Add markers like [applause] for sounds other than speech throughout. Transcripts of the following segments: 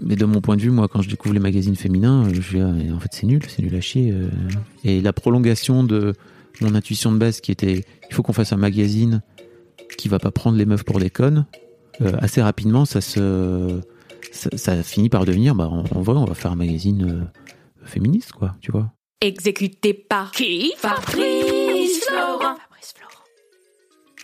Mais de mon point de vue, moi, quand je découvre les magazines féminins, je suis là, en fait, c'est nul, c'est nul à chier. euh. Et la prolongation de mon intuition de base qui était, il faut qu'on fasse un magazine qui va pas prendre les meufs pour des connes, euh, assez rapidement, ça se, ça, finit par devenir, bah, en, en vrai, on va faire un magazine euh, féministe, quoi, tu vois. Exécuté par qui? Fabrice Florent.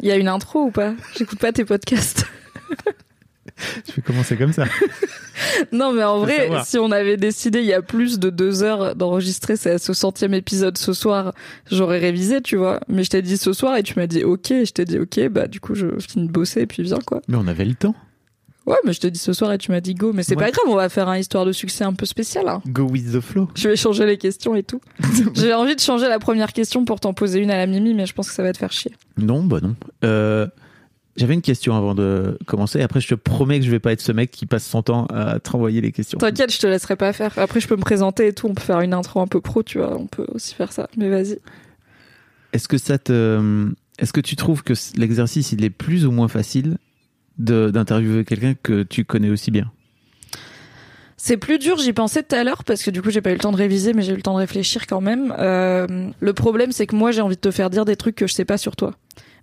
Il y a une intro ou pas? J'écoute pas tes podcasts. [laughs] je vais commencer comme ça. non, mais en vrai, savoir. si on avait décidé il y a plus de deux heures d'enregistrer ce ce centième épisode ce soir, j'aurais révisé, tu vois. Mais je t'ai dit ce soir et tu m'as dit ok. Et je t'ai dit ok, bah du coup je finis de bosser et puis viens quoi. Mais on avait le temps. Ouais, mais je t'ai dit ce soir et tu m'as dit go. Mais c'est Ouais. pas grave, on va faire un histoire de succès un peu spécial. hein. Go with the flow. Je vais changer les questions et tout. [laughs] J'ai envie de changer la première question pour t'en poser une à la Mimi, mais je pense que ça va te faire chier. Non, bah non. Euh, J'avais une question avant de commencer. Après, je te promets que je vais pas être ce mec qui passe son temps à te renvoyer les questions. T'inquiète, je te laisserai pas faire. Après, je peux me présenter et tout. On peut faire une intro un peu pro, tu vois. On peut aussi faire ça. Mais vas-y. Est-ce que ça te, est-ce que tu trouves que l'exercice il est plus ou moins facile d'interviewer quelqu'un que tu connais aussi bien C'est plus dur, j'y pensais tout à l'heure parce que du coup j'ai pas eu le temps de réviser mais j'ai eu le temps de réfléchir quand même. Euh, le problème c'est que moi j'ai envie de te faire dire des trucs que je sais pas sur toi.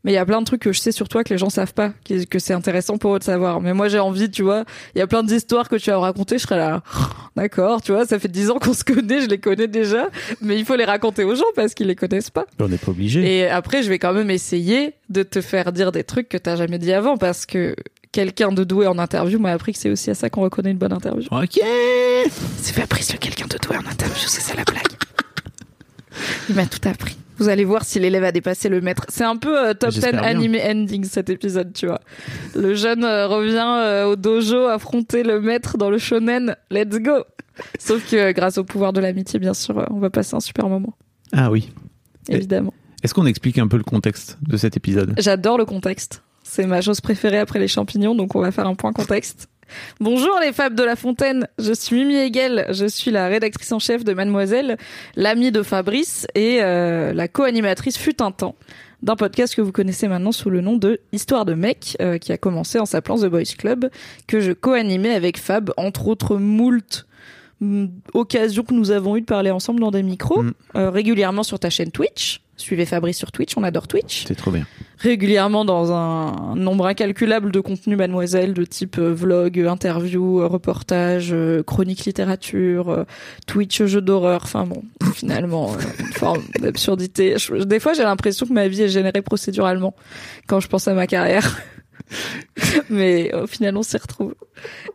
Mais il y a plein de trucs que je sais sur toi que les gens savent pas, que c'est intéressant pour eux de savoir. Mais moi j'ai envie, tu vois, il y a plein d'histoires que tu vas me raconter, je serais là, [gasps] d'accord, tu vois, ça fait dix ans qu'on se connaît, je les connais déjà, mais il faut les raconter aux gens parce qu'ils les connaissent pas. On n'est pas obligé. Et après, je vais quand même essayer de te faire dire des trucs que t'as jamais dit avant parce que quelqu'un de doué en interview m'a appris que c'est aussi à ça qu'on reconnaît une bonne interview. Ok. C'est Fabrice le quelqu'un de doué en interview, c'est ça la blague. Il m'a tout appris. Vous allez voir si l'élève a dépassé le maître. C'est un peu euh, top 10 J'espère bien. animé ending cet épisode, tu vois. Le jeune euh, revient euh, au dojo affronter le maître dans le shonen. Let's go. Sauf que grâce au pouvoir de l'amitié, bien sûr, on va passer un super moment, Ah oui. Évidemment. Est-ce qu'on explique un peu le contexte de cet épisode? J'adore le contexte. C'est ma chose préférée après les champignons, donc on va faire un point contexte. Bonjour les Fab de la Fontaine, je suis Mimi Hegel, je suis la rédactrice en chef de Mademoiselle, l'amie de Fabrice et euh, la co-animatrice fut un temps d'un podcast que vous connaissez maintenant sous le nom de Histoire de mec, euh, qui a commencé en s'appelant The Boys Club, que je co-animais avec Fab, entre autres moult mm, occasions que nous avons eues de parler ensemble dans des micros, Mm. euh, régulièrement sur ta chaîne Twitch. Suivez Fabrice sur Twitch, on adore Twitch C'est trop bien. régulièrement dans un nombre incalculable de contenus mademoiselle de type euh, vlog, euh, interview, euh, reportage, chronique littérature, Twitch jeu d'horreur, enfin bon, [laughs] finalement une forme d'absurdité. Des fois j'ai l'impression que ma vie est générée procéduralement quand je pense à ma carrière. [laughs] Mais au final, on s'y retrouve.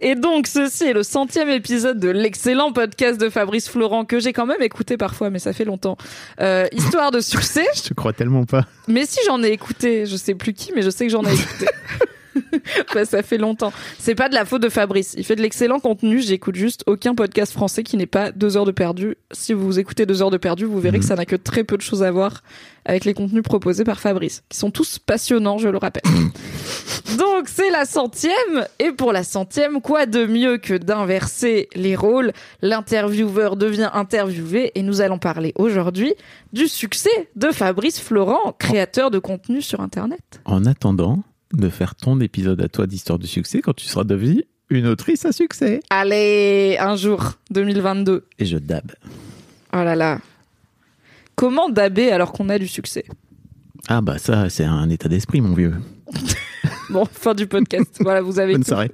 Et donc, ceci est le centième épisode de l'excellent podcast de Fabrice Florent que j'ai quand même écouté parfois, mais ça fait longtemps. Euh, Histoire de succès. [laughs] Je te crois tellement pas. Mais si j'en ai écouté, je sais plus qui, mais je sais que j'en ai écouté. [laughs] [laughs] Bah, ça fait longtemps. C'est pas de la faute de Fabrice. Il fait de l'excellent contenu. J'écoute juste aucun podcast français qui n'est pas deux heures de perdu. Si vous écoutez deux heures de perdu, vous verrez que ça n'a que très peu de choses à voir avec les contenus proposés par Fabrice, qui sont tous passionnants, je le rappelle. Donc c'est la centième, et pour la centième, quoi de mieux que d'inverser les rôles? L'intervieweur devient interviewé, et nous allons parler aujourd'hui du succès de Fabrice Florent, créateur de contenu sur Internet. En attendant de faire ton épisode à toi d'histoire du succès, quand tu seras devenu une autrice à succès. Allez, un jour, 2022. Et je dab. Oh là là. Comment daber alors qu'on a du succès? Ah bah ça, c'est un état d'esprit, mon vieux. [laughs] Bon, fin du podcast. voilà, vous avez Bonne tout. soirée.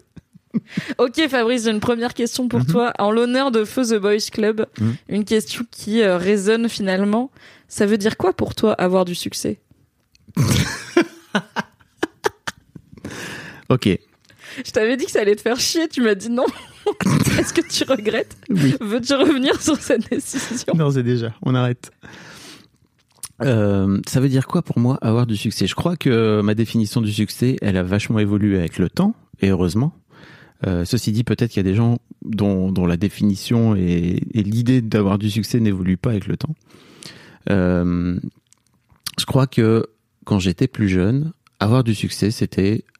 Ok Fabrice, j'ai une première question pour toi. En l'honneur de Feu The Boys Club, Mhm. une question qui euh, résonne finalement. Ça veut dire quoi pour toi avoir du succès? [laughs] Ok. Je t'avais dit que ça allait te faire chier, tu m'as dit non. [laughs] Est-ce que tu regrettes? Oui. Veux-tu revenir sur cette décision? Non, c'est déjà. On arrête. Euh, ça veut dire quoi pour moi avoir du succès? Je crois que ma définition du succès, elle a vachement évolué avec le temps, et heureusement. Euh, ceci dit, peut-être qu'il y a des gens dont, dont la définition et, et l'idée d'avoir du succès n'évoluent pas avec le temps. Euh, je crois que quand j'étais plus jeune, avoir du succès, c'était euh, euh,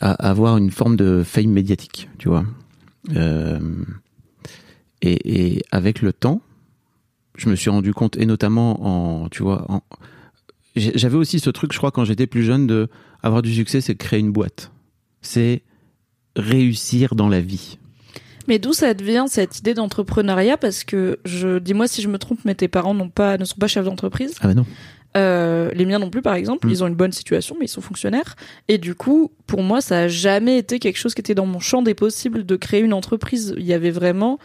à- avoir une forme de fame médiatique, tu vois. Euh, et, et avec le temps, je me suis rendu compte, et notamment en, tu vois, en, j'avais aussi ce truc, je crois, quand j'étais plus jeune, de avoir du succès, c'est créer une boîte. C'est réussir dans la vie. Mais d'où ça devient cette idée d'entrepreneuriat? Parce que je dis-moi si je me trompe, mais tes parents n'ont pas, ne sont pas chefs d'entreprise. Ah bah non. Euh, les miens non plus, par exemple. Mm. Ils ont une bonne situation, mais ils sont fonctionnaires. Et du coup, pour moi, ça a jamais été quelque chose qui était dans mon champ des possibles de créer une entreprise. Il y avait vraiment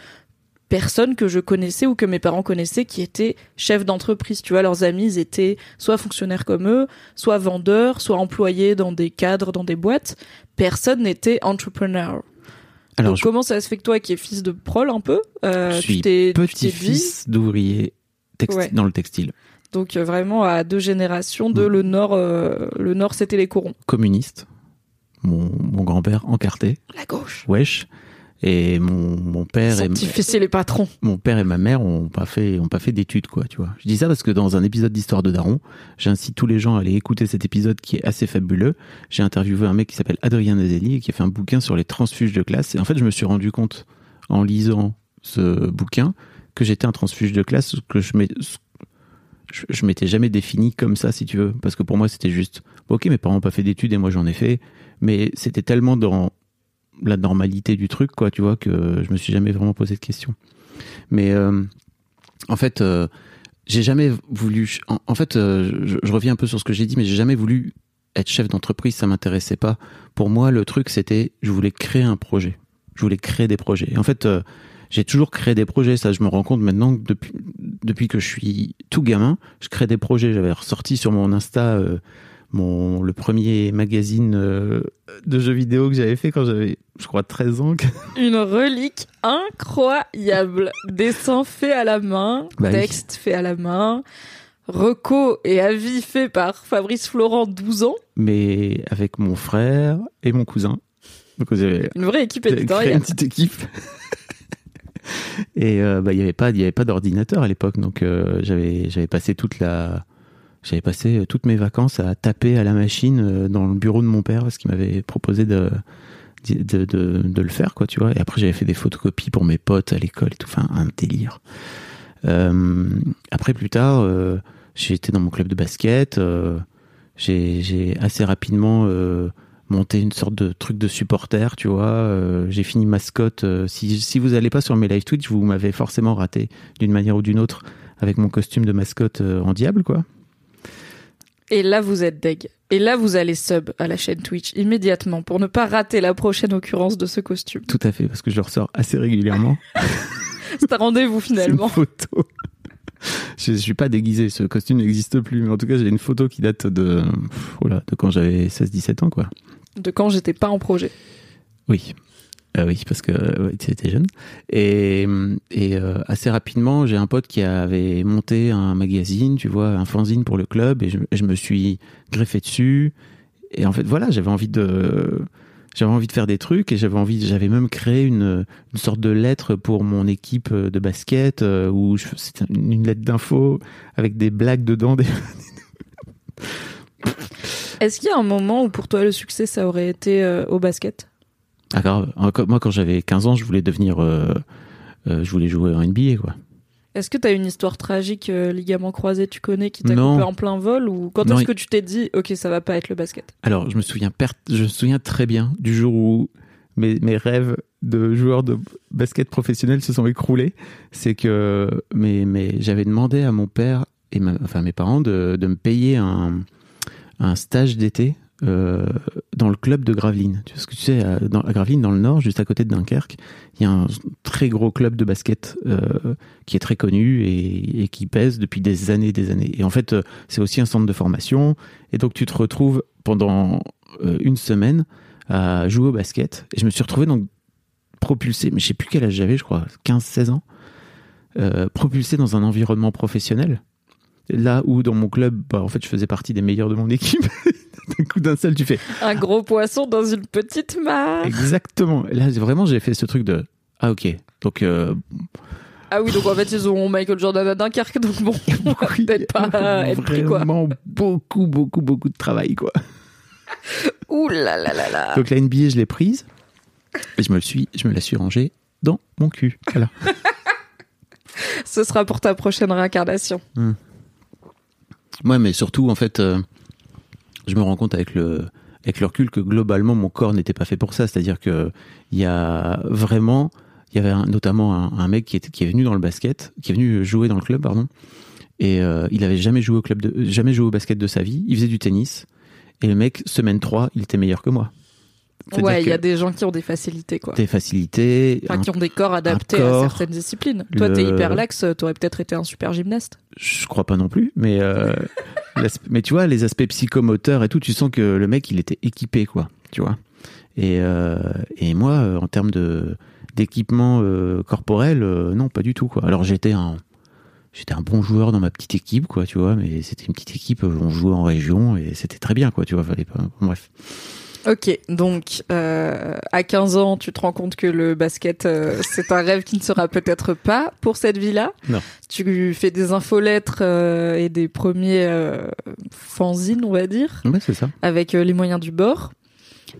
personne que je connaissais ou que mes parents connaissaient qui était chef d'entreprise. Tu vois, leurs amis, ils étaient soit fonctionnaires comme eux, soit vendeurs, soit employés dans des cadres, dans des boîtes. Personne n'était entrepreneur. Alors, Donc, je comment ça se fait que toi, qui es fils de prol un peu, euh, Je tu suis tu t'es petit-fils d'ouvrier texti- Ouais. dans le textile. Donc euh, vraiment à deux générations de Mm. le nord, euh, le nord c'était les corons. Communiste. Mon, mon grand-père encarté. La gauche. Wesh. Et mon, mon père et et les patrons. mon père et ma mère ont pas fait ont pas fait d'études quoi tu vois je dis ça parce que dans un épisode d'histoire de Daron j'incite tous les gens à aller écouter cet épisode qui est assez fabuleux j'ai interviewé un mec qui s'appelle Adrien Nazeli et qui a fait un bouquin sur les transfuges de classe et en fait je me suis rendu compte en lisant ce bouquin que j'étais un transfuge de classe que je m'ai- je, m'étais jamais défini comme ça si tu veux parce que pour moi c'était juste ok mes parents ont pas fait d'études et moi j'en ai fait mais c'était tellement dans la normalité du truc quoi tu vois que je me suis jamais vraiment posé de questions. Mais euh, en fait euh, j'ai jamais voulu en, fait euh, je, reviens un peu sur ce que j'ai dit mais j'ai jamais voulu être chef d'entreprise ça m'intéressait pas. Pour moi le truc c'était je voulais créer un projet. Je voulais créer des projets. Et en fait j'ai toujours créé des projets ça je me rends compte maintenant que depuis depuis que je suis tout gamin je crée des projets j'avais ressorti sur mon insta euh, mon le premier magazine euh, de jeux vidéo que j'avais fait quand j'avais je crois 13 ans [laughs] Une relique incroyable. Dessin fait à la main, Bah oui. texte fait à la main, reco et avis fait par Fabrice Florent, 12 ans. mais avec mon frère et mon cousin. Donc Une vraie équipe éditoriale. une petite équipe. [laughs] et euh, bah il y avait pas y avait pas d'ordinateur à l'époque. Donc euh, j'avais j'avais passé toute la j'avais passé toutes mes vacances à taper à la machine euh, dans le bureau de mon père parce qu'il m'avait proposé de de, le faire quoi tu vois. Et après j'avais fait des photocopies pour mes potes à l'école et tout. Enfin un délire. Après plus tard euh, été dans mon club de basket euh, j'ai assez rapidement monté une sorte de truc de supporter, tu vois. Euh, j'ai fini mascotte. Euh, si, si vous allez pas sur mes live Twitch, vous m'avez forcément raté d'une manière ou d'une autre avec mon costume de mascotte euh, en diable, quoi. Et là, vous êtes deg. Et là, vous allez sub à la chaîne Twitch immédiatement pour ne pas rater la prochaine occurrence de ce costume. Tout à fait, parce que je le ressors assez régulièrement. [laughs] [laughs] C'est un rendez-vous C'est une finalement. photo. je, je suis pas déguisé, ce costume n'existe plus, mais en tout cas, j'ai une photo qui date de, oh là, de quand j'avais 16-17 ans, quoi. De quand j'étais pas en projet. Oui. Euh, oui, parce que ouais, tu étais jeune. Et, euh, assez rapidement, j'ai un pote qui avait monté un magazine, tu vois, un fanzine pour le club, et je, me suis greffé dessus. Et en fait, voilà, j'avais envie de, j'avais envie de faire des trucs, et j'avais envie, j'avais même créé une, sorte de lettre pour mon équipe de basket, euh, où c'était une lettre d'info avec des blagues dedans. [laughs] Est-ce qu'il y a un moment où pour toi le succès ça aurait été euh, au basket? Ah, grave. Moi, quand j'avais 15 ans, je voulais devenir, euh, euh, je voulais jouer en NBA, quoi. Est-ce que t'as une histoire tragique, ligament croisé, tu connais, qui t'a coupé en plein vol ou quand est-ce il- que tu t'es dit, ok, ça va pas être le basket? Alors, je me souviens, per- je me souviens très bien du jour où mes, mes rêves de joueur de basket professionnel se sont écroulés. C'est que mes, mes- j'avais demandé à mon père et ma- enfin mes parents de, de me payer un, un stage d'été euh, dans le club de Gravelines. Tu sais, tu sais, à, dans, Gravelines, dans le nord, juste à côté de Dunkerque, il y a un très gros club de basket euh, qui est très connu et, qui pèse depuis des années et des années. Et en fait, euh, c'est aussi un centre de formation. Et donc, tu te retrouves pendant une semaine à jouer au basket. Et je me suis retrouvé donc propulsé, mais je sais plus quel âge j'avais, je crois 15-16 ans, propulsé dans un environnement professionnel. Là où dans mon club, bah, en fait, je faisais partie des meilleurs de mon équipe. [laughs] D'un coup d'un seul, tu fais Un gros poisson dans une petite mare. exactement. Et là, vraiment, j'ai fait ce truc de ah ok. Donc euh, Ah oui, donc en fait, ils ont Michael Jordan à Dunkerque, donc bon, [laughs] oui, peut-être pas [laughs] être pris, quoi. vraiment beaucoup, beaucoup, beaucoup de travail, quoi. Ouh là là là là. Donc la NBA, je l'ai prise et je me le suis, je me la suis rangée dans mon cul. Voilà. Ce sera pour ta prochaine réincarnation. Ouais, mais surtout, en fait, euh, je me rends compte avec le, avec le recul que globalement, mon corps n'était pas fait pour ça. C'est-à-dire que il y a vraiment, il y avait notamment un, mec qui, était, qui est venu dans le basket, qui est venu jouer dans le club, pardon, et euh, il avait jamais joué au club de, jamais joué au basket de sa vie. Il faisait du tennis, et le mec, semaine 3, il était meilleur que moi. Ouais, il y a des gens qui ont des facilités, quoi. Des facilités, Enfin, qui ont des corps adaptés corps, à certaines disciplines. Toi, le- t'es hyper lax, t'aurais peut-être été un super gymnaste. je crois pas non plus, mais euh, [laughs] mais tu vois les aspects psychomoteurs et tout, tu sens que le mec il était équipé quoi, tu vois. Et euh, et moi euh, en termes de d'équipement euh, corporel, non pas du tout quoi. Alors j'étais un j'étais un bon joueur dans ma petite équipe quoi, tu vois, mais c'était une petite équipe, on jouait en région et c'était très bien quoi, tu vois. Fallait pas, bref. Ok, donc euh, à 15 ans, tu te rends compte que le basket, euh, c'est un rêve qui ne sera peut-être pas pour cette vie-là? Non. Tu fais des infolettres euh, et des premiers euh, fanzines, on va dire, Ouais c'est ça. avec euh, les moyens du bord.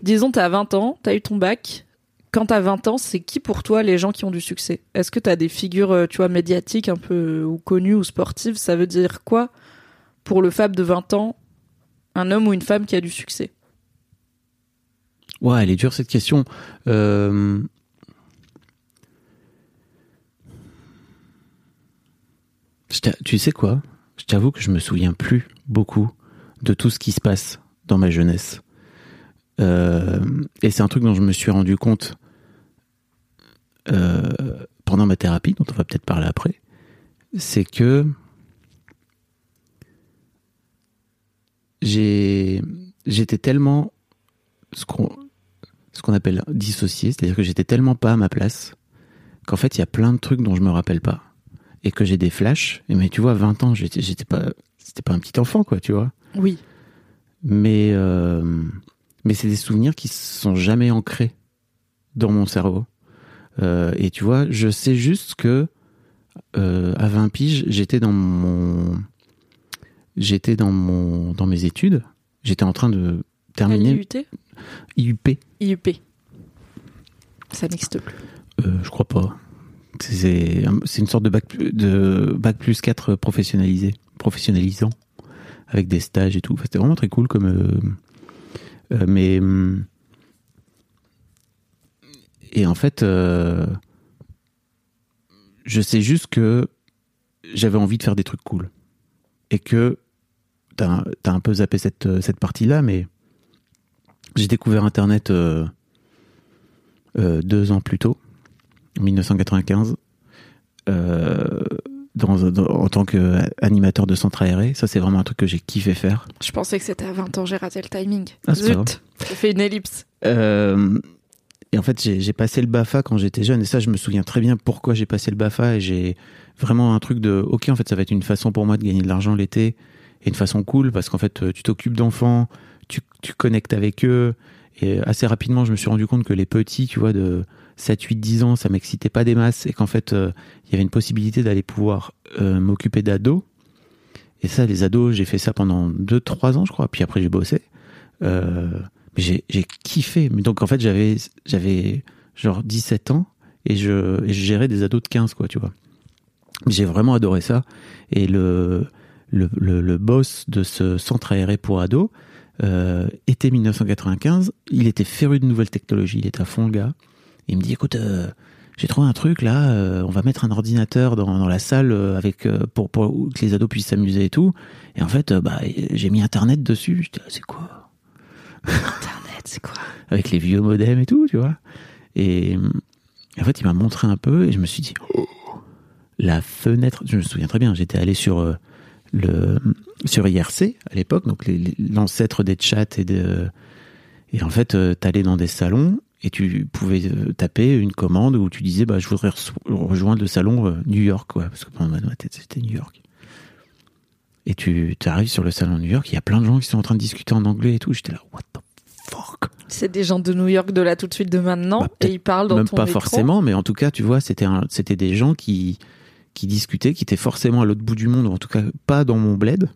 Disons, t'as 20 ans, t'as eu ton bac. Quand t'as 20 ans, c'est qui pour toi les gens qui ont du succès? Est-ce que t'as des figures, euh, tu vois, médiatiques un peu ou connues ou sportives? Ça veut dire quoi pour le Fab de 20 ans, un homme ou une femme qui a du succès? Ouais, elle est dure cette question. Euh, tu sais quoi? Je t'avoue que je me souviens plus beaucoup de tout ce qui se passe dans ma jeunesse. Euh, et c'est un truc dont je me suis rendu compte euh, pendant ma thérapie, dont on va peut-être parler après. C'est que j'étais tellement ce qu'on appelle dissocié, c'est-à-dire que j'étais tellement pas à ma place qu'en fait il y a plein de trucs dont je me rappelle pas et que j'ai des flashs. Et mais tu vois, 20 ans, j'étais j'étais pas c'était pas un petit enfant quoi, tu vois. Oui. Mais euh, mais c'est des souvenirs qui sont jamais ancrés dans mon cerveau. Euh, et tu vois, je sais juste que euh, à 20 piges, j'étais dans mon j'étais dans mon dans mes études, j'étais en train de terminer l'IUT IUP. IUP. Ça n'existe plus. Euh, je crois pas. C'est une sorte de bac, plus- de bac plus 4 professionnalisé, professionnalisant, avec des stages et tout. C'était vraiment très cool comme. euh, euh, mais. Et en fait, je sais juste que j'avais envie de faire des trucs cool. Et que. T'as as un peu zappé cette, cette partie-là, mais. J'ai découvert Internet euh, euh, deux ans plus tôt. 1995 euh, dans, dans- en tant qu'animateur de centre aéré. Ça, c'est vraiment un truc que j'ai kiffé faire. Je pensais que c'était à 20 ans, j'ai raté le timing. Ah. Zut, j'ai fait une ellipse. Et en fait, j'ai j'ai passé le BAFA quand j'étais jeune. Et ça, je me souviens très bien pourquoi j'ai passé le BAFA. Et j'ai vraiment un truc de OK, en fait, ça va être une façon pour moi de gagner de l'argent l'été. Et une façon cool parce qu'en fait, tu t'occupes d'enfants, tu, connectes avec eux. Et assez rapidement, je me suis rendu compte que les petits, tu vois, de 7, 8, 10 ans, ça m'excitait pas des masses. Et qu'en fait, euh, il y avait une possibilité d'aller pouvoir euh, m'occuper d'ados. Et ça, les ados, j'ai fait ça pendant 2-3 ans, je crois. Puis après, j'ai bossé. Euh, j'ai kiffé. Donc, en fait, j'avais j'avais genre 17 ans et je, gérais des ados de 15, quoi, tu vois. J'ai vraiment adoré ça. Et le, le, le boss de ce centre aéré pour ados, euh, été 1995, il était féru de nouvelles technologies, il était à fond le gars. Il me dit, écoute, euh, j'ai trouvé un truc là, euh, on va mettre un ordinateur dans, dans la salle euh, avec pour, pour que les ados puissent s'amuser et tout. Et en fait, bah, j'ai mis Internet dessus. J'étais, là, c'est quoi? Internet, c'est quoi? Avec les vieux modems et tout, tu vois. Et en fait, il m'a montré un peu et je me suis dit, oh, la fenêtre. Je me souviens très bien. J'étais allé sur le sur IRC à l'époque, donc l'ancêtre des chats et de et en fait, euh, t'allais dans des salons et tu pouvais euh, taper une commande où tu disais bah je voudrais rejoindre le salon euh, New York quoi parce que pendant ma tête c'était New York. Et tu arrives sur le salon New York, il y a plein de gens qui sont en train de discuter en anglais et tout. J'étais là what the fuck? C'est des gens de New York de là tout de suite de maintenant Bah, et ils parlent dans Même ton pas micro. forcément, mais en tout cas, tu vois, c'était des gens qui qui discutaient, qui étaient forcément à l'autre bout du monde, ou en tout cas pas dans mon bled,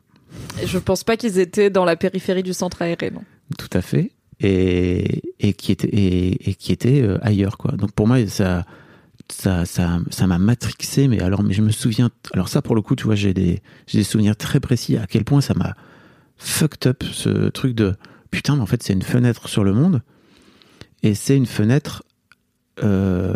Je pense pas qu'ils étaient dans la périphérie du centre aéré, non. tout à fait, et, qui étaient euh, ailleurs, quoi. Donc pour moi, ça ça ça ça m'a matrixé, mais alors mais je me souviens, alors ça pour le coup, tu vois, j'ai des j'ai des souvenirs très précis à quel point ça m'a fucked up ce truc de putain, mais en fait c'est une fenêtre sur le monde, et c'est une fenêtre euh,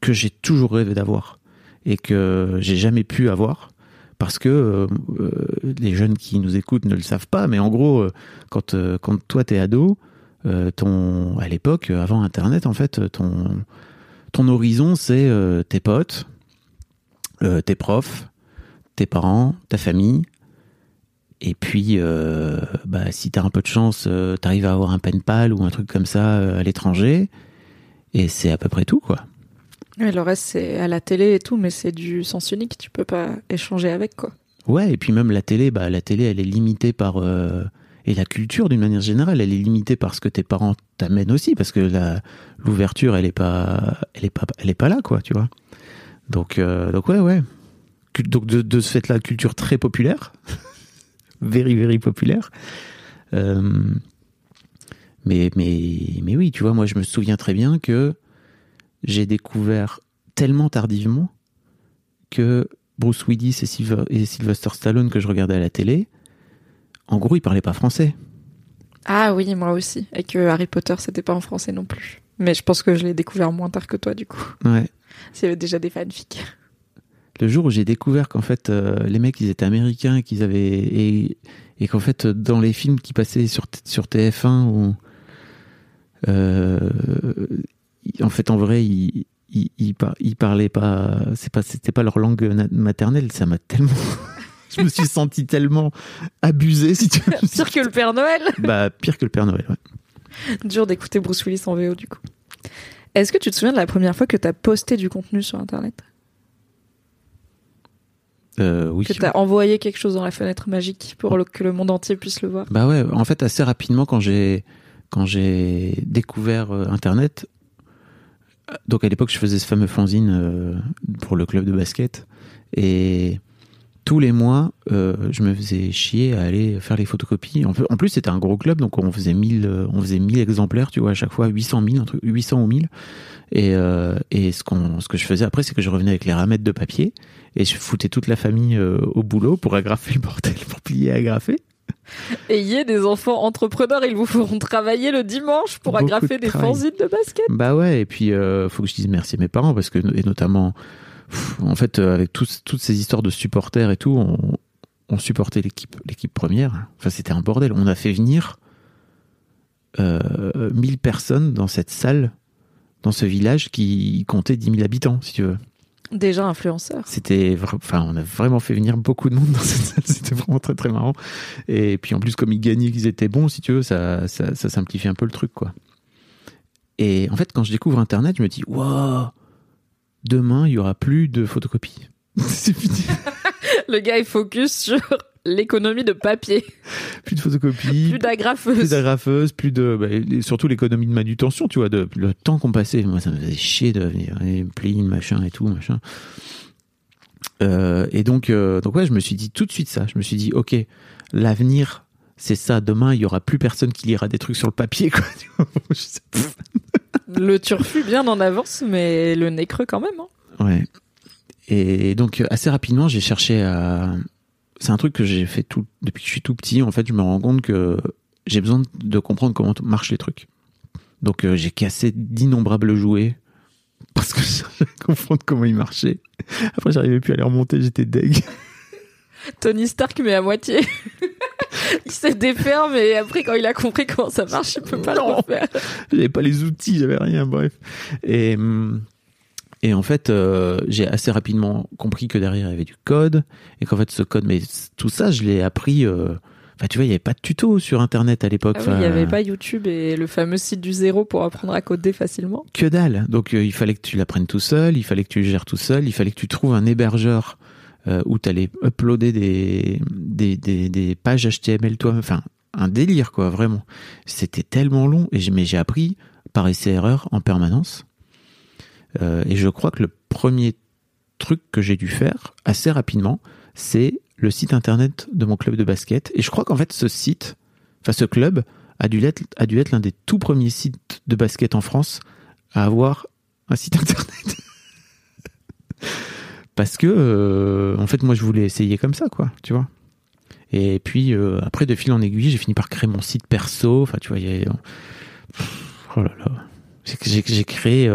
que j'ai toujours rêvé d'avoir et que j'ai jamais pu avoir parce que euh, euh, les jeunes qui nous écoutent ne le savent pas, mais en gros, euh, quand, quand toi t'es ado, à l'époque, avant Internet, en fait, ton, ton horizon, c'est tes potes, tes profs, tes parents, ta famille. Et puis, bah, si t'as un peu de chance, t'arrives à avoir un pen pal ou un truc comme ça à l'étranger. Et c'est à peu près tout, quoi. Et le reste, c'est à la télé et tout, mais c'est du sens unique. Tu peux pas échanger avec, quoi. Ouais, et puis même la télé, bah, la télé, elle est limitée par. euh, et la culture, d'une manière générale, elle est limitée par ce que tes parents t'amènent aussi, parce que l'ouverture, elle est pas, elle est pas, elle est pas là, quoi, tu vois. Donc, euh, donc ouais, ouais. Donc de, de ce fait-là, culture très populaire, [laughs] very, very populaire. Euh, mais, mais, mais oui, tu vois, moi, je me souviens très bien que j'ai découvert tellement tardivement que Bruce Willis et, Sylve- et Sylvester Stallone que je regardais à la télé, en gros, ils parlaient pas français. Ah oui, moi aussi. Et que Harry Potter, c'était pas en français non plus. Mais je pense que je l'ai découvert moins tard que toi, du coup. Ouais. Avait déjà des fanfics. Le jour où j'ai découvert qu'en fait, euh, les mecs, ils étaient américains et qu'ils avaient. Et, et qu'en fait, dans les films qui passaient sur TF1, où. euh, en fait, en vrai, ils. Ils, ils, par- ils parlaient pas, c'est pas, c'était pas leur langue maternelle. Ça m'a tellement, [laughs] je me suis senti tellement abusé, si tu. [laughs] Pire que le Père Noël Bah, pire que le Père Noël, ouais. Dur d'écouter Bruce Willis en VO, du coup. Est-ce que tu te souviens de la première fois que t'as posté du contenu sur Internet? Euh, oui. Que t'as envoyé quelque chose dans la fenêtre magique pour le- que le monde entier puisse le voir? Bah ouais, en fait, assez rapidement, quand j'ai quand j'ai découvert euh, Internet, donc à l'époque, je faisais ce fameux fanzine euh, pour le club de basket, et tous les mois, euh, je me faisais chier à aller faire les photocopies. En, plus- c'était un gros club, donc on faisait 1000, euh, on faisait 1000 exemplaires, tu vois, à chaque fois 800 000, un truc, 800 ou 1000. Et, euh, et ce, qu'on, ce que je faisais après, c'est que je revenais avec les ramettes de papier et je foutais toute la famille euh, au boulot pour agrafer le [laughs] bordel, pour plier et agrafer. [laughs] Ayez des enfants entrepreneurs, ils vous feront travailler le dimanche pour Beaucoup agrafer de des fanzines de basket. Bah ouais, et puis euh, faut que je dise merci à mes parents parce que et notamment, pff, en fait, euh, avec toutes ces histoires de supporters et tout, on, on supportait l'équipe, l'équipe première. Enfin, c'était un bordel. On a fait venir euh, 1000 personnes dans cette salle, dans ce village qui comptait 10 000 habitants, si tu veux. Déjà influenceur. C'était, enfin, on a vraiment fait venir beaucoup de monde dans cette salle. [laughs] C'était vraiment très très marrant. Et puis en plus, comme ils gagnaient, qu'ils étaient bons, si tu veux, ça, ça, ça simplifie un peu le truc, quoi. Et en fait, quand je découvre Internet, je me dis, waouh, demain il y aura plus de photocopies. [laughs] C'est fini. [laughs] Le gars est focus sur [laughs] l'économie de papier. Plus de photocopies. Plus d'agrafeuses. plus d'agrafeuses, plus de, bah, et surtout l'économie de manutention, tu vois, de, le temps qu'on passait. Moi, ça me faisait chier de venir et machin et tout, machin. Euh, et donc, euh, donc ouais, je me suis dit tout de suite ça. Je me suis dit, ok, l'avenir, c'est ça. Demain, il y aura plus personne qui lira des trucs sur le papier, quoi. [laughs] Le turfu bien en avance, mais le nez creux quand même. hein. Ouais. Et donc assez rapidement, j'ai cherché à. C'est un truc que j'ai fait tout depuis que je suis tout petit. En fait, je me rends compte que j'ai besoin de comprendre comment marchent les trucs. Donc euh, j'ai cassé d'innombrables jouets [laughs] parce que je comprendre comment ils marchaient. Après, j'arrivais plus à les remonter, j'étais deg. [laughs] Tony Stark, mais à moitié. [laughs] il s'est défaire, mais après, quand il a compris comment ça marche, il peut pas le Non. refaire. J'avais pas les outils, j'avais rien, bref. Et, hum, et en fait, euh, j'ai assez rapidement compris que derrière il y avait du code et qu'en fait ce code, mais tout ça, je l'ai appris. euh, Enfin, tu vois, il y avait pas de tuto sur Internet à l'époque. Ah oui, il n'y avait pas YouTube et le fameux site du zéro pour apprendre à coder facilement. que dalle. Donc euh, il fallait que tu l'apprennes tout seul, il fallait que tu le gères tout seul, il fallait que tu trouves un hébergeur où tu allais uploader des, des, des, des pages HTML toi Enfin, un délire, quoi, vraiment. C'était tellement long, et mais j'ai appris par essai-erreur en permanence. Euh, et je crois que le premier truc que j'ai dû faire assez rapidement, c'est le site internet de mon club de basket. Et je crois qu'en fait, ce site, enfin ce club, a dû être, l'un des tout premiers sites de basket en France à avoir un site [laughs] internet. Parce que, euh, en fait, moi, je voulais essayer comme ça, quoi, tu vois. Et puis, euh, après, de fil en aiguille, j'ai fini par créer mon site perso. Enfin, tu vois, y a- Oh là là. J'ai- créé,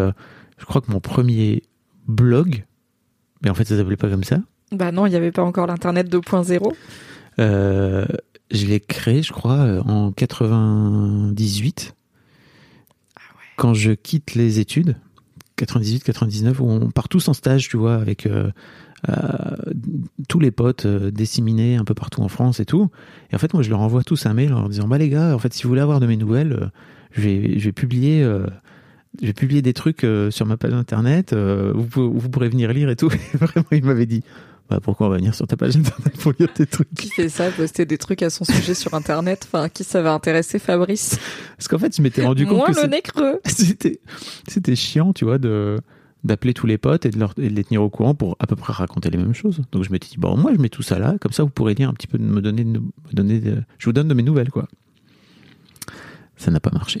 je crois que mon premier blog, mais en fait, ça s'appelait pas comme ça. Bah non, il n'y avait pas encore l'Internet 2.0. Euh, je l'ai créé, je crois, euh, en 98. Quand je quitte les études, 98-99, où on part tous en stage, tu vois, avec euh, euh, tous les potes euh, disséminés un peu partout en France et tout. Et en fait, moi, je leur envoie tous un mail en leur disant, bah les gars, en fait, si vous voulez avoir de mes nouvelles, je vais, je vais publier. Je vais publier des trucs euh, sur ma page internet, euh, vous, pou- vous pourrez venir lire et tout. [laughs] Et vraiment, il m'avait dit, bah, pourquoi on va venir sur ta page internet pour lire tes trucs Qui fait ça, poster des trucs à son sujet sur Internet? Enfin, qui ça va intéresser Fabrice? Parce qu'en fait, je m'étais rendu compte Moins que le nez creux. [laughs] c'était, c'était chiant, tu vois, de, d'appeler tous les potes et de, leur, et de les tenir au courant pour à peu près raconter les mêmes choses. Donc je m'étais dit, bon, moi, je mets tout ça là, comme ça, vous pourrez lire un petit peu, de me donner, de- me donner de- je vous donne de mes nouvelles, quoi. Ça n'a pas marché.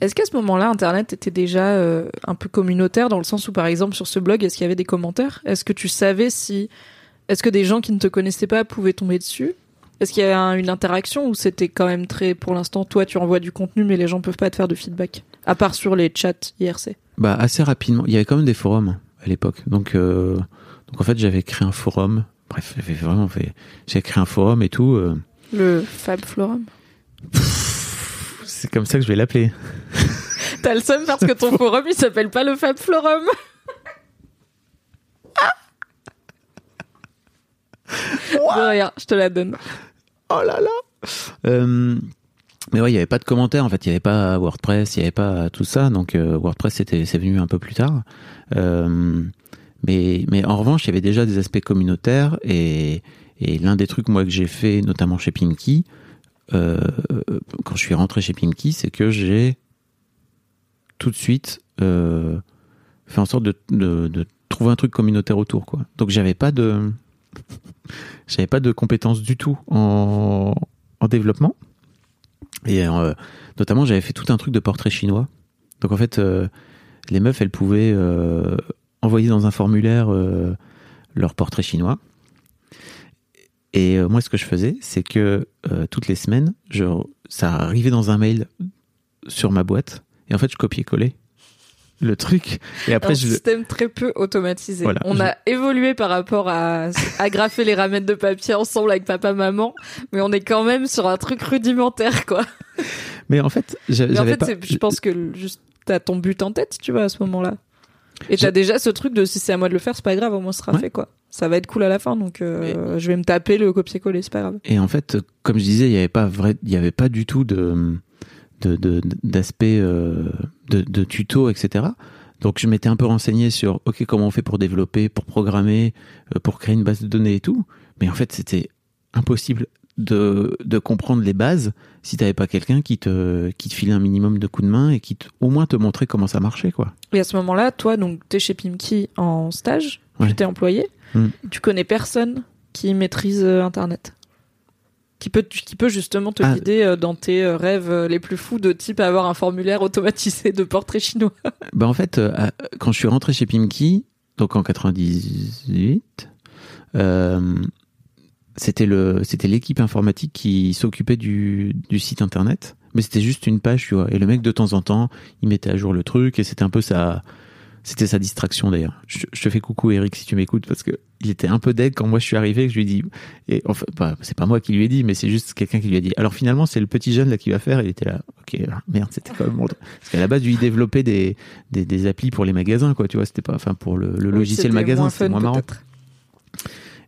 Est-ce qu'à ce moment-là, Internet était déjà euh, un peu communautaire dans le sens où, par exemple, sur ce blog, est-ce qu'il y avait des commentaires? Est-ce que tu savais si, est-ce que des gens qui ne te connaissaient pas pouvaient tomber dessus? Est-ce qu'il y avait un- une interaction ou c'était quand même très, pour l'instant, toi, tu envoies du contenu, mais les gens peuvent pas te faire de feedback, à part sur les chats IRC. Bah, assez rapidement. Il y avait quand même des forums à l'époque. Donc, euh, donc en fait, j'avais créé un forum. Bref, j'avais vraiment fait, j'ai créé un forum et tout. euh, Le Fab Forum. [laughs] c'est comme ça que je vais l'appeler. T'as le seum parce que ton [laughs] forum, il s'appelle pas le Fab Forum. De rien, je te la donne. Oh là là Euh, Mais ouais, il n'y avait pas de commentaires, en fait, il n'y avait pas WordPress, il n'y avait pas tout ça, donc euh, WordPress c'est venu un peu plus tard. Euh, mais, mais en revanche, il y avait déjà des aspects communautaires, et, et l'un des trucs, moi, que j'ai fait, notamment chez Pinky, euh, quand je suis rentré chez Pinky, c'est que j'ai tout de suite euh, fait en sorte de, trouver un truc communautaire autour. Donc j'avais pas de... [laughs] J'avais pas de compétences du tout en, en développement. Et euh, notamment, j'avais fait tout un truc de portrait chinois. Donc en fait, les meufs, elles pouvaient envoyer dans un formulaire leur portrait chinois. Et euh, moi, ce que je faisais, c'est que euh, toutes les semaines, je, ça arrivait dans un mail sur ma boîte. Et en fait, je copiais-collais le truc. Et après, un je, système très peu automatisé. Voilà, on je- a évolué par rapport à agrafer les ramettes de papier ensemble avec papa maman, mais on est quand même sur un truc rudimentaire quoi. mais en fait, j'a- Mais en j'avais fait, pas. c'est- je pense que juste t'as ton but en tête, tu vois, à ce moment-là. Et t'as déjà ce truc de si c'est à moi de le faire, c'est pas grave, au moins ce sera Ouais. fait quoi. Ça va être cool à la fin, donc euh, je vais me taper le copier-coller, c'est pas grave. Et en fait, comme je disais, il n'y avait pas vrai, il y avait pas du tout de de, de- d'aspects euh, de, de tutos, etc. Donc je m'étais un peu renseigné sur ok comment on fait pour développer, pour programmer, euh, pour créer une base de données et tout. Mais en fait c'était impossible de, de comprendre les bases si t'avais pas quelqu'un qui te qui te filait un minimum de coups de main et qui te- au moins te montrait comment ça marchait quoi. Et à ce moment-là, toi, donc, t'es chez Pimki en stage, Ouais. tu t'es employé, Mm. tu connais personne qui maîtrise euh, Internet? Qui peut, qui peut justement te Ah. guider euh, dans tes euh, rêves les plus fous de type avoir un formulaire [laughs] automatisé de portrait chinois? [laughs] Bah en fait, quand je suis rentré chez Pimki, donc en 98, euh, c'était le c'était l'équipe informatique qui s'occupait du, du site internet, mais c'était juste une page, tu vois. Et le mec de temps en temps, il mettait à jour le truc et c'était un peu sa c'était sa distraction d'ailleurs. Je, je te fais coucou Eric si tu m'écoutes parce que il était un peu deg quand moi je suis arrivé que je lui ai dit et enfin bah, c'est pas moi qui lui ai dit mais c'est juste quelqu'un qui lui a dit. Alors finalement c'est le petit jeune là qui va faire. Il était là. Ok merde c'était quand même parce qu'à la base lui il développait des, des des applis pour les magasins quoi tu vois c'était pas enfin pour le, le logiciel magasin c'était moins marrant.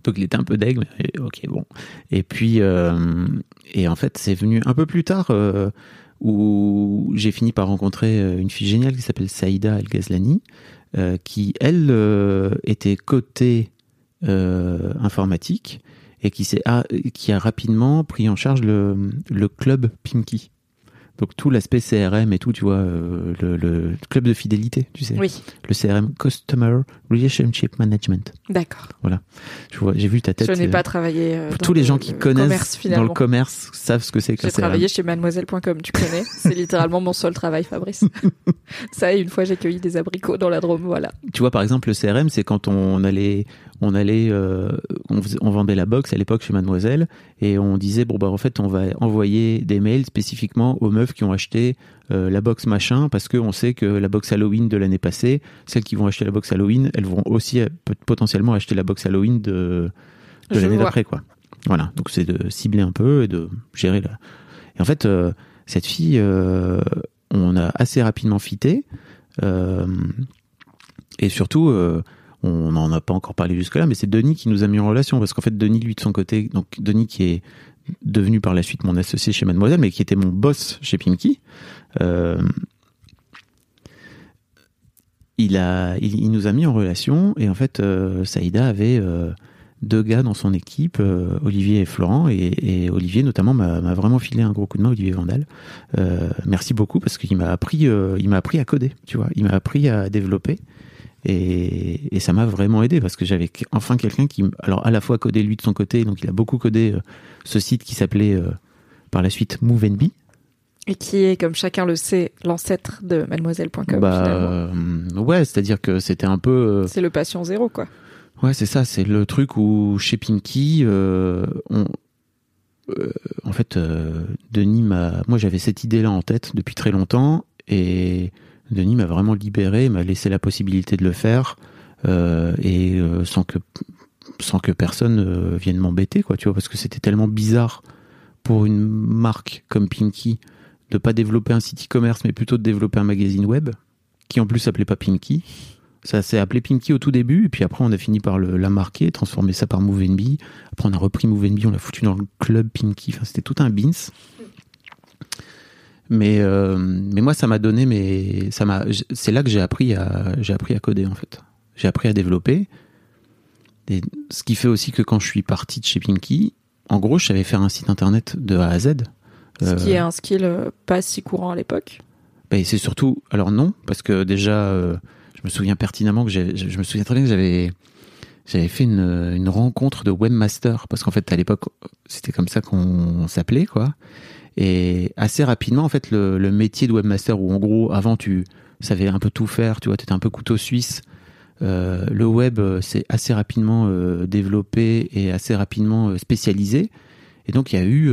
Donc il était un peu deg, mais euh, ok bon. Et puis euh, et en fait c'est venu un peu plus tard euh, où j'ai fini par rencontrer euh, une fille géniale qui s'appelle Saïda El Ghazlani, euh, qui elle euh, était côté informatique et qui a rapidement pris en charge le, le club Pimki. Donc tout l'aspect CRM et tout, tu vois, euh, le, le club de fidélité, tu sais, Oui, le CRM Customer Relationship Management. d'accord. Je vois, j'ai vu ta tête. Je n'ai euh, pas travaillé euh, tous les le gens qui connaissent dans le commerce savent ce que c'est qu'un J'ai CRM. travaillé chez mademoiselle.com, tu connais. C'est [laughs] littéralement mon seul travail, Fabrice. [laughs] Ça, et une fois, j'ai cueilli des abricots dans la Drôme, voilà. Tu vois, par exemple, le CRM, c'est quand on allait, on allait, euh, on vendait la box à l'époque chez Mademoiselle et on disait bon bah en fait on va envoyer des mails spécifiquement aux meufs qui ont acheté euh, la box machin parce que on sait que la box Halloween de l'année passée, celles qui vont acheter la box Halloween, elles vont aussi euh, potentiellement acheter la box Halloween de, l'année d'après quoi. Voilà, donc c'est de cibler un peu et de gérer la. Et en fait, euh, cette fille, euh, on a assez rapidement fité. Et surtout, on n'en a pas encore parlé jusque-là, mais c'est Denis qui nous a mis en relation. Parce qu'en fait, Denis, lui, de son côté, donc Denis qui est devenu par la suite mon associé chez Mademoiselle, mais qui était mon boss chez Pimki, euh, il, a, il, nous a mis en relation. Et en fait, euh, Saïda avait euh, deux gars dans son équipe, Olivier et Florent. Et, et Olivier, notamment, m'a vraiment filé un gros coup de main, Olivier Vandal. Merci beaucoup parce qu'il m'a appris, m'a appris à coder, tu vois. Il m'a appris à développer. Et, et ça m'a vraiment aidé parce que j'avais enfin quelqu'un qui, alors à la fois codé lui de son côté, donc il a beaucoup codé euh, ce site qui s'appelait euh, par la suite MoveNB. Et qui est, comme chacun le sait, l'ancêtre de mademoiselle.com. Bah euh, ouais, c'est-à-dire que c'était un peu, C'est le patient zéro, quoi. ouais, c'est ça, c'est le truc où chez Pinky, euh, on, euh, en fait, euh, Denis m'a, moi j'avais cette idée-là en tête depuis très longtemps et Denis m'a vraiment libéré, m'a laissé la possibilité de le faire euh, et euh, sans que sans que personne euh, vienne m'embêter, quoi, tu vois, parce que c'était tellement bizarre pour une marque comme Pinky de pas développer un site e-commerce, mais plutôt de développer un magazine web qui en plus s'appelait pas Pinky. Ça s'est appelé Pinky au tout début, et puis après on a fini par le, la marquer, transformer ça par MoveNB. Après on a repris MoveNB, on l'a foutu dans le club Pinky. Enfin, c'était tout un beans. Mais, euh, mais moi, ça m'a donné, ça m'a, c'est là que j'ai appris à, j'ai appris à coder en fait. J'ai appris à développer. Et ce qui fait aussi que quand je suis parti de chez Pinky, en gros, je savais faire un site internet de A à Z. Ce qui Euh, est un skill euh, pas si courant à l'époque. ben, c'est surtout, alors non, parce que déjà, euh, je me souviens pertinemment que je je me souviens très bien que j'avais, j'avais fait une, une rencontre de webmaster, parce qu'en fait, à l'époque, c'était comme ça qu'on s'appelait, quoi. Et assez rapidement, en fait, le, métier de webmaster, où en gros, avant, tu savais un peu tout faire, tu vois, t'étais un peu couteau suisse. Euh, le web euh, s'est assez rapidement euh, développé et assez rapidement spécialisé. Et donc, il y a eu,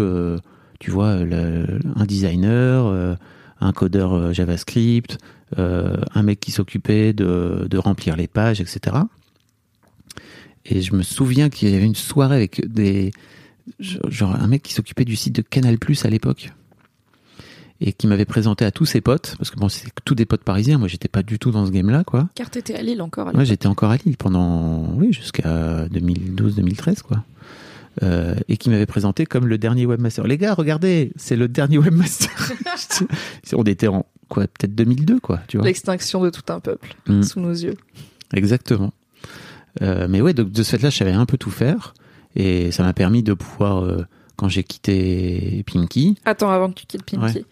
tu vois, un designer, un codeur JavaScript, un mec qui s'occupait de remplir les pages, etc. Et je me souviens qu'il y avait une soirée avec des genre un mec qui s'occupait du site de Canal Plus à l'époque et qui m'avait présenté à tous ses potes parce que bon c'est tous des potes parisiens moi j'étais pas du tout dans ce game là quoi Car t'étais à Lille encore à moi l'époque. j'étais encore à Lille pendant oui jusqu'à 2012 2013 quoi euh, et qui m'avait présenté comme le dernier webmaster. Les gars, regardez, c'est le dernier webmaster. [laughs] On était en quoi, peut-être 2002, quoi, tu vois. L'extinction de tout un peuple Mm. sous nos yeux. Exactement. Euh, mais ouais, donc de ce fait-là, je savais un peu tout faire et ça m'a permis de pouvoir, euh, quand j'ai quitté Pinky, Attends, avant que tu quittes Pimki. Ouais.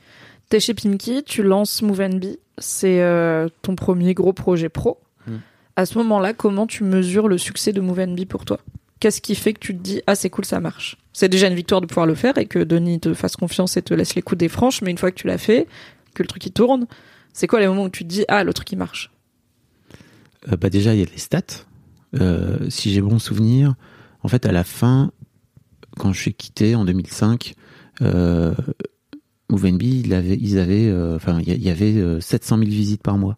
T'es chez Pimki, tu lances Move and Be, c'est euh, ton premier gros projet pro. Mm. À ce moment-là, comment tu mesures le succès de Move and Be pour toi? Qu'est-ce qui fait que tu te dis ah c'est cool ça marche? C'est déjà une victoire de pouvoir le faire et que Denis te fasse confiance et te laisse les coups des franches, mais une fois que tu l'as fait, que le truc il tourne, c'est quoi les moments où tu te dis ah le truc il marche? Euh, bah déjà, il y a les stats. Euh, si j'ai bon souvenir, en fait, à la fin, quand je suis quitté en 2005, euh, il avait, ils avaient, euh, enfin, il y avait euh, 700 000 visites par mois.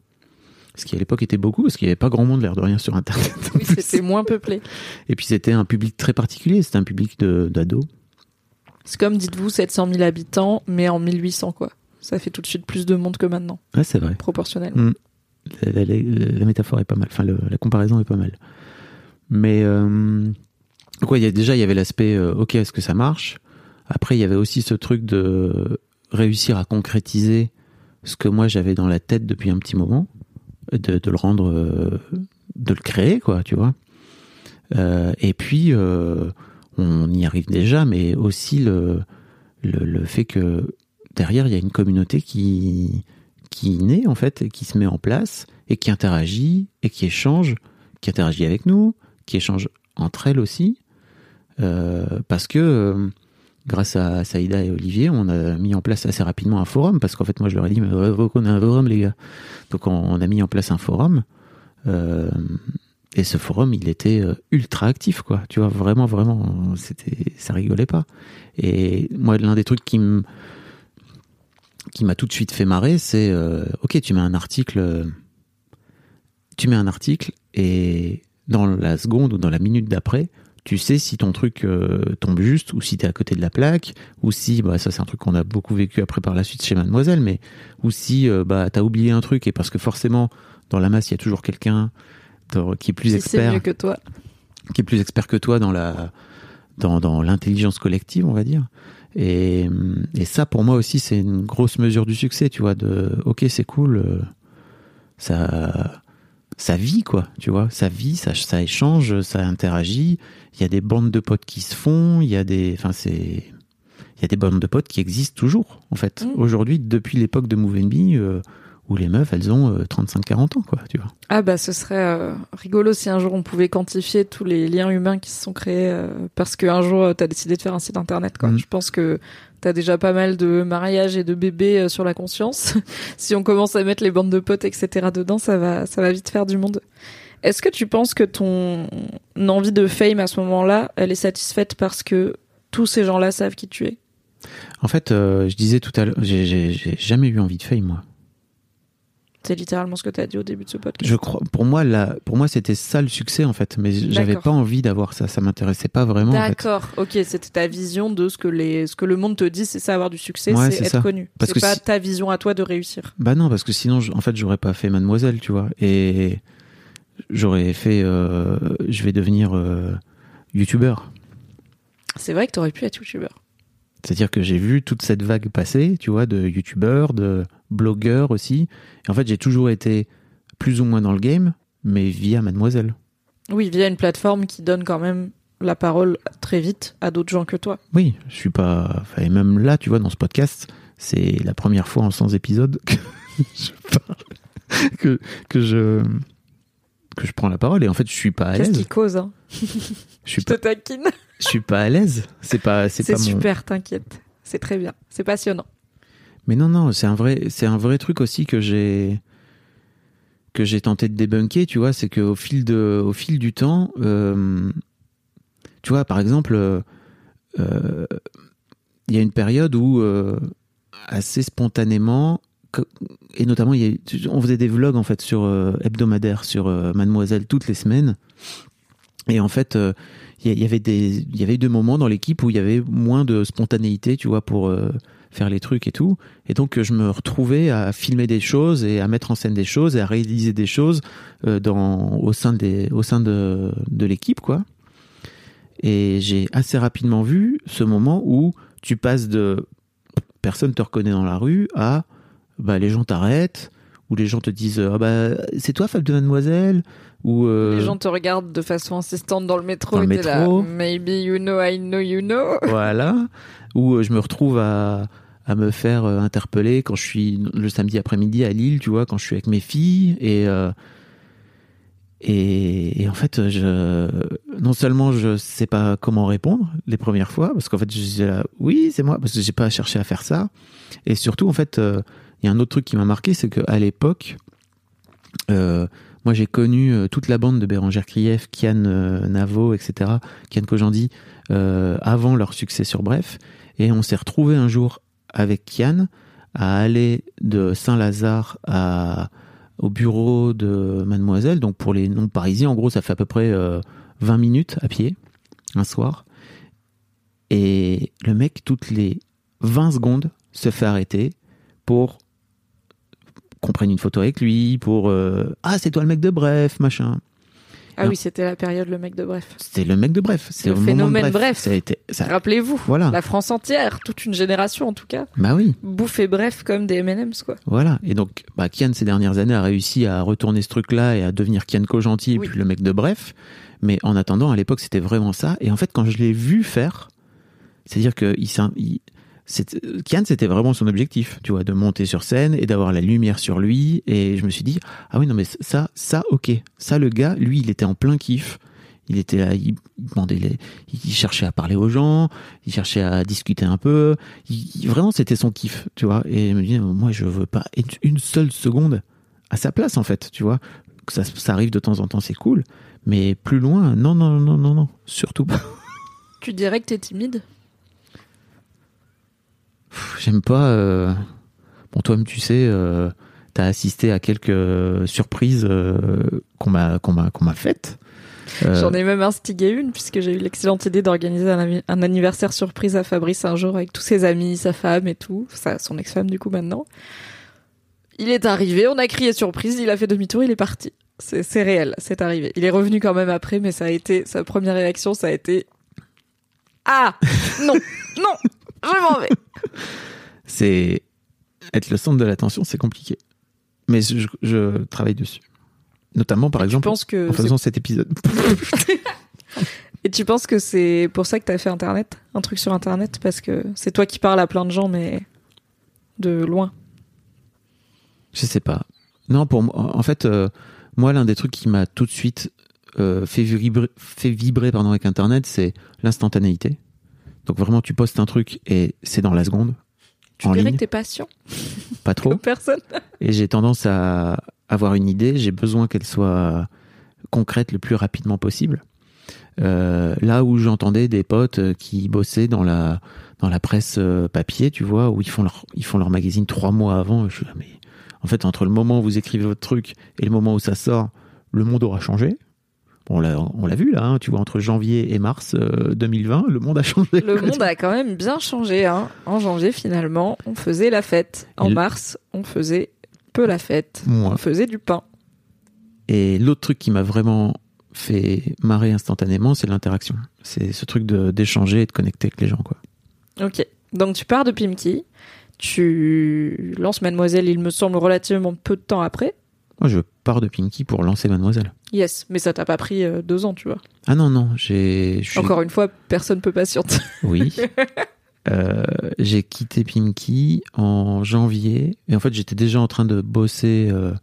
Ce qui à l'époque était beaucoup, parce qu'il n'y avait pas grand monde, l'air de rien, sur Internet. [laughs] Oui, c'était moins peuplé. Et puis c'était un public très particulier, c'était un public d'ados. C'est comme dites-vous 700 000 habitants, mais en 1800 quoi. Ça fait tout de suite plus de monde que maintenant, Ouais, c'est vrai. proportionnel. Mm. La, la- la- la métaphore est pas mal, enfin le- la comparaison est pas mal. Mais euh, il y a déjà il y avait l'aspect euh, ok est-ce que ça marche? Après il y avait aussi ce truc de réussir à concrétiser ce que moi j'avais dans la tête depuis un petit moment, de, le rendre, euh, de le créer quoi, tu vois. Euh, et puis on y arrive déjà, mais aussi le, le, le fait que derrière il y a une communauté qui qui naît en fait, qui se met en place et qui interagit et qui échange, qui interagit avec nous, qui échange entre elles aussi, parce que euh, grâce à Saïda et Olivier, on a mis en place assez rapidement un forum, parce qu'en fait moi je leur ai dit mais qu'on ait un forum les gars, donc on, on a mis en place un forum. euh, et ce forum, il était euh, ultra actif, quoi. Tu vois, vraiment, vraiment, c'était, ça rigolait pas. Et moi, l'un des trucs qui qui m'a tout de suite fait marrer, c'est euh, ok, tu mets un article, euh, tu mets un article et dans la seconde ou dans la minute d'après, tu sais si ton truc euh, tombe juste ou si t'es à côté de la plaque ou si bah ça c'est un truc qu'on a beaucoup vécu après par la suite chez Mademoiselle, mais ou si euh, bah t'as oublié un truc et parce que forcément dans la masse il y a toujours quelqu'un qui est plus Si expert mieux que toi. qui est plus expert que toi dans la dans, dans l'intelligence collective, on va dire. Et, et ça, pour moi aussi, c'est une grosse mesure du succès, tu vois. De ok, c'est cool, euh, ça ça vit quoi, tu vois. Ça vit, ça ça échange, ça interagit. Il y a des bandes de potes qui se font. Il y a des, enfin c'est il y a des bandes de potes qui existent toujours, en fait. Mm. Aujourd'hui, depuis l'époque de Move Be, euh, où les meufs, elles ont 35-40 ans, quoi, tu vois. Ah bah ce serait euh, rigolo si un jour on pouvait quantifier tous les liens humains qui se sont créés euh, parce qu'un jour euh, t'as décidé de faire un site internet quoi. Mm. Je pense que t'as déjà pas mal de mariages et de bébés euh, sur la conscience. [laughs] si on commence à mettre les bandes de potes etc dedans, ça va ça va vite faire du monde. Est-ce que tu penses que ton envie de fame à ce moment-là, elle est satisfaite parce que tous ces gens-là savent qui tu es? En fait, euh, je disais tout à l'heure, j'ai- jamais eu envie de fame, moi. C'est littéralement ce que t'as dit au début de ce podcast. Je crois, pour moi, là, pour moi, c'était ça le succès en fait, mais j'avais pas envie d'avoir ça, ça m'intéressait pas vraiment. en fait. D'accord, ok, c'était ta vision de ce que les, ce que le monde te dit, c'est ça avoir du succès, Ouais, c'est être ça. connu. Parce C'est que pas si- ta vision à toi de réussir. Bah non, parce que sinon, en fait, j'aurais pas fait Mademoiselle, tu vois, et j'aurais fait, euh, je vais devenir euh, youtubeur. C'est vrai que t'aurais pu être youtubeur. C'est-à-dire que j'ai vu toute cette vague passer, tu vois, de youtubeurs, de blogueurs aussi. Et en fait, j'ai toujours été plus ou moins dans le game, mais via Mademoiselle. Oui, via une plateforme qui donne quand même la parole très vite à d'autres gens que toi. Oui, je suis pas. Enfin, et même là, tu vois, dans ce podcast, c'est la première fois en 100 épisodes que [laughs] je parle, que, que je que je prends la parole et en fait je suis pas à Qu'est-ce qui cause hein? Je suis Je te pas, taquine. Je suis pas à l'aise. C'est pas c'est mon. super, t'inquiète. C'est très bien. C'est passionnant. Mais non non, c'est un vrai c'est un vrai truc aussi que j'ai que j'ai tenté de débunker. Tu vois, c'est que au fil de au fil du temps, euh, tu vois, par exemple, euh, euh, il y a une période où euh, assez spontanément et notamment il y a- on faisait des vlogs en fait sur hebdomadaires sur Mademoiselle toutes les semaines et en fait euh, il y, avait des moments dans l'équipe où il y avait moins de spontanéité tu vois pour euh, faire les trucs et tout. Et donc je me retrouvais à filmer des choses et à mettre en scène des choses et à réaliser des choses euh, au sein de l'équipe quoi. Et j'ai assez rapidement vu ce moment où tu passes de personne te reconnaît dans la rue à bah, les gens t'arrêtent ou les gens te disent ah bah c'est toi Fab de Mademoiselle? Ou euh, Les gens te regardent de façon insistante dans le métro Dans le t'es là, métro. Maybe you know, I know you know. [laughs] voilà où euh, je me retrouve à à me faire euh, interpeller quand je suis le samedi après-midi à Lille, tu vois, quand je suis avec mes filles et euh, et, et en fait, je non seulement je sais pas comment répondre les premières fois parce qu'en fait je disais là, oui c'est moi parce que j'ai pas cherché à faire ça et surtout en fait euh, il y a un autre truc qui m'a marqué c'est qu'à l'époque moi j'ai connu euh, toute la bande de Bérangère Krief, Kian euh, Navo, etc. Kian Kojandi euh, avant leur succès sur Bref et on s'est retrouvé un jour avec Kian à aller de Saint-Lazare au bureau de Mademoiselle. Donc pour les non parisiens, en gros, ça fait à peu près euh, 20 minutes à pied un soir. Et le mec, toutes les 20 secondes, se fait arrêter pour qu'on prenne une photo avec lui, pour euh, ah c'est toi le mec de Bref, machin. Ah Non. oui, c'était la période le mec de Bref. C'était le mec de Bref. C'est Le phénomène Bref. Ça a été, ça- Rappelez-vous, Voilà. la France entière, toute une génération en tout cas, Bah oui. bouffait Bref comme des M&M's quoi. Voilà. Et donc, bah, Kian, ces dernières années, a réussi à retourner ce truc-là et à devenir Kian Kojandi, Oui. puis le mec de Bref. Mais en attendant, à l'époque, c'était vraiment ça. Et en fait, quand je l'ai vu faire, c'est-à-dire que il, il- Kian, c'était vraiment son objectif, tu vois, de monter sur scène et d'avoir la lumière sur lui. Et je me suis dit, ah oui, non, mais ça, ça, ok. Ça, le gars, lui, il était en plein kiff. Il était là, il, demandait il cherchait à parler aux gens, il cherchait à discuter un peu. Vraiment, c'était son kiff, tu vois. Et je me dis, moi, je veux pas être une seule seconde à sa place, en fait, tu vois. Ça, ça arrive de temps en temps, c'est cool. Mais plus loin, non, non, non, non, non, surtout pas. Tu dirais que t'es timide? J'aime pas. euh, Bon, toi-même, tu sais, euh, t'as assisté à quelques euh, surprises qu'on m'a qu'on m'a qu'on m'a faites. J'en ai même instigé une puisque j'ai eu l'excellente idée d'organiser un, anniversaire surprise à Fabrice un jour avec tous ses amis, sa femme et tout, son ex-femme du coup maintenant. Il est arrivé, on a crié surprise, il a fait demi-tour, il est parti. C'est réel, c'est arrivé. Il est revenu quand même après, mais ça a été sa première réaction, ça a été ah non non je m'en vais. [laughs] c'est être le centre de l'attention, c'est compliqué. Mais je, je travaille dessus. Notamment, par exemple, que en faisant cet épisode. [laughs] [laughs] Et tu penses que c'est pour ça que t'as fait Internet, un truc sur Internet, parce que c'est toi qui parles à plein de gens, mais de loin. Je sais pas. Non, pour moi, en fait, euh, moi, l'un des trucs qui m'a tout de suite euh, fait vibrer, fait vibrer pardon, avec Internet, c'est l'instantanéité. Donc vraiment, tu postes un truc et c'est dans la seconde. Tu en dirais que t'es patient pas [laughs] trop. personne. Et j'ai tendance à avoir une idée, j'ai besoin qu'elle soit concrète le plus rapidement possible. Euh, là où j'entendais des potes euh, qui bossaient dans la dans la presse euh, papier, tu vois, où ils font leur ils font leur magazine trois mois avant, je suis là, mais en fait entre le moment où vous écrivez votre truc et le moment où ça sort, le monde aura changé. On l'a vu là, hein, tu vois, entre janvier et mars euh, 2020, le monde a changé. Le monde a quand même bien changé. Hein. En janvier, finalement, on faisait la fête. En Et mars, on faisait peu la fête. Moi. On faisait du pain. Et l'autre truc qui m'a vraiment fait marrer instantanément, c'est l'interaction. C'est ce truc d'échanger et de connecter avec les gens, quoi. Ok. Donc tu pars de Pimki. Tu lances Mademoiselle, il me semble, relativement peu de temps après. Moi, je pars de Pinky pour lancer Mademoiselle. Yes, mais ça t'a pas pris euh, deux ans, tu vois. Ah non, non, j'ai. Encore une fois, personne peut patienter. [laughs] Oui. Euh, j'ai quitté Pimki en janvier. Et en fait, j'étais déjà en train de bosser euh,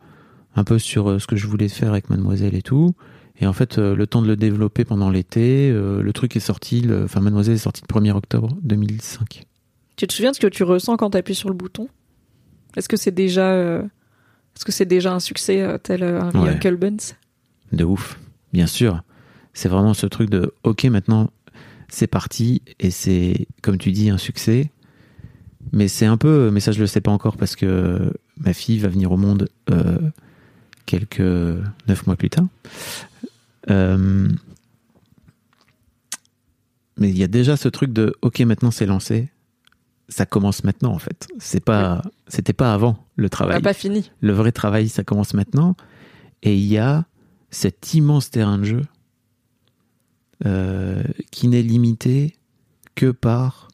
un peu sur ce que je voulais faire avec Mademoiselle et tout. Et en fait, le temps de le développer pendant l'été, le truc est sorti, le... enfin, Mademoiselle est sortie le 1er octobre 2005. tu te souviens de ce que tu ressens quand tu appuies sur le bouton? Est-ce que c'est déjà, est-ce que c'est déjà un succès euh, tel euh, un Ouais. Uncle De ouf, bien sûr. C'est vraiment ce truc de ok maintenant c'est parti et c'est comme tu dis un succès. Mais c'est un peu, mais ça je le sais pas encore parce que ma fille va venir au monde euh, quelques neuf mois plus tard. Euh, mais il y a déjà ce truc de ok maintenant c'est lancé, ça commence maintenant en fait. C'est pas, c'était pas avant le travail n'a pas fini. le vrai travail, ça commence maintenant. Et il y a cet immense terrain de jeu euh, qui n'est limité que par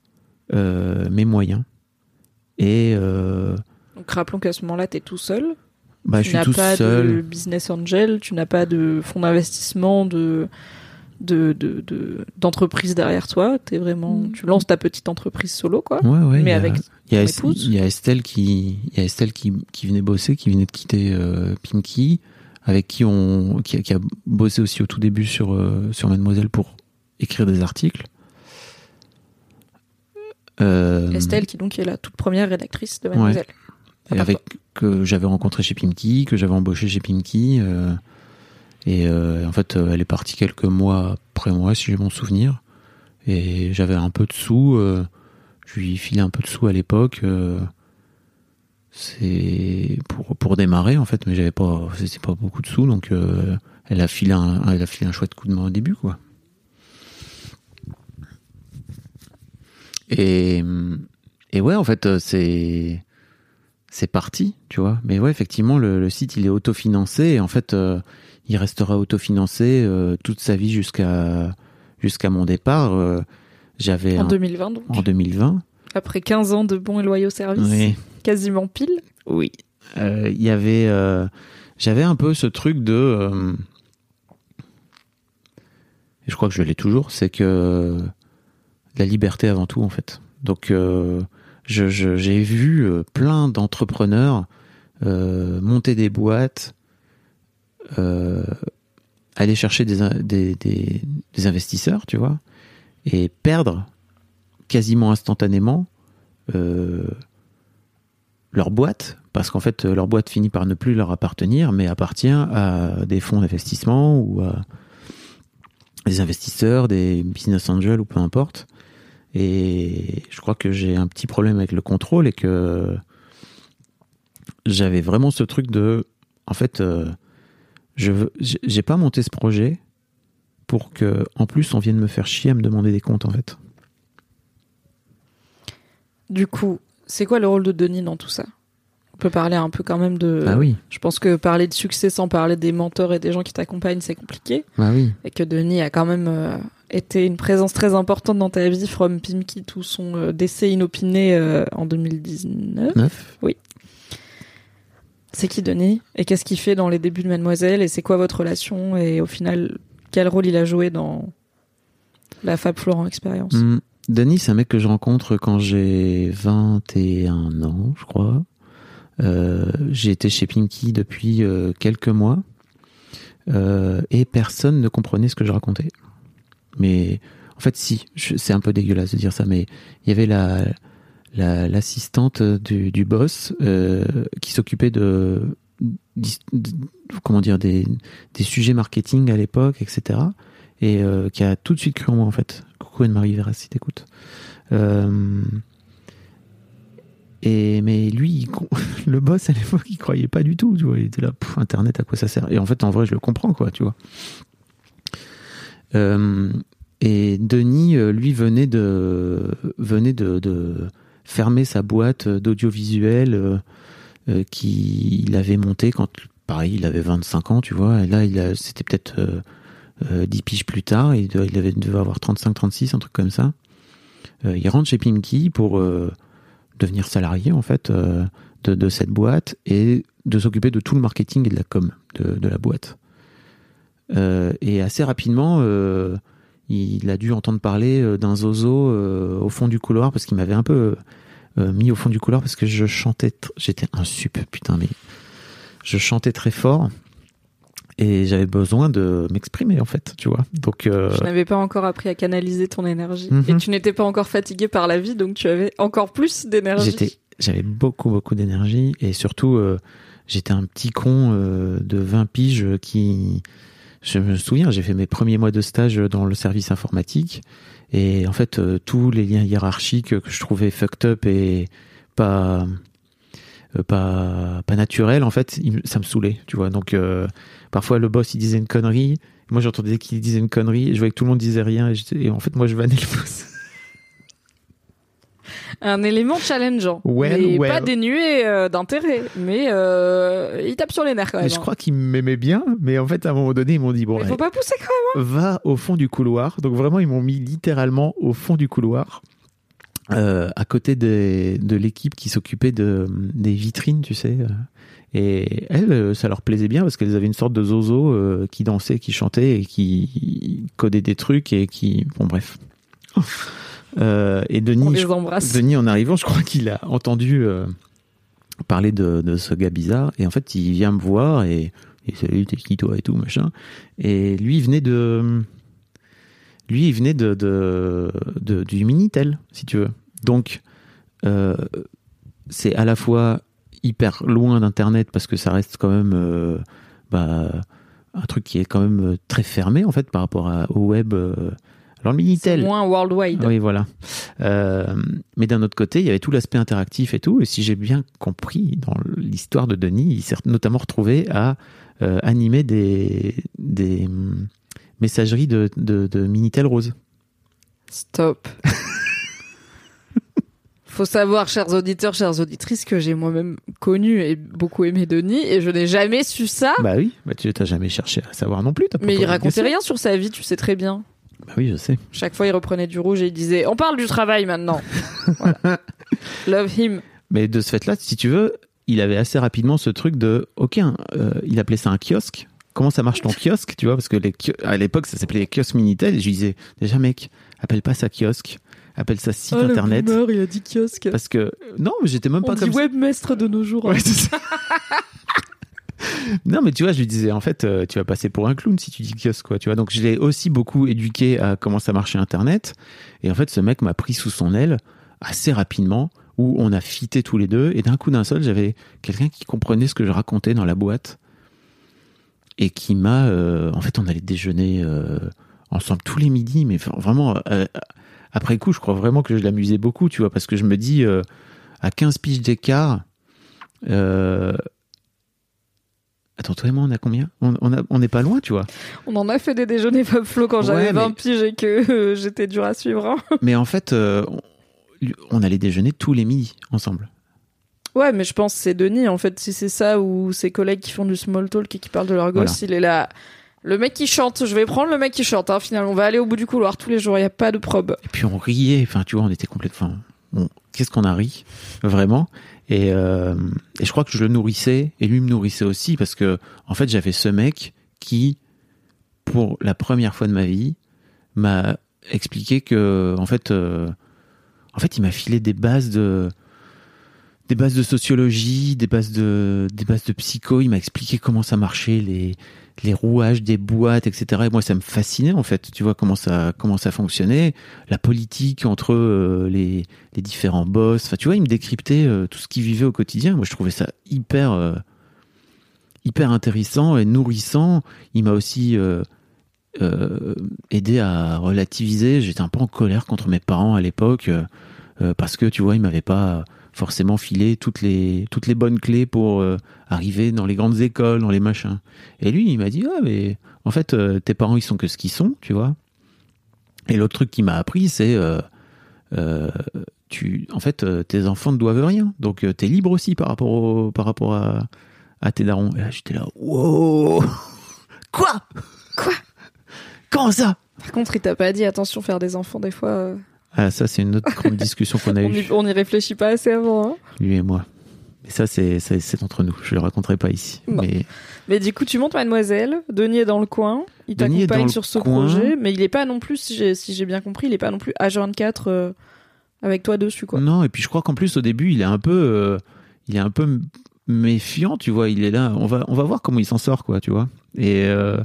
euh, mes moyens. Et euh, Donc rappelons qu'à ce moment-là, tu es tout seul. bah, je tu suis n'as tout pas de seul. business angel, tu n'as pas de fonds d'investissement, de de de- de- d'entreprise derrière toi. T'es vraiment, tu lances ta petite entreprise solo, quoi. Ouais, ouais, y Mais a- avec il y a, ton Es- épouse. il y a Estelle qui, il y a Estelle qui, qui venait bosser, qui venait de quitter euh, Pinky, avec qui on, qui, a- qui a bossé aussi au tout début sur euh, sur Mademoiselle pour écrire des articles. Euh, Estelle, qui donc est la toute première rédactrice de Mademoiselle. et part avec que j'avais rencontré chez Pimki, que j'avais embauché chez Pimki. Et euh, en fait, euh, elle est partie quelques mois après moi, si j'ai mon souvenir. Et j'avais un peu de sous. euh, je lui filais un peu de sous à l'époque. c'est pour pour démarrer en fait, mais j'avais pas, c'était pas beaucoup de sous, donc elle a filé un, elle a filé un chouette coup de main au début, quoi. Et et ouais, en fait, c'est c'est parti, tu vois. Mais ouais, effectivement, le, le site, il est autofinancé et en fait, il restera autofinancé euh, toute sa vie jusqu'à jusqu'à mon départ. Euh, J'avais En un- 2020, donc. en 2020. Après 15 ans de bons et loyaux services. Oui. Quasiment pile. Oui. Euh, Il y avait, euh, j'avais un peu ce truc de, euh, et je crois que je l'ai toujours, c'est que la liberté avant tout en fait. Donc euh, je- je- j'ai vu plein d'entrepreneurs euh, monter des boîtes, euh, aller chercher des, in- des, des- des investisseurs, tu vois, et perdre quasiment instantanément euh, leur boîte, parce qu'en fait, leur boîte finit par ne plus leur appartenir, mais appartient à des fonds d'investissement ou à des investisseurs, des business angels ou peu importe. Et je crois que j'ai un petit problème avec le contrôle et que j'avais vraiment ce truc de, en fait, euh, je veux, j'ai pas monté ce projet pour que, en plus, on vienne me faire chier à me demander des comptes, en fait. Du coup, c'est quoi le rôle de Denis dans tout ça? On peut parler un peu quand même de. Bah oui, Je pense que parler de succès sans parler des mentors et des gens qui t'accompagnent, c'est compliqué. bah oui. Et que Denis a quand même euh, été une présence très importante dans ta vie, from Pimki, tout son euh, décès inopiné euh, en 2019. Neuf. C'est qui Denis Et qu'est-ce qu'il fait dans les débuts de Mademoiselle Et c'est quoi votre relation Et au final, quel rôle il a joué dans la Fab Florent expérience Hmm. Denis, c'est un mec que je rencontre quand j'ai 21 ans, je crois. Euh, j'ai été chez Pinky depuis euh, quelques mois euh, et personne ne comprenait ce que je racontais. Mais en fait, si, c'est un peu dégueulasse de dire ça, mais il y avait la la- l'assistante du, du boss euh, qui s'occupait de, comment dire des, des sujets marketing à l'époque, etc. Et euh, qui a tout de suite cru en moi en fait. Coucou Anne-Marie Verras si t'écoutes. Euh, et mais lui, [laughs] le boss à l'époque, il croyait pas du tout. Tu vois, il était là, Pff, Internet, à quoi ça sert? Et en fait, en vrai, je le comprends, quoi, tu vois. Euh, et Denis, euh, lui, venait de venait de fermer sa boîte d'audiovisuel euh, euh, qu'il avait montée quand, pareil, il avait 25 ans, tu vois. Et là, c'était peut-être euh, euh, 10 piges plus tard. Il, devait avoir 35-36, un truc comme ça. Euh, il rentre chez Pimki pour euh, devenir salarié en fait euh, de, cette boîte et de s'occuper de tout le marketing et de la com de, la boîte. Euh, et assez rapidement, euh, il a dû entendre parler euh, d'un zozo euh, au fond du couloir parce qu'il m'avait un peu euh, mis au fond du couloir parce que je chantais, j'étais un sup, putain, mais je chantais très fort et j'avais besoin de m'exprimer en fait, tu vois. Donc euh, Je n'avais pas encore appris à canaliser ton énergie. Mhm. Et tu n'étais pas encore fatigué par la vie, donc tu avais encore plus d'énergie. J'étais, j'avais beaucoup, beaucoup d'énergie et surtout, j'étais un petit con de 20 piges qui, je me souviens, j'ai fait mes premiers mois de stage dans le service informatique et en fait, euh, tous les liens hiérarchiques que je trouvais fucked up et pas, euh, pas, pas naturels, en fait, ça me saoulait, tu vois. Donc, euh, parfois, le boss, il disait une connerie. Moi, j'entendais qu'il disait une connerie je voyais que tout le monde disait rien et en fait, moi, je vannais le boss. Un élément challengeant. Well, mais well. pas dénué euh, d'intérêt. Mais euh, il tape sur les nerfs quand même. Mais je crois qu'ils m'aimaient bien, mais en fait, à un moment donné, ils m'ont dit bon, Il faut pas pousser quand même. va au fond du couloir. Donc vraiment, ils m'ont mis littéralement au fond du couloir, euh, à côté des- de l'équipe qui s'occupait de des vitrines, tu sais. euh. Et elles, ça leur plaisait bien parce qu'elles avaient une sorte de zozo euh, qui dansait, qui chantait et qui codait des trucs et qui, bon bref. Euh, et On Denis, je-. Denis, en arrivant, je crois qu'il a entendu euh, parler de, de ce gars bizarre. Et en fait, il vient me voir et, et salut, t'es qui toi? et tout, machin. Et lui, il venait de. Lui, il venait de, de, de- du Minitel, si tu veux. Donc, euh, c'est à la fois hyper loin d'Internet parce que ça reste quand même bah, un truc qui est quand même très fermé, en fait, par rapport à- au web. euh. Alors, le Minitel. moins worldwide. Oui, voilà. Euh, mais d'un autre côté, il y avait tout l'aspect interactif et tout. Et si j'ai bien compris, dans l'histoire de Denis, il s'est notamment retrouvé à euh, animer des, des hum, messageries de, de, de Minitel Rose. Stop. [laughs] Faut savoir, chers auditeurs, chères auditrices, que j'ai moi-même connu et beaucoup aimé Denis, et je n'ai jamais su ça. Bah oui, bah tu t'as jamais cherché à savoir non plus. mais il racontait rien sur sa vie, tu sais très bien. Bah oui, je sais. Chaque fois, il reprenait du rouge et il disait On parle du travail maintenant. [laughs] Voilà. Love him. Mais de ce fait-là, si tu veux, il avait assez rapidement ce truc de, ok, euh, il appelait ça un kiosque. Comment ça marche ton kiosque, tu vois? Parce que les à l'époque, ça s'appelait les kiosques Minitel. Et je lui disais, déjà mec, appelle pas ça kiosque, appelle ça site Oh, le internet. boomer, il a dit kiosque. Parce que non, mais j'étais même On pas dit comme ça. webmestre de nos jours. hein. Ouais, c'est ça. [laughs] [laughs] non, mais tu vois, je lui disais en fait, euh, tu vas passer pour un clown si tu dis kiosque, quoi. Tu vois, donc je l'ai aussi beaucoup éduqué à comment ça marchait Internet. Et en fait, ce mec m'a pris sous son aile assez rapidement, où on a fité tous les deux. Et d'un coup d'un seul, j'avais quelqu'un qui comprenait ce que je racontais dans la boîte et qui m'a, euh, en fait, on allait déjeuner euh, ensemble tous les midis, mais vraiment. après coup, je crois vraiment que je l'amusais beaucoup, tu vois, parce que je me dis, à 15 piges d'écart, euh... Attends, toi et moi, on a combien? On, on, a- on n'est pas loin, tu vois. On en a fait des déjeuners Fab Flo quand j'avais Ouais, 20 mais- piges et que euh, j'étais dur à suivre. hein. [laughs] Mais en fait, euh, on, allait déjeuner tous les midis ensemble. Ouais, mais je pense que c'est Denis, en fait, si c'est ça, ou ses collègues qui font du small talk et qui parlent de leur gosse, il est là. Le mec qui chante, je vais prendre le mec qui chante, hein, finalement. On va aller au bout du couloir tous les jours, il n'y a pas de probe. Et puis on riait, enfin, tu vois, on était complètement. Qu'est-ce qu'on a ri, vraiment. Et, euh, et je crois que je le nourrissais, et lui me nourrissait aussi, parce que, en fait, j'avais ce mec qui, pour la première fois de ma vie, m'a expliqué que, en fait, euh, en fait, il m'a filé des bases de, des bases de sociologie, des bases de, des bases de psycho. Il m'a expliqué comment ça marchait, les, les rouages des boîtes, etc. Et moi, ça me fascinait en fait. Tu vois comment ça, comment ça fonctionnait, la politique entre euh, les, les différents boss. Enfin, tu vois, il me décryptait euh, tout ce qu'il vivait au quotidien. Moi, je trouvais ça hyper, euh, hyper intéressant et nourrissant. Il m'a aussi aidé à relativiser. J'étais un peu en colère contre mes parents à l'époque parce que tu vois, ils m'avaient pas forcément filé toutes les toutes les bonnes clés pour euh, arriver dans les grandes écoles, dans les machins. Et lui, il m'a dit ah mais en fait euh, tes parents ils sont que ce qu'ils sont, tu vois. Et l'autre truc qu'il m'a appris c'est euh, tu en fait tes enfants ne doivent rien, donc euh, t'es libre aussi par rapport au, par rapport à à tes darons. Et là j'étais là wow [laughs] quoi? Quoi? Comment ça? Par contre, il t'a pas dit, attention, faire des enfants, des fois, Ah ça c'est une autre grande discussion qu'on a on eue. on y réfléchit pas assez avant. hein. lui et moi. Mais ça, c'est c'est- entre nous. Je le raconterai pas ici. Non. Mais Mais du coup, tu montes Mademoiselle, Denis est dans le coin, il t'accompagne sur ce coin. projet, mais il est pas non plus, si j'ai si bien compris, il est pas non plus H24 euh, avec toi dessus, quoi. non, et puis je crois qu'en plus au début, il est un peu, euh, il est un peu méfiant, tu vois. Il est là. On va, on va voir comment il s'en sort, quoi, tu vois. Et euh,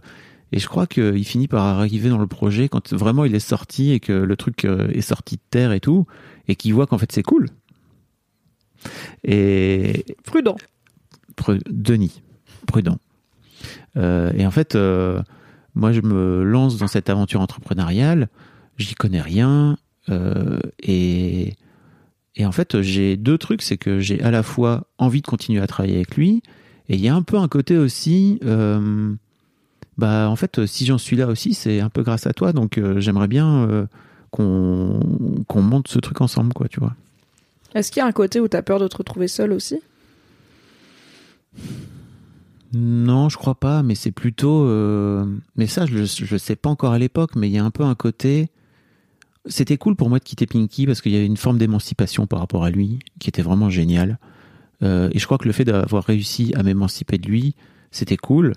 et je crois qu'il finit par arriver dans le projet quand vraiment il est sorti et que le truc euh, est sorti de terre et tout, et qu'il voit qu'en fait c'est cool. Et Prudent. Pru- Denis, prudent. Euh, et en fait, euh, moi, je me lance dans cette aventure entrepreneuriale. J'y connais rien. euh, et, et en fait, j'ai deux trucs. C'est que j'ai à la fois envie de continuer à travailler avec lui. Et il y a un peu un côté aussi. euh, bah, en fait, si j'en suis là aussi, c'est un peu grâce à toi. Donc, euh, j'aimerais bien euh, qu'on monte ce truc ensemble, quoi, tu vois. Est-ce qu'il y a un côté où t'as peur de te retrouver seul aussi? Non, je crois pas, mais c'est plutôt. euh, Mais ça, je, le sais pas encore à l'époque, mais il y a un peu un côté. C'était cool pour moi de quitter Pinky parce qu'il y avait une forme d'émancipation par rapport à lui qui était vraiment géniale. Euh, et je crois que le fait d'avoir réussi à m'émanciper de lui, c'était cool.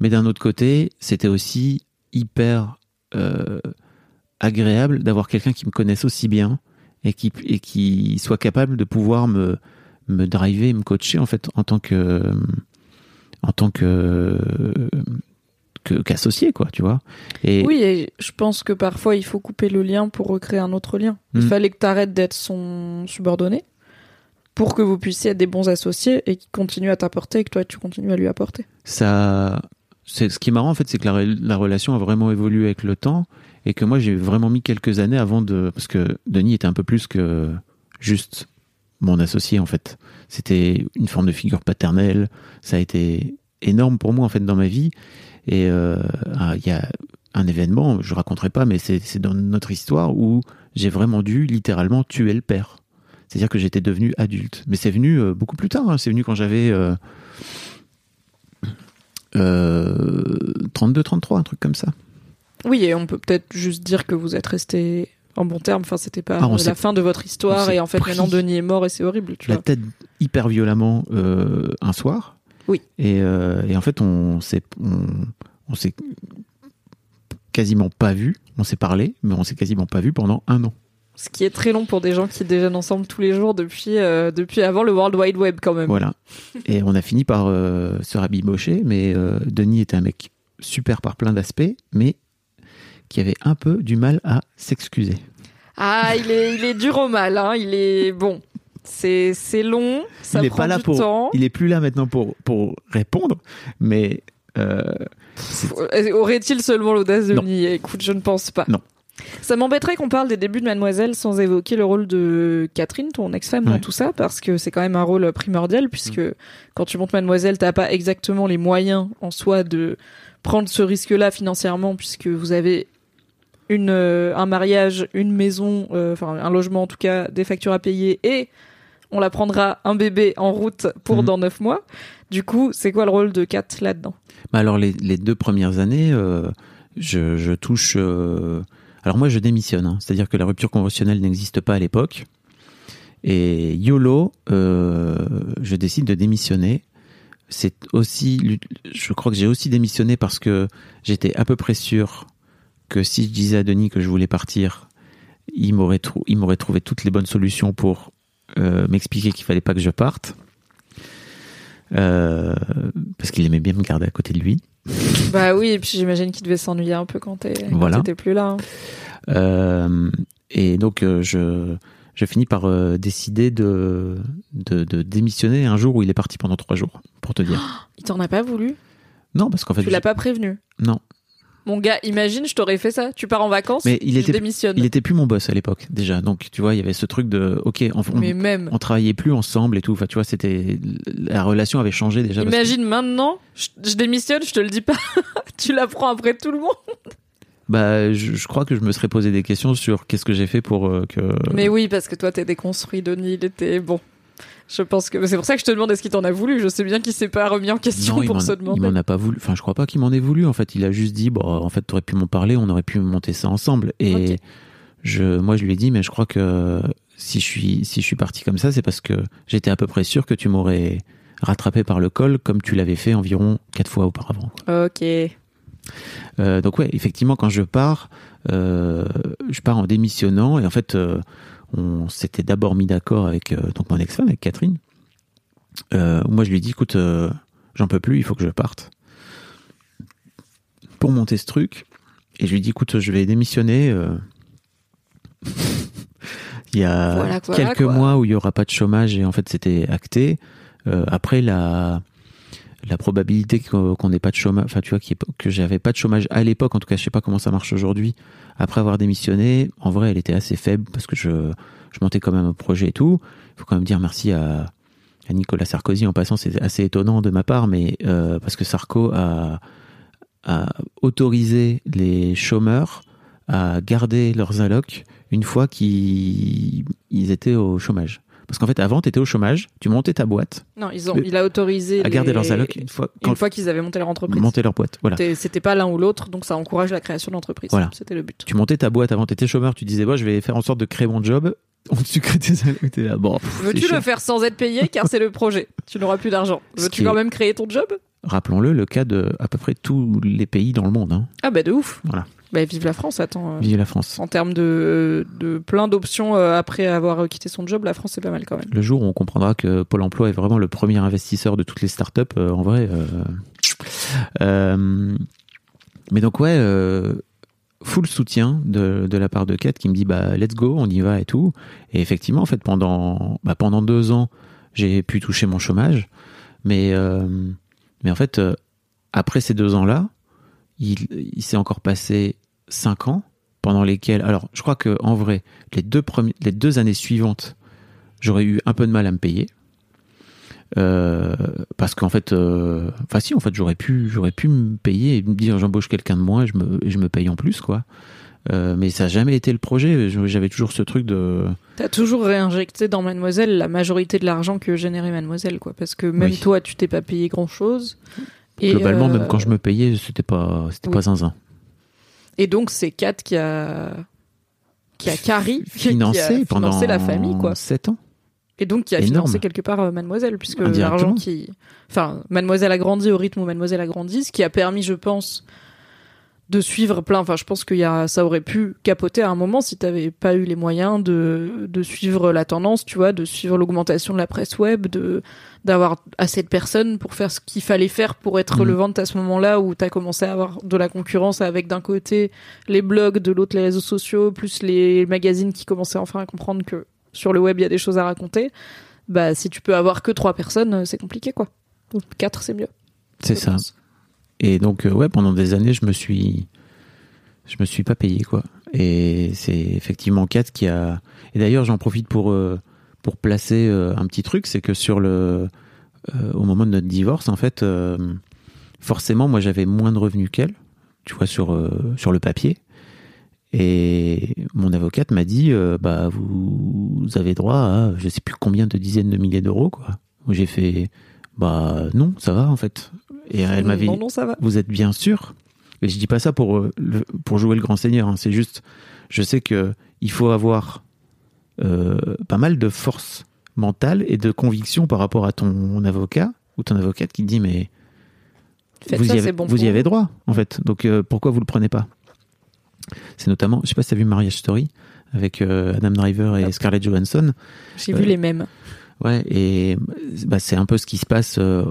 Mais d'un autre côté, c'était aussi hyper euh, agréable d'avoir quelqu'un qui me connaisse aussi bien et qui, et qui soit capable de pouvoir me, me driver, me coacher en fait en tant que en tant que qu'associé quoi tu vois et Oui, et je pense que parfois il faut couper le lien pour recréer un autre lien. Il Mm. fallait que t'arrêtes d'être son subordonné pour que vous puissiez être des bons associés et qu'il continue à t'apporter et que toi tu continues à lui apporter. ça c'est ce qui est marrant en fait c'est que la, la relation a vraiment évolué avec le temps et que moi j'ai vraiment mis quelques années avant de parce que Denis était un peu plus que juste mon associé en fait. C'était une forme de figure paternelle. Ça a été énorme pour moi en fait dans ma vie. Et euh, il y a un événement je raconterai pas mais c'est c'est dans notre histoire où j'ai vraiment dû littéralement tuer le père. C'est-à-dire que j'étais devenu adulte. Mais c'est venu euh, beaucoup plus tard hein. c'est venu quand j'avais euh, euh, 32 33 un truc comme ça Oui, et on peut peut-être juste dire que vous êtes resté en bon terme. Enfin, c'était pas Ah, euh, la fin de votre histoire et en fait maintenant Denis est mort et c'est horrible, tu la vois. tête hyper violemment euh, un soir. Oui. Et, euh, et en fait, on s'est on, on s'est quasiment pas vu. On s'est parlé, mais on s'est quasiment pas vu pendant un an. Ce qui est très long pour des gens qui déjeunent ensemble tous les jours depuis euh, depuis avant le World Wide Web quand même. Voilà. Et on a fini par euh, se rabibocher, mais euh, Denis était un mec super par plein d'aspects, mais qui avait un peu du mal à s'excuser. Ah, il est il est dur au mal, hein. Il est bon. C'est long, ça il est prend pas là du pour, temps. il est plus là maintenant pour pour répondre, mais Aurait-il seulement l'audace de le nier? Écoute, je ne pense pas. Non. Ça m'embêterait qu'on parle des débuts de Mademoiselle sans évoquer le rôle de Catherine, ton ex-femme, dans tout ça, parce que c'est quand même un rôle primordial, puisque quand tu montes Mademoiselle, t'as pas exactement les moyens en soi de prendre ce risque-là financièrement, puisque vous avez une, euh, un mariage, une maison, euh, enfin un logement en tout cas, des factures à payer, et on la prendra un bébé en route pour Mhm. dans neuf mois. Du coup, c'est quoi le rôle de Kat là-dedans? Bah alors les, les deux premières années, euh, je, je touche. Alors moi je démissionne, hein. c'est-à-dire que la rupture conventionnelle n'existe pas à l'époque. Et YOLO, euh, je décide de démissionner. C'est aussi, je crois que j'ai aussi démissionné parce que j'étais à peu près sûr que si je disais à Denis que je voulais partir, il m'aurait trou- il m'aurait trouvé toutes les bonnes solutions pour euh, m'expliquer qu'il fallait pas que je parte. Euh, parce qu'il aimait bien me garder à côté de lui. Bah oui, et puis j'imagine qu'il devait s'ennuyer un peu quand Voilà. t'étais plus là. hein. Euh, et donc, euh, je, je finis par euh, décider de, de, de démissionner un jour où il est parti pendant trois jours, pour te dire. [gasps] Il t'en a pas voulu? Non, parce qu'en fait, Tu l'as pas prévenu? Non. Mon gars, imagine, je t'aurais fait ça. Tu pars en vacances, Mais il je était, démissionne. il était plus mon boss à l'époque déjà. Donc, tu vois, il y avait ce truc de, ok, on, on, Mais même, on travaillait plus ensemble et tout. Enfin, tu vois, c'était la relation avait changé déjà. que- imagine maintenant, je, je démissionne, je te le dis pas. [laughs] tu l'apprends après tout le monde. bah, je, je crois que je me serais posé des questions sur qu'est-ce que j'ai fait pour euh, que. Mais oui, parce que toi, t'es déconstruit, Denis. Il était bon. Je pense que c'est pour ça que je te demande est-ce qu'il t'en a voulu? Je sais bien qu'il s'est pas remis en question Non, il pour se il demander. m'en a pas voulu. Enfin, je crois pas qu'il m'en ait voulu. En fait, il a juste dit, bon, en fait, t'aurais pu m'en parler, on aurait pu monter ça ensemble. Et je, moi, je lui ai dit, mais je crois que si je suis, si je suis parti comme ça, c'est parce que j'étais à peu près sûr que tu m'aurais rattrapé par le col, comme tu l'avais fait environ quatre fois auparavant. Ok. Euh, donc ouais, effectivement, quand je pars, euh, je pars en démissionnant et en fait, euh, on s'était d'abord mis d'accord avec euh, donc mon ex-femme, avec Catherine. Euh, moi, je lui ai dit, écoute, euh, j'en peux plus, il faut que je parte pour monter ce truc. Et je lui ai dit, écoute, je vais démissionner. [laughs] il y a Voilà, quelques mois où il y aura pas de chômage et en fait, c'était acté. Euh, après, la la probabilité qu'on n'ait pas de chômage, enfin tu vois, que j'avais pas de chômage à l'époque, en tout cas je sais pas comment ça marche aujourd'hui, après avoir démissionné, en vrai elle était assez faible parce que je, montais quand même un projet et tout. Il faut quand même dire merci à, Nicolas Sarkozy en passant, c'est assez étonnant de ma part, mais euh, parce que Sarko a, a autorisé les chômeurs à garder leurs allocs une fois qu'ils ils étaient au chômage. Parce qu'en fait, avant, tu étais au chômage, tu montais ta boîte, Non, ils ont, Le- il a autorisé à garder les- leurs allocs une fois, une fois qu'ils avaient monté leur entreprise. monter leur boîte. Voilà. C'était- pas l'un ou l'autre, donc ça encourage la création d'entreprise. Voilà. C'était le but. Tu montais ta boîte avant, tu étais chômeur, tu disais, bon, je vais faire en sorte de créer mon job. [laughs] On te sucrait tes allocs, t'es là. Bon, Veux-tu le faire sans être payé car c'est le projet? Tu n'auras plus d'argent. Veux-tu quand est- même créer ton job? Rappelons-le, le cas de à peu près tous les pays dans le monde. Hein. Ah bah de ouf. Voilà. Bah vive la France, attends. euh, Vive la France. En termes de, de plein d'options euh, après avoir quitté son job, la France c'est pas mal quand même. Le jour où on comprendra que Pôle emploi est vraiment le premier investisseur de toutes les startups, euh, en vrai. euh, euh, mais donc, ouais, euh, full soutien de, de la part de Kat qui me dit bah, let's go, on y va et tout. Et effectivement, en fait, pendant, bah, pendant deux ans, j'ai pu toucher mon chômage. Mais, euh, mais en fait, euh, après ces deux ans-là, il, il s'est encore passé cinq ans pendant lesquels. Alors, je crois que en vrai, les deux, premi- les deux années suivantes, j'aurais eu un peu de mal à me payer. Euh, parce qu'en fait, euh, enfin si, en fait, j'aurais pu, j'aurais pu me payer et me dire j'embauche quelqu'un de moins et je me, et je me paye en plus, quoi. Euh, mais ça n'a jamais été le projet. J'avais toujours ce truc de. T'as toujours réinjecté dans Mademoiselle la majorité de l'argent que générait Mademoiselle, quoi. Parce que même Oui. toi, tu t'es pas payé grand chose. Et, Globalement, euh, même quand je me payais, c'était pas, c'était oui. pas zinzin. Et donc c'est Kat qui a qui a carry, qui a Financé pendant financé la famille, quoi. 7 ans. Et donc qui a Énorme. financé quelque part euh, Mademoiselle, puisque l'argent qui, enfin, Mademoiselle a grandi au rythme où Mademoiselle a grandi, ce qui a permis, je pense, de suivre plein. Enfin, je pense qu'il y a, ça aurait pu capoter à un moment si t'avais pas eu les moyens de de suivre la tendance, tu vois, de suivre l'augmentation de la presse web, de d'avoir assez de personnes pour faire ce qu'il fallait faire pour être relevante à ce moment-là où t'as commencé à avoir de la concurrence avec d'un côté les blogs, de l'autre les réseaux sociaux, plus les magazines qui commençaient enfin à comprendre que sur le web il y a des choses à raconter. Bah si tu peux avoir que trois personnes, euh, c'est compliqué quoi. Donc quatre c'est mieux. C'est ça. pense. Et donc, euh, ouais, pendant des années, je me suis, je me suis pas payé, quoi. Et c'est effectivement Kat qui a. Et d'ailleurs, j'en profite pour euh, pour placer euh, un petit truc, c'est que sur le, au moment de notre divorce, en fait, forcément, moi, j'avais moins de revenus qu'elle, tu vois, sur sur le papier. Et mon avocate m'a dit, bah, vous, avez droit à, je sais plus combien de dizaines de milliers d'euros, quoi. J'ai fait, bah, non, ça va, en fait. Et elle m'avait, Non non ça va. vous êtes bien sûr Et je dis pas ça pour, euh, pour jouer le grand seigneur, hein, c'est juste, je sais que il faut avoir euh, pas mal de force mentale et de conviction par rapport à ton avocat ou ton avocate qui te dit mais Faites vous, ça, y, avez, bon vous pour y avez vous. droit en fait, donc euh, pourquoi vous le prenez pas? C'est notamment, je sais pas si t'as vu Marriage Story avec euh, Adam Driver et. Scarlett Johansson. J'ai vu les mêmes. Ouais, et bah, c'est un peu ce qui se passe euh,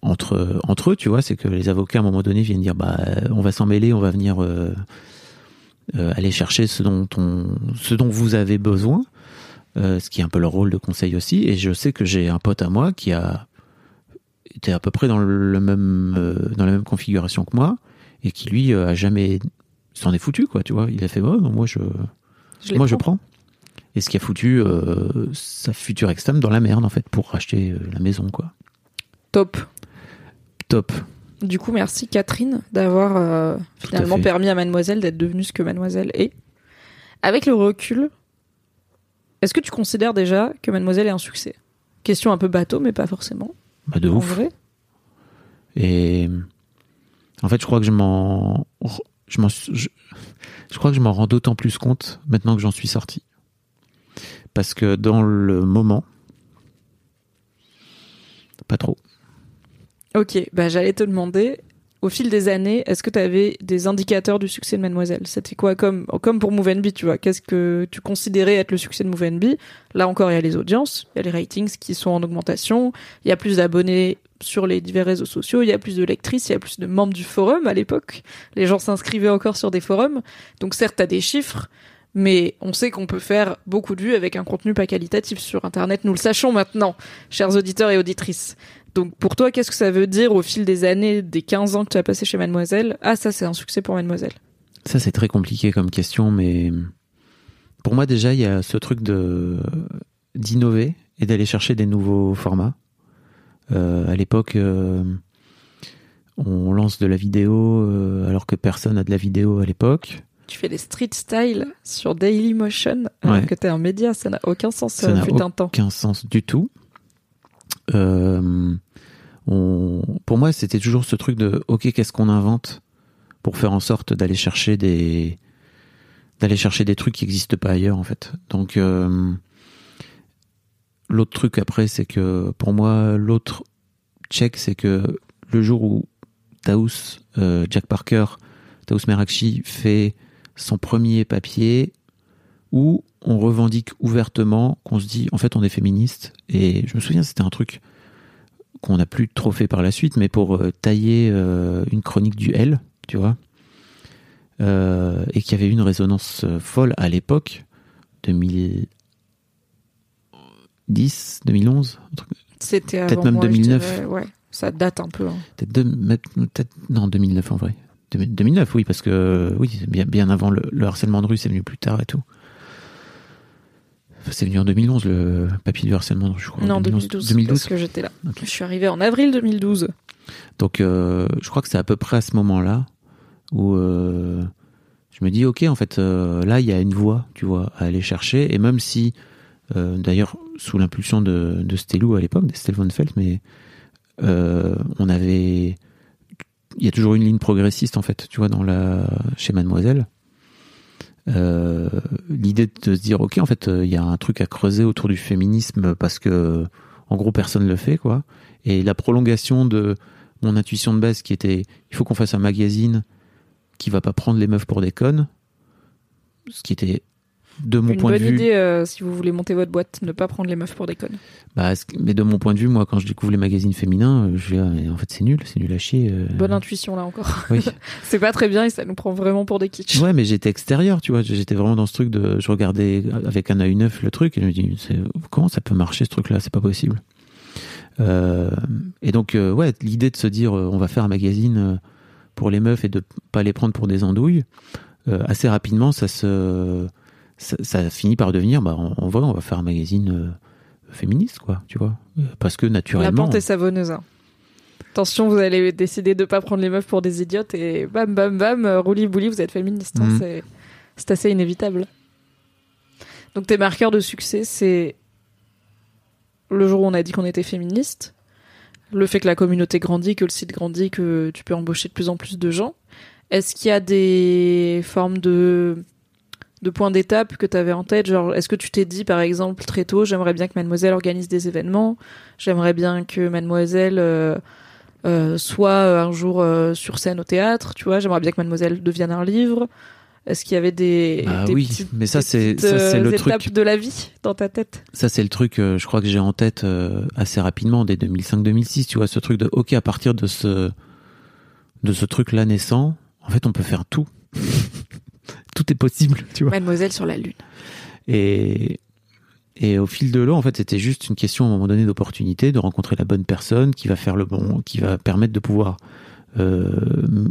entre, entre eux, tu vois, c'est que les avocats, à un moment donné, viennent dire, bah, on va s'en mêler, on va venir euh, euh, aller chercher ce dont, on, ce dont vous avez besoin, ce qui est un peu leur rôle de conseil aussi. Et je sais que j'ai un pote à moi qui a été à peu près dans, le même, dans la même configuration que moi, et qui, lui, a jamais... s'en est foutu, quoi, tu vois. Il a fait, oh, non, moi, je... Moi, je prends. Et ce qui a foutu euh, sa future ex-femme dans la merde, en fait, pour racheter euh, la maison, quoi. Top. Top. Du coup, merci Catherine d'avoir euh, à finalement permis à Mademoiselle d'être devenue ce que Mademoiselle est. Avec le recul, est-ce que tu considères déjà que Mademoiselle est un succès? Question un peu bateau, mais pas forcément. Bah, de en ouf. vrai. Et en fait, je crois que je m'en, je m'en, je, je crois que je m'en rends d'autant plus compte maintenant que j'en suis sorti. Parce que dans le moment, pas trop. Ok, bah j'allais te demander, au fil des années, est-ce que tu avais des indicateurs du succès de Mademoiselle? C'était quoi comme, comme pour MoveNB, tu vois? Qu'est-ce que tu considérais être le succès de MoveNB Là encore, il y a les audiences, il y a les ratings qui sont en augmentation, il y a plus d'abonnés sur les divers réseaux sociaux, il y a plus de lectrices, il y a plus de membres du forum à l'époque. Les gens s'inscrivaient encore sur des forums. Donc certes, tu as des chiffres, mais on sait qu'on peut faire beaucoup de vues avec un contenu pas qualitatif sur Internet. Nous le sachons maintenant, chers auditeurs et auditrices. Donc pour toi, qu'est-ce que ça veut dire au fil des années, des 15 ans que tu as passé chez Mademoiselle? Ah, ça c'est un succès pour Mademoiselle. Ça, c'est très compliqué comme question, mais pour moi, déjà, il y a ce truc d'innover et d'aller chercher des nouveaux formats. Euh, à l'époque, euh, on lance de la vidéo euh, alors que personne n'a de la vidéo à l'époque. Tu fais des street style sur Dailymotion alors Ouais. que t'es un média, ça n'a aucun sens. Ça n'a temps. aucun sens du tout. Euh, on, pour moi, c'était toujours ce truc de OK, qu'est-ce qu'on invente pour faire en sorte d'aller chercher des d'aller chercher des trucs qui n'existent pas ailleurs en fait. Donc euh, l'autre truc après, c'est que pour moi, l'autre check, c'est que le jour où Taous, euh, Jack Parker, Taous Merakchi fait son premier papier où on revendique ouvertement qu'on se dit en fait on est féministe et je me souviens c'était un truc qu'on n'a plus trop fait par la suite mais pour euh, tailler euh, une chronique du L tu vois euh, et qui avait eu une résonance folle à l'époque 2010 2011 un truc- C'était Peut-être même moi, je 2009. dirais, ouais, ça date un peu. hein. peut-être- non 2009 en vrai 2009 oui parce que oui bien, bien avant le, le harcèlement de rue c'est venu plus tard et tout Enfin, c'est venu en 2011 le papier du harcèlement de rue je crois Non, 2012, 2012 parce que j'étais là. Je suis arrivée en avril 2012. Donc, euh, je crois que c'est à peu près à ce moment-là où euh, je me dis, ok, en fait, euh, là, il y a une voie, tu vois, à aller chercher. Et même si, d'ailleurs, sous l'impulsion de, de Stelou à l'époque, d'Estelle von Felt, mais on avait, il y a toujours une ligne progressiste en fait, tu vois, dans la chez Mademoiselle. Euh, L'idée de se dire, ok, en fait, euh, il y a un truc à creuser autour du féminisme parce que, en gros, personne le fait, quoi. Et la prolongation de mon intuition de base qui était il faut qu'on fasse un magazine qui va pas prendre les meufs pour des connes ce qui était de mon Une point bonne de vue idée euh, si vous voulez monter votre boîte, ne pas prendre les meufs pour des connes. bah, mais de mon point de vue moi quand je découvre les magazines féminins euh, je dis, en fait c'est nul c'est nul à chier euh. Bonne intuition là encore. oui. [laughs] C'est pas très bien et ça nous prend vraiment pour des kitsch. ouais mais j'étais extérieur tu vois j'étais vraiment dans ce truc de je regardais avec un œil neuf le truc et je me dis comment ça peut marcher ce truc là c'est pas possible Euh, et donc ouais l'idée de se dire on va faire un magazine pour les meufs et de pas les prendre pour des andouilles assez rapidement ça se ça, ça finit par devenir bah en, en vrai on va faire un magazine euh, féministe quoi tu vois Euh, parce que La naturellement pente est savonneuse. hein. Attention, vous allez décider de pas prendre les meufs pour des idiotes et bam bam bam, euh, rouli bouli, vous êtes féministe. hein, c'est- C'est assez inévitable. Donc tes marqueurs de succès, c'est le jour où on a dit qu'on était féministe, le fait que la communauté grandit, que le site grandit, que tu peux embaucher de plus en plus de gens. Est-ce qu'il y a des formes de de points d'étape que tu avais en tête Genre, est-ce que tu t'es dit, par exemple, très tôt, j'aimerais bien que Mademoiselle organise des événements, j'aimerais bien que Mademoiselle euh, euh, soit euh, un jour euh, sur scène au théâtre, tu vois, j'aimerais bien que Mademoiselle devienne un livre. Est-ce qu'il y avait des, Ah des oui, petites- mais ça, c'est- c'est euh, le étapes truc. de la vie dans ta tête? Ça, c'est le truc, euh, je crois que j'ai en tête euh, assez rapidement, dès 2005-2006, tu vois, ce truc de, ok, à partir de ce, de ce truc-là naissant, en fait, on peut faire tout. Tout est possible, tu vois. Mademoiselle sur la lune. Et, et au fil de l'eau, en fait, c'était juste une question à un moment donné d'opportunité, de rencontrer la bonne personne qui va faire le bon, qui va permettre de pouvoir euh,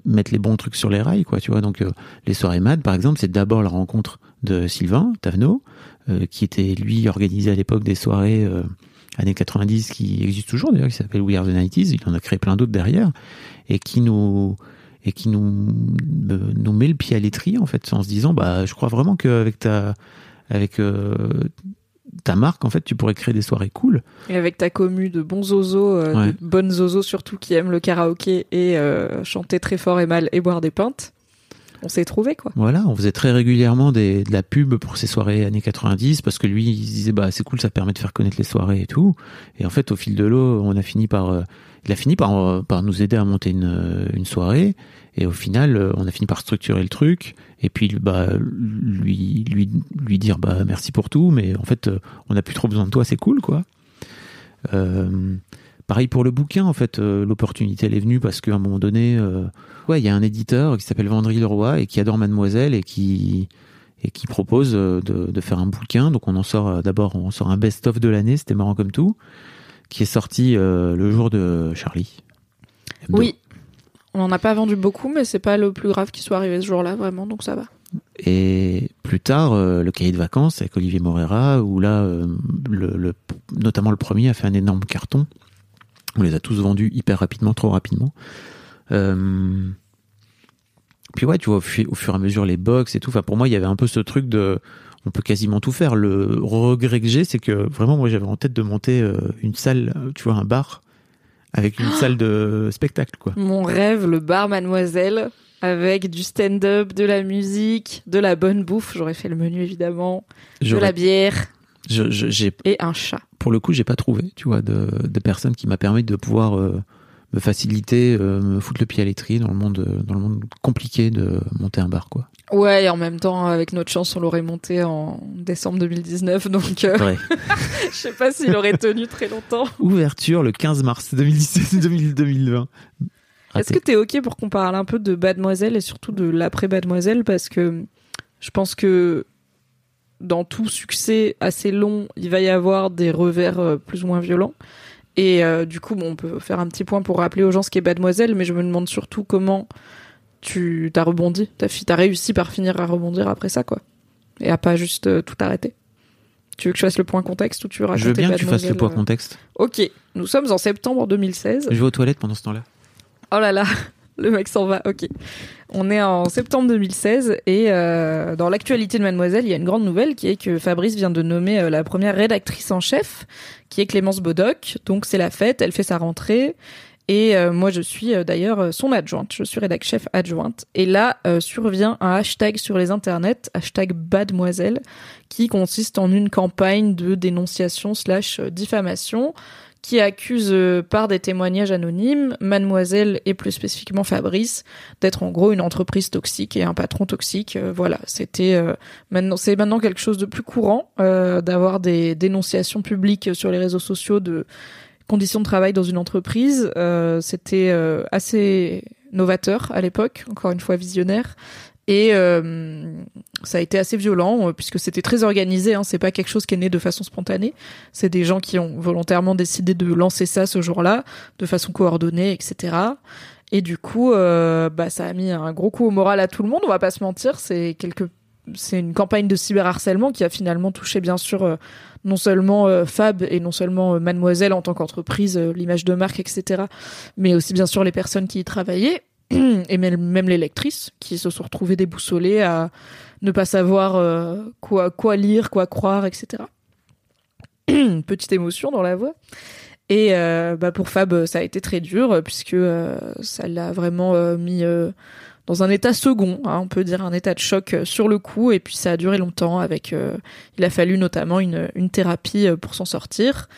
mettre les bons trucs sur les rails, quoi, tu vois. Donc, euh, les soirées MAD, par exemple, c'est d'abord la rencontre de Sylvain Tavenot, euh, qui était, lui, organisé à l'époque des soirées années 90, qui existent toujours d'ailleurs, qui s'appelle We Are the 90s, il en a créé plein d'autres derrière, et qui nous et qui nous, me- nous met le pied à l'étrier, en fait, en se disant, bah, je crois vraiment qu'avec ta, avec euh, ta marque, en fait, tu pourrais créer des soirées cool. Et avec ta commu de bons zozos, euh, Ouais. de bonnes zozos surtout qui aiment le karaoké et euh, chanter très fort et mal et boire des pintes, on s'est trouvé quoi. Voilà, on faisait très régulièrement des, de la pub pour ces soirées années 90 parce que lui, il se disait bah c'est cool, ça permet de faire connaître les soirées et tout. Et en fait, au fil de l'eau, on a fini par, euh, il a fini par, euh, par nous aider à monter une, euh, soirée. Et au final, euh, on a fini par structurer le truc et puis bah lui lui lui dire bah merci pour tout, mais en fait, on n'a plus trop besoin de toi, c'est cool quoi. Pareil pour le bouquin, en fait, l'opportunité elle est venue parce qu'à un moment donné, ouais, il y a un éditeur qui s'appelle Vendry Leroy et qui adore Mademoiselle et qui et qui propose de, de faire un bouquin. Donc on en sort d'abord, on sort un best-of de l'année, c'était marrant comme tout, qui est sorti euh, le jour de Charlie. Hebdo. Oui, on n'en a pas vendu beaucoup, mais c'est pas le plus grave qui soit arrivé ce jour-là vraiment, donc ça va. Et plus tard, euh, le cahier de vacances avec Olivier Morera, où là, euh, le, le- notamment le premier a fait un énorme carton. On les a tous vendus hyper rapidement, trop rapidement. Puis ouais, tu vois, au fur et à mesure, les box et tout. Enfin, pour moi, il y avait un peu ce truc de, on peut quasiment tout faire. Le regret que j'ai, c'est que vraiment, moi, j'avais en tête de monter euh, une salle, euh, tu vois, un bar avec une [gasps] salle de spectacle, quoi. Mon rêve, le bar Mademoiselle, avec du stand-up, de la musique, de la bonne bouffe. J'aurais fait le menu évidemment, de la bière je- je- j'ai, et un chat. pour le coup, j'ai pas trouvé, tu vois, de, de personnes qui m'a permis de pouvoir euh, me faciliter, euh, me foutre le pied à l'étrier dans le monde, dans le monde compliqué de monter un bar, quoi. Ouais, et en même temps, avec notre chance, on l'aurait monté en décembre 2019, donc euh, Vrai. [laughs] je sais pas s'il aurait tenu très longtemps. Ouverture le 15 mars 2017, 2000 2020. Est-ce que t'es ok pour qu'on parle un peu de Mademoiselle et surtout de l'après Mademoiselle parce que je pense que dans tout succès assez long, il va y avoir des revers euh, plus ou moins violents. Et euh, du coup, bon, on peut faire un petit point pour rappeler aux gens ce qu'est Mademoiselle, mais je me demande surtout comment tu t'as rebondi, t'as t'as réussi par finir à rebondir après ça, quoi, et à pas juste euh, tout arrêter. Tu veux que je fasse le point contexte ou tu veux raconter Je veux bien que tu fasses le point euh contexte. Ok, nous sommes en septembre 2016. Je vais aux toilettes pendant ce temps-là. Oh là là, [laughs] le mec s'en va. Ok. On est en septembre 2016 et euh, dans l'actualité de Mademoiselle, il y a une grande nouvelle qui est que Fabrice vient de nommer la première rédactrice en chef, qui est Clémence Bodoc. Donc c'est la fête, elle fait sa rentrée. Et euh, moi, je suis euh, d'ailleurs euh, son adjointe. Je suis rédac chef adjointe. Et là euh, survient un hashtag sur les internets, hashtag Bademoiselle, qui consiste en une campagne de dénonciation slash euh, diffamation qui accuse par des témoignages anonymes Mademoiselle et plus spécifiquement Fabrice d'être en gros une entreprise toxique et un patron toxique. Voilà, c'était euh, maintenant c'est maintenant quelque chose de plus courant euh, d'avoir des dénonciations publiques sur les réseaux sociaux de conditions de travail dans une entreprise. Euh, c'était euh, assez novateur à l'époque, encore une fois visionnaire. Et euh, ça a été assez violent euh, puisque c'était très organisé. Hein, c'est pas quelque chose qui est né de façon spontanée. C'est des gens qui ont volontairement décidé de lancer ça ce jour-là, de façon coordonnée, etc. Et du coup, euh, bah, ça a mis un gros coup au moral à tout le monde. On va pas se mentir. C'est quelque, c'est une campagne de cyberharcèlement qui a finalement touché bien sûr euh, non seulement euh, Fab et non seulement euh, Mademoiselle en tant qu'entreprise, l'image de marque, etc. Mais aussi bien sûr les personnes qui y travaillaient [clears throat] et même, même les lectrices qui se sont retrouvées déboussolées à ne pas savoir quoi, quoi lire, quoi croire, etc. [clears throat] Petite émotion dans la voix. Et bah pour Fab, ça a été très dur puisque ça l'a vraiment mis dans un état second, hein, on peut dire un état de choc euh, sur le coup. Et puis ça a duré longtemps. Avec, euh, il a fallu notamment une, thérapie euh, pour s'en sortir.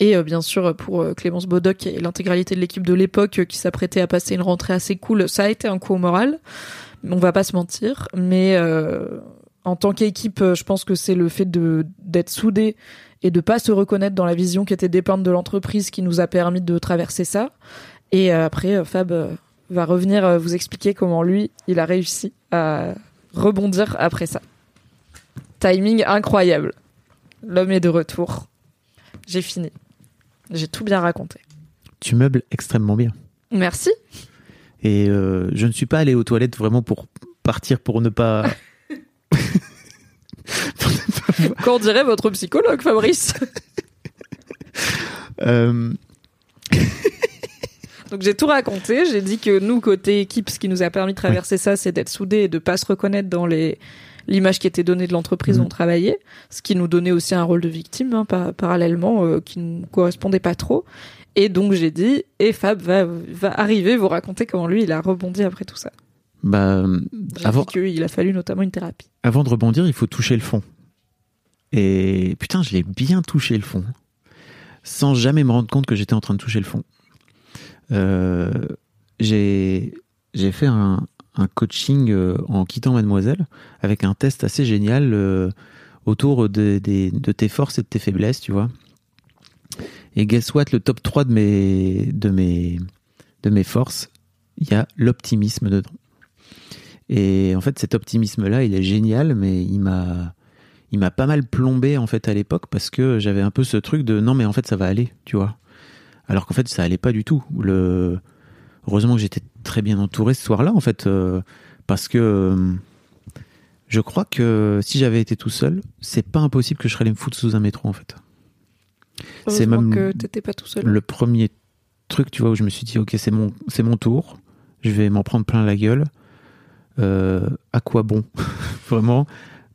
Et bien sûr pour Clémence Bodoc et l'intégralité de l'équipe de l'époque qui s'apprêtait à passer une rentrée assez cool, ça a été un coup au moral. On va pas se mentir, mais en tant qu'équipe, je pense que c'est le fait d'être soudé et de pas se reconnaître dans la vision qui était dépeinte de l'entreprise qui nous a permis de traverser ça. Et après, Fab va revenir euh, vous expliquer comment lui, il a réussi à rebondir après ça. Timing incroyable. L'homme est de retour. J'ai fini. J'ai tout bien raconté. Tu meubles extrêmement bien. Merci. Et euh, je ne suis pas allé aux toilettes vraiment pour partir pour ne pas. [laughs] Qu'en dirait votre psychologue, Fabrice? Euh, Donc j'ai tout raconté. J'ai dit que nous, côté équipe, ce qui nous a permis de traverser ça, c'est d'être soudés et de pas se reconnaître dans les l'image qui était donnée de l'entreprise où Mhm. on travaillait, ce qui nous donnait aussi un rôle de victime hein, par- parallèlement euh, qui ne correspondait pas trop. Et donc j'ai dit, et Fab va, va arriver vous raconter comment lui il a rebondi après tout ça. bah, avant, dit qu'il a fallu notamment une thérapie. avant de rebondir, il faut toucher le fond. Et putain, je l'ai bien touché le fond. Sans jamais me rendre compte que j'étais en train de toucher le fond. Euh, j'ai fait un, coaching euh, en quittant Mademoiselle avec un test assez génial euh, autour de, tes forces et de tes faiblesses, tu vois. Et guess what, le top 3 de mes, de mes, de mes forces, il y a l'optimisme dedans. Et en fait, cet optimisme-là, il est génial, mais il m'a, il m'a pas mal plombé en fait à l'époque parce que j'avais un peu ce truc de non, mais en fait, ça va aller, tu vois. Alors qu'en fait, ça allait pas du tout. Le, heureusement que j'étais très bien entouré ce soir-là, en fait, euh, parce que euh, je crois que si j'avais été tout seul, c'est pas impossible que je serais allé me foutre sous un métro, en fait. C'est même que t'étais pas tout seul. Le premier truc, tu vois, où je me suis dit, ok, c'est mon, c'est mon tour, je vais m'en prendre plein la gueule. euh, à quoi bon [laughs] Vraiment,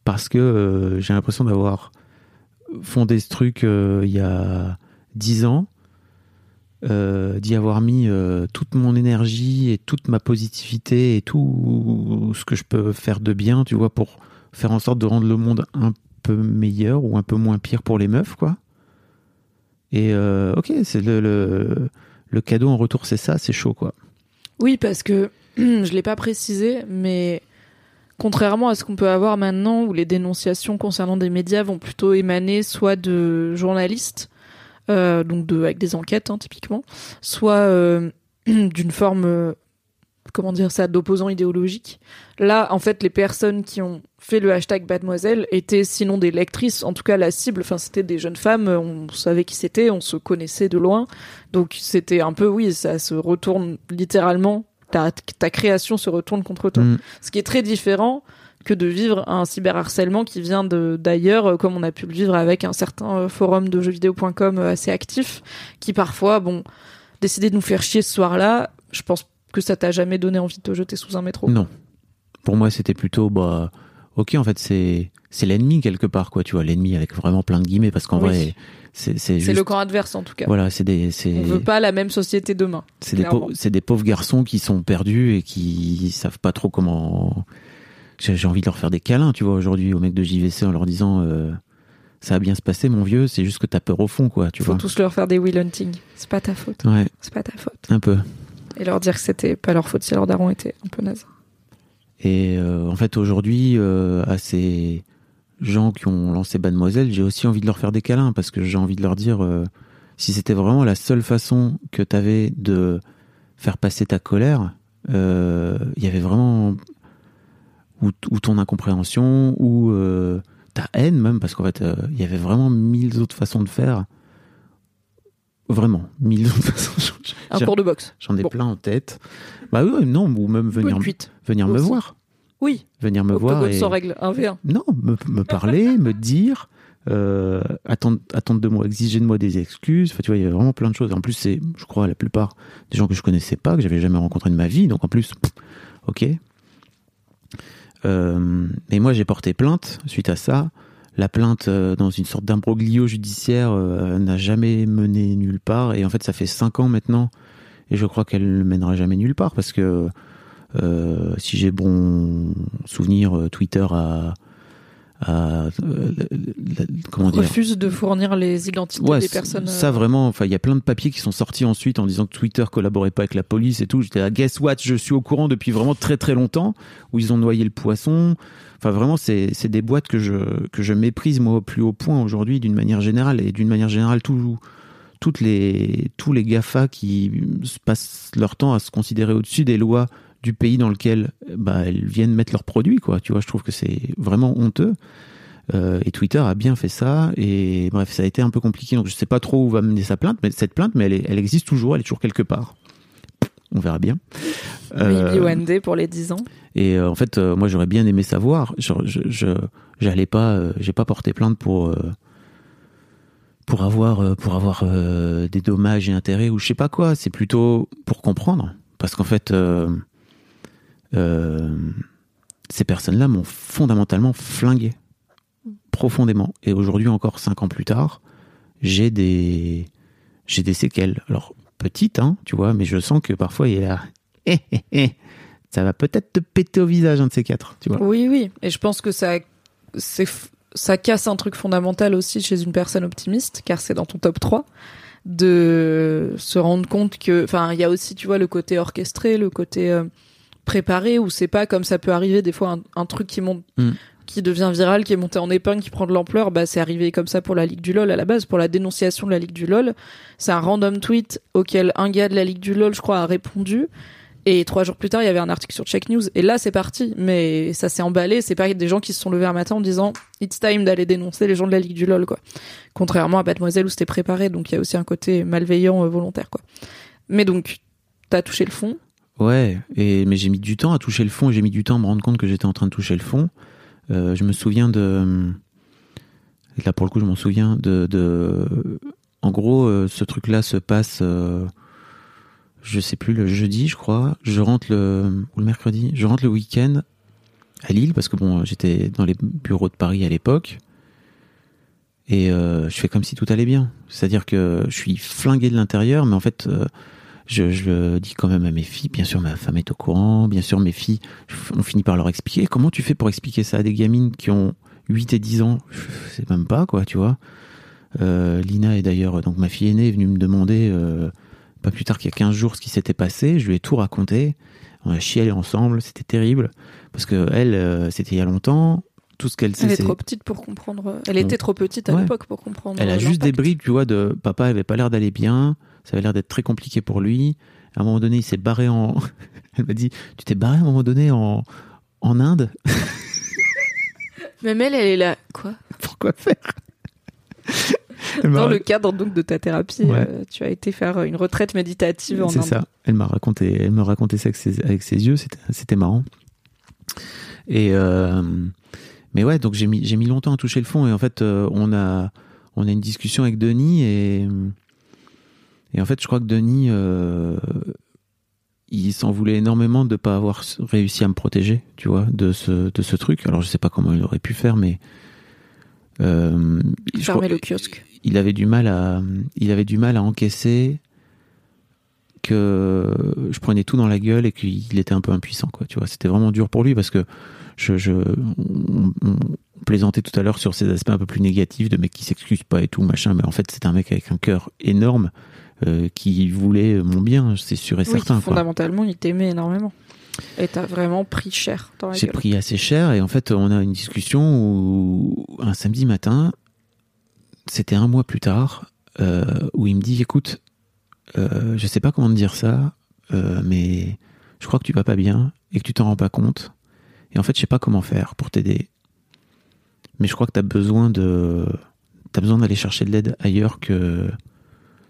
parce que j'ai l'impression d'avoir fondé ce truc il y a dix ans, euh, d'y avoir mis euh, toute mon énergie et toute ma positivité et tout ce que je peux faire de bien, tu vois, pour faire en sorte de rendre le monde un peu meilleur ou un peu moins pire pour les meufs, quoi. Et euh, ok, c'est le, le, le cadeau en retour, c'est ça, c'est chaud, quoi. Oui, parce que [clears throat] je l'ai pas précisé, mais contrairement à ce qu'on peut avoir maintenant, où les dénonciations concernant des médias vont plutôt émaner soit de journalistes, donc de, avec des enquêtes hein, typiquement, soit euh, [clears throat] d'une forme, euh, comment dire ça, d'opposants idéologiques. Là, en fait, les personnes qui ont fait le hashtag Mademoiselle étaient sinon des lectrices, en tout cas la cible, enfin c'était des jeunes femmes, on savait qui c'était, on se connaissait de loin, donc c'était un peu, oui, ça se retourne littéralement, ta, ta création se retourne contre toi. Mm. Ce qui est très différent que de vivre un cyberharcèlement qui vient d'ailleurs, euh, comme on a pu le vivre avec un certain euh, forum de jeuxvideo.com euh, assez actif, qui parfois, bon, décidé de nous faire chier ce soir-là. Je pense que ça t'a jamais donné envie de te jeter sous un métro. Non. Pour moi, c'était plutôt, bah, ok, en fait, c'est, c'est l'ennemi quelque part, quoi, tu vois, l'ennemi avec vraiment plein de guillemets, parce qu'en Oui. vrai, c'est, c'est juste, le camp adverse en tout cas. voilà, c'est des, On veut pas la même société demain. c'est des, des pauvres garçons qui sont perdus et qui savent pas trop comment. J'ai, envie de leur faire des câlins, tu vois, aujourd'hui, aux mecs de JVC en leur disant, euh, ça va bien se passer, mon vieux, c'est juste que t'as peur au fond, quoi, tu Faut vois. tous leur faire des will hunting. C'est pas ta faute. Ouais, C'est pas ta faute. un peu. Et leur dire que c'était pas leur faute si leur daron était un peu naze. Et euh, en fait, aujourd'hui, euh, à ces gens qui ont lancé Mademoiselle, j'ai aussi envie de leur faire des câlins parce que j'ai envie de leur dire si c'était vraiment la seule façon que tu avais de faire passer ta colère, il y avait vraiment ou, ou ton incompréhension ou euh, ta haine même parce qu'en fait, euh, il y avait vraiment mille autres façons de faire. Vraiment, mille autres [laughs] façons. Un cours de boxe. J'en ai Bon. plein en tête. Bah oui, non, ou même venir, venir me voir Oui. venir me voir et sans règle. 1v1. non me, me parler [laughs] me dire euh, attendre attendre de moi exiger de moi des excuses enfin tu vois il y a vraiment plein de choses en plus c'est je crois la plupart des gens que je connaissais pas que j'avais jamais rencontré de ma vie donc en plus pff, ok euh, et moi j'ai porté plainte suite à ça. La plainte euh, dans une sorte d'imbroglio judiciaire euh, n'a jamais mené nulle part. Et en fait ça fait cinq ans maintenant et je crois qu'elle ne mènera jamais nulle part parce que si j'ai bon souvenir, Twitter a, euh, comment dire? Refuse de fournir les identités Ouais, des personnes. ça euh, vraiment. Enfin, il y a plein de papiers qui sont sortis ensuite en disant que Twitter collaborait pas avec la police et tout. J'étais là, guess what? Je suis au courant depuis vraiment très très longtemps où ils ont noyé le poisson. Enfin, vraiment, c'est c'est des boîtes que je que je méprise moi au plus haut point aujourd'hui d'une manière générale et d'une manière générale tout toutes les tous les Gafa qui se passent leur temps à se considérer au-dessus des lois du pays dans lequel bah, elles viennent mettre leurs produits quoi. Tu vois je trouve que c'est vraiment honteux. Euh, et Twitter a bien fait ça. Et bref ça a été un peu compliqué. Donc je sais pas trop où va mener sa plainte mais cette plainte mais elle, est- elle existe toujours elle est toujours quelque part. On verra bien. Maybe Euh, one day pour les 10 ans. et euh, en fait, euh, moi, j'aurais bien aimé savoir. Je, j'allais pas, euh, j'ai pas porté plainte pour euh, pour avoir euh, pour avoir euh, des dommages et intérêts ou je sais pas quoi. C'est plutôt pour comprendre, parce qu'en fait, euh, euh, ces personnes-là m'ont fondamentalement flingué profondément. Et aujourd'hui, encore cinq ans plus tard, j'ai des j'ai des séquelles. Alors petites, hein, tu vois, mais je sens que parfois il y a hé, hé, hé, ça va peut-être te péter au visage un de ces quatre, tu vois. Oui, oui. Et je pense que ça, ça casse un truc fondamental aussi chez une personne optimiste, car c'est dans ton top 3, de se rendre compte que, enfin, il y a aussi, tu vois, le côté orchestré, le côté euh, préparé, où c'est pas comme ça peut arriver des fois un, un truc qui monte, Mm. qui devient viral, qui est monté en épingle, qui prend de l'ampleur. Bah, c'est arrivé comme ça pour la Ligue du LOL à la base, pour la dénonciation de la Ligue du LOL. C'est un random tweet auquel un gars de la Ligue du LOL, je crois, a répondu. Et trois jours plus tard, il y avait un article sur Check News. Et là, c'est parti. Mais ça s'est emballé. C'est pas des gens qui se sont levés un matin en disant It's time d'aller dénoncer les gens de la Ligue du LOL, quoi. Contrairement à Mademoiselle où c'était préparé. Donc il y a aussi un côté malveillant, euh, volontaire, quoi. Mais donc, t'as touché le fond. Ouais, et, mais j'ai mis du temps à toucher le fond, j'ai mis du temps à me rendre compte que j'étais en train de toucher le fond. Euh, je me souviens de. Là, pour le coup, je m'en souviens de. En gros, euh, ce truc-là se passe. euh, je sais plus, le jeudi, je crois. Je rentre le, ou le mercredi, je rentre le week-end à Lille parce que bon, j'étais dans les bureaux de Paris à l'époque. Et je fais comme si tout allait bien. C'est-à-dire que je suis flingué de l'intérieur, mais en fait, je, je le dis quand même à mes filles. Bien sûr, ma femme est au courant. Bien sûr, mes filles, on finit par leur expliquer. Comment tu fais pour expliquer ça à des gamines qui ont 8 et 10 ans? Je sais même pas, quoi, tu vois. Euh, Lina est d'ailleurs, donc ma fille aînée, est venue me demander, euh, pas plus tard qu'il y a 15 jours, ce qui s'était passé. Je lui ai tout raconté. On a chialé ensemble. C'était terrible. Parce que elle, euh, c'était il y a longtemps. Tout ce qu'elle sait, Elle est trop petite pour comprendre. Elle était trop petite à Ouais. l'époque pour comprendre. elle a juste des brides, tu vois, de papa avait pas l'air d'aller bien, ça avait l'air d'être très compliqué pour lui. À un moment donné, il s'est barré en. [laughs] Elle m'a dit, tu t'es barré à un moment donné en en Inde? [laughs] Même elle, elle est là. Quoi? Pourquoi faire? Dans le cadre donc de ta thérapie, Ouais. euh, tu as été faire une retraite méditative en C'est Inde. ça. Elle m'a raconté, elle me racontait ça avec ses, avec ses yeux. C'était, marrant. Et euh, mais ouais, donc j'ai mis, mis longtemps à toucher le fond. Et en fait, euh, on a, on a une discussion avec Denis et et en fait, je crois que Denis, euh, il s'en voulait énormément de pas avoir réussi à me protéger, tu vois, de ce, de ce truc. Alors je sais pas comment il aurait pu faire, mais euh, crois- le kiosque. il avait du mal à il avait du mal à encaisser que je prenais tout dans la gueule et qu'il était un peu impuissant quoi tu vois c'était vraiment dur pour lui parce que je, je on, on plaisantait tout à l'heure sur ces aspects un peu plus négatifs de mec qui s'excuse pas et tout machin mais en fait c'est un mec avec un cœur énorme euh, qui voulait mon bien c'est sûr et Oui, certain quoi. fondamentalement, il t'aimait énormément. Et t'as vraiment pris cher J'ai pris assez cher et en fait on a une discussion où un samedi matin, c'était un mois plus tard, euh, où il me dit écoute, euh, je sais pas comment te dire ça, euh, mais je crois que tu vas pas bien et que tu t'en rends pas compte. Et en fait je sais pas comment faire pour t'aider. Mais je crois que tu as besoin de t'as besoin d'aller chercher de l'aide ailleurs que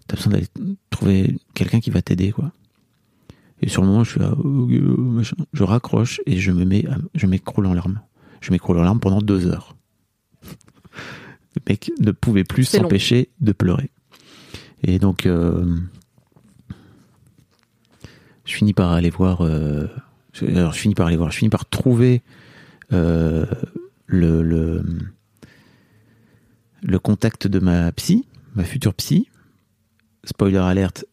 t'as besoin d'aller trouver quelqu'un qui va t'aider quoi. Et sur le moment, je suis là, je raccroche et je me mets, à- je m'écroule en larmes. Je m'écroule en larmes pendant deux heures. [laughs] Le mec ne pouvait plus s'empêcher de pleurer. Et donc, euh, je finis par aller voir. euh, je- alors, je finis par aller voir. Je finis par trouver euh, le, le le contact de ma psy, ma future psy. Spoiler alerte,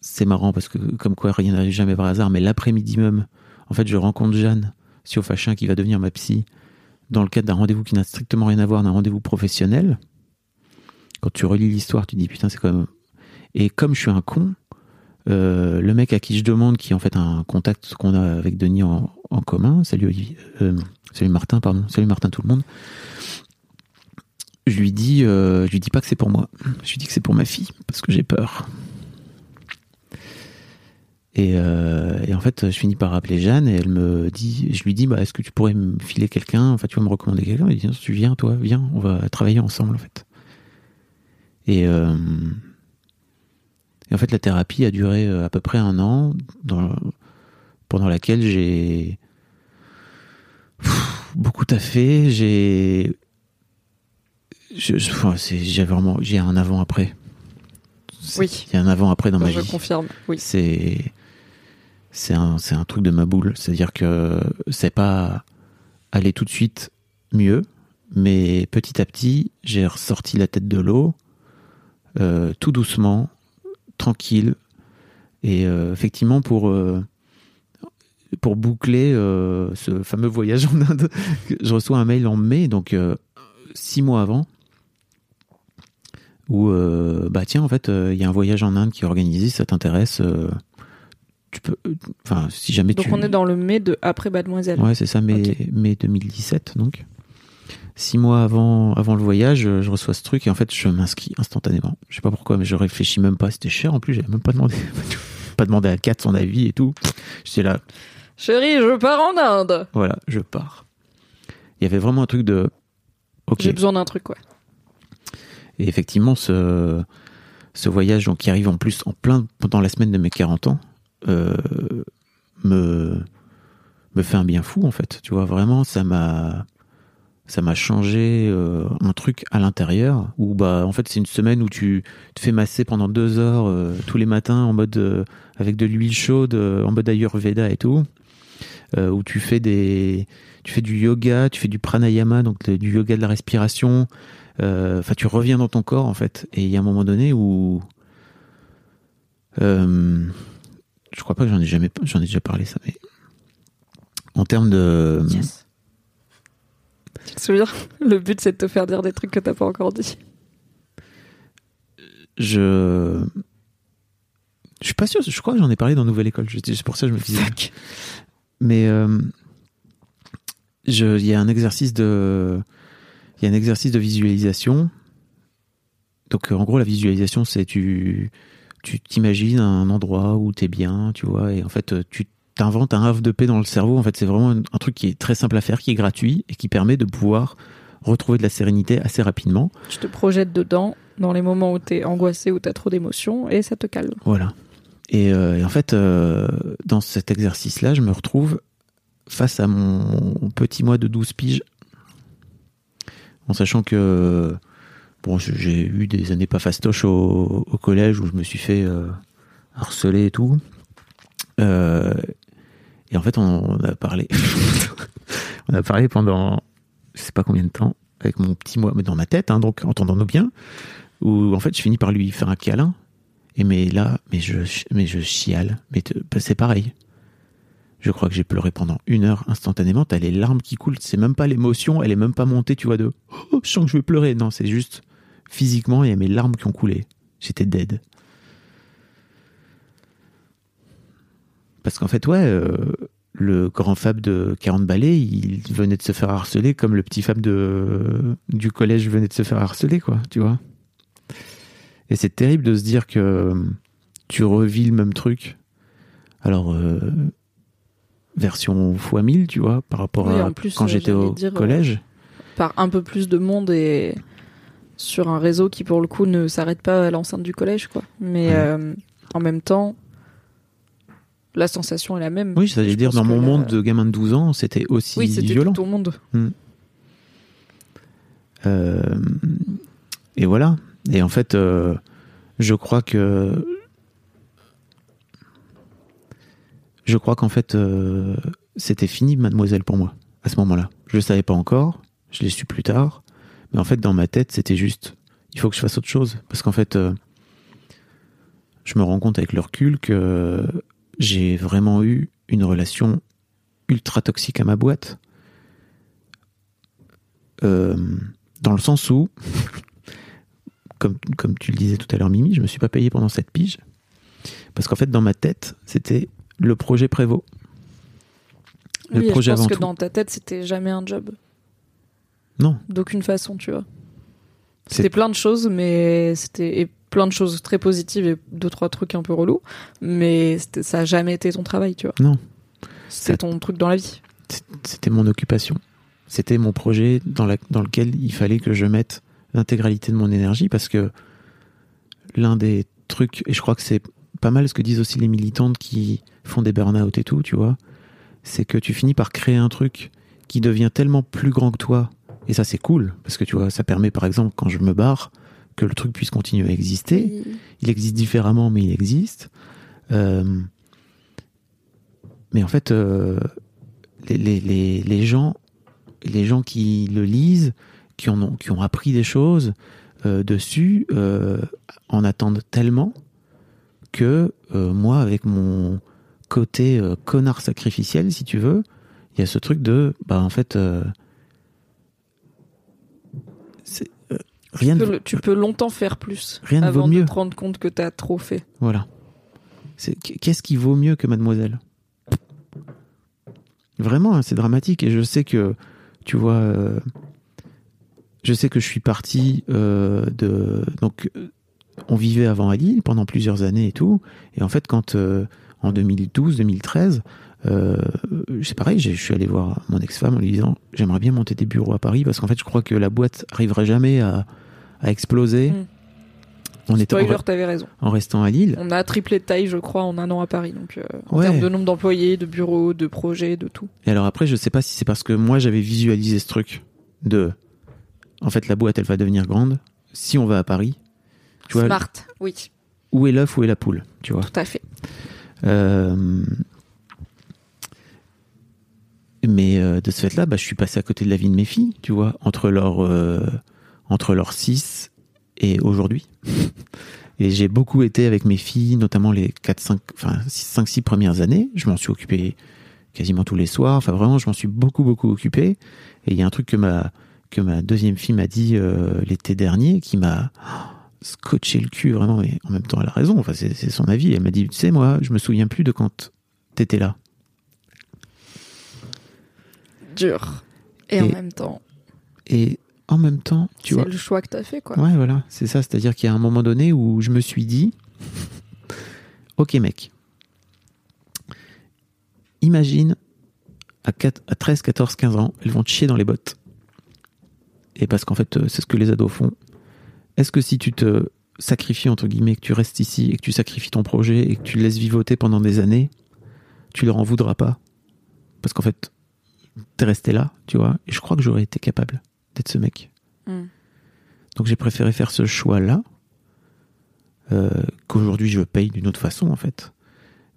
c'est marrant parce que comme quoi rien n'arrive jamais par hasard, mais l'après-midi même, en fait, je rencontre Jeanne Siofachin qui va devenir ma psy dans le cadre d'un rendez-vous qui n'a strictement rien à voir, d'un rendez-vous professionnel. Quand tu relis l'histoire, tu dis putain, c'est quand même. Et comme je suis un con, euh, le mec à qui je demande, qui est en fait un contact qu'on a avec Denis en, en commun, salut Olivier, euh, salut Martin, pardon, salut Martin, tout le monde. Je lui dis, euh, je lui dis pas que c'est pour moi. Je lui dis que c'est pour ma fille parce que j'ai peur. Et, euh, en fait, je finis par appeler Jeanne et elle me dit, je lui dis, bah, est-ce que tu pourrais me filer quelqu'un? Enfin, tu vas me recommander quelqu'un? Elle dit, non, tu viens, toi, viens, on va travailler ensemble, en fait. Et, euh, en fait, la thérapie a duré à peu près un an, pendant laquelle j'ai beaucoup taffé. J'ai, je, je- enfin, c'est- j'ai vraiment, j'ai un avant-après. C'est- Oui. Il y a un avant-après dans ma je vie confirme. Oui. c'est c'est un c'est un truc de ma boule c'est à dire que c'est pas aller tout de suite mieux mais petit à petit j'ai ressorti la tête de l'eau euh, tout doucement tranquille et euh, effectivement pour euh, pour boucler ce fameux voyage en Inde [laughs] je reçois un mail en mai donc six mois avant où euh, bah tiens en fait euh, il y a un voyage en Inde qui est organisé ça t'intéresse euh, tu peux enfin si jamais Donc tu on est dans le mai de après Mademoiselle. ouais c'est ça mai, Ok. mai 2017 donc six mois avant avant le voyage je reçois ce truc et en fait je m'inscris instantanément je sais pas pourquoi mais je réfléchis même pas c'était cher en plus j'avais même pas demandé [laughs] pas demandé à Kat son avis et tout j'étais là Chérie, je pars en Inde. voilà je pars il y avait vraiment un truc de J'ai besoin d'un truc, ouais. Et effectivement, ce, ce voyage qui arrive en plus en plein pendant la semaine de mes 40 ans euh, me, me fait un bien fou, en fait. Tu vois, vraiment, ça m'a ça m'a changé euh, un truc à l'intérieur où bah en fait c'est une semaine où tu te fais masser pendant deux heures euh, tous les matins en mode avec de l'huile chaude en mode ayurveda et tout où tu fais des tu fais du yoga tu fais du pranayama donc du yoga de la respiration enfin tu reviens dans ton corps en fait et il y a un moment donné où euh, je crois pas que j'en ai jamais j'en ai déjà parlé ça mais en termes de Yes. Tu te souviens Le but, c'est de te faire dire des trucs que t'as pas encore dit. je je suis pas sûr je crois que j'en ai parlé dans Nouvelle École c'est pour ça que je me disais mais euh, je il y a un exercice de il y a un exercice de visualisation donc en gros la visualisation c'est tu tu t'imagines un endroit où t'es bien tu vois et en fait tu t'inventes un havre de paix dans le cerveau en fait c'est vraiment un, truc qui est très simple à faire qui est gratuit et qui permet de pouvoir retrouver de la sérénité assez rapidement Tu te projettes dedans dans les moments où t'es angoissé, où t'as trop d'émotions, et ça te calme. Voilà. Et, euh, et en fait, euh, dans cet exercice-là, je me retrouve face à mon petit mois de 12 piges, en sachant que bon, j'ai eu des années pas fastoches au, collège où je me suis fait euh, harceler et tout. Euh, et en fait, on, a parlé, [laughs] on a parlé pendant je sais pas combien de temps avec mon petit mois, mais dans ma tête, hein, donc entendons-nous bien, où en fait, je finis par lui faire un câlin. Et mais là, mais je, mais je chiale. Mais c'est pareil. Je crois que j'ai pleuré pendant une heure instantanément. T'as les larmes qui coulent. C'est même pas l'émotion. Elle est même pas montée, tu vois, de oh, je sens que je vais pleurer. Non, c'est juste physiquement, il y a mes larmes qui ont coulé. J'étais dead. Parce qu'en fait, ouais, euh, le grand Fab de 40 balais, il venait de se faire harceler comme le petit Fab de, du collège venait de se faire harceler, quoi, tu vois. Et c'est terrible de se dire que tu revis le même truc. Alors, euh, version x 1000, tu vois, par rapport Oui, à plus, quand j'étais au dire, euh, collège. Par un peu plus de monde et sur un réseau qui, pour le coup, ne s'arrête pas à l'enceinte du collège, quoi. Mais Ouais. euh, en même temps, la sensation est la même. Oui, ça veut dire, dans mon la- monde de gamin de 12 ans, c'était aussi Oui, violent. tout au monde. Euh, et voilà. Et en fait, euh, je crois que. Je crois qu'en fait, euh, c'était fini, mademoiselle, pour moi, à ce moment-là. Je le savais pas encore, je l'ai su plus tard. Mais en fait, dans ma tête, c'était juste il faut que je fasse autre chose. Parce qu'en fait, euh, je me rends compte avec le recul que j'ai vraiment eu une relation ultra toxique à ma boîte. Euh, dans le sens où, [laughs] comme, comme tu le disais tout à l'heure, Mimi, je me suis pas payé pendant cette pige. Parce qu'en fait, dans ma tête, c'était le projet Prévost. Le oui, projet je pense avant que tout. dans ta tête, c'était jamais un job. Non. D'aucune façon, tu vois. C'était plein de choses, mais c'était et plein de choses très positives et deux trois trucs un peu relous, mais ça a jamais été ton travail, tu vois. Non. C'était ton truc dans la vie. C'était mon occupation. C'était mon projet dans, la- dans lequel il fallait que je mette l'intégralité de mon énergie parce que l'un des trucs, et je crois que c'est pas mal ce que disent aussi les militantes qui font des burn-out et tout, tu vois, c'est que tu finis par créer un truc qui devient tellement plus grand que toi. Et ça, c'est cool parce que tu vois, ça permet par exemple, quand je me barre, que le truc puisse continuer à exister. Il existe différemment, mais il existe. Euh, mais en fait, euh, les, les, les, les gens, les gens qui le lisent, qui, en ont, qui ont appris des choses euh, dessus, en attendent tellement que moi, avec mon côté euh, connard sacrificiel, si tu veux, il y a ce truc de, bah en fait, euh, euh, rien Tu peux, le- tu peux longtemps faire plus Rien avant vaut de mieux. te rendre compte que t'as trop fait. Voilà. C'est- Qu'est-ce qui vaut mieux que Mademoiselle? Vraiment, hein, c'est dramatique. Et je sais que, tu vois, je sais que je suis parti de. Donc, on vivait avant à Lille pendant plusieurs années et tout. Et en fait, quand en 2012-2013, euh, c'est pareil, je suis allé voir mon ex-femme en lui disant J'aimerais bien monter des bureaux à Paris parce qu'en fait, je crois que la boîte arriverait jamais à, à exploser. Mm. En, étant, Spoiler, t'avais raison. en restant à Lille. On a triplé de taille, je crois, en un an à Paris. Donc, euh, en Ouais. termes de nombre d'employés, de bureaux, de projets, de tout. Et alors après, je sais pas si c'est parce que moi j'avais visualisé ce truc de, en fait, la boîte, elle va devenir grande. Si on va à Paris, tu vois, Smart, oui, où est l'œuf, où est la poule, tu vois. tout à fait. Euh, mais euh, de ce fait-là, bah, je suis passé à côté de la vie de mes filles, tu vois, entre leurs euh, entre leurs 6 et aujourd'hui. [laughs] et j'ai beaucoup été avec mes filles, notamment les 4 5 enfin 5 6 premières années, je m'en suis occupé quasiment tous les soirs, enfin vraiment, je m'en suis beaucoup beaucoup occupé. Et il y a un truc que ma que ma deuxième fille m'a dit l'été dernier qui m'a scotché le cul vraiment mais en même temps elle a raison, enfin c'est c'est son avis, elle m'a dit tu sais moi, je me souviens plus de quand t'étais là. Dur. Et, en même temps, Et en même temps, tu c'est vois. le choix que t'as fait, quoi. Ouais, voilà, c'est ça. C'est-à-dire qu'il y a un moment donné où je me suis dit [laughs] Ok, mec, imagine à, 4, à 13, 14, 15 ans, elles vont te chier dans les bottes. Et parce qu'en fait, euh, c'est ce que les ados font. Est-ce que si tu te sacrifies, entre guillemets, que tu restes ici et que tu sacrifies ton projet et que tu le laisses vivoter pendant des années, tu leur en voudras pas? Parce qu'en fait, t'es resté là, tu vois, et je crois que j'aurais été capable d'être ce mec. Mm. Donc j'ai préféré faire ce choix-là, euh, qu'aujourd'hui je paye d'une autre façon en fait.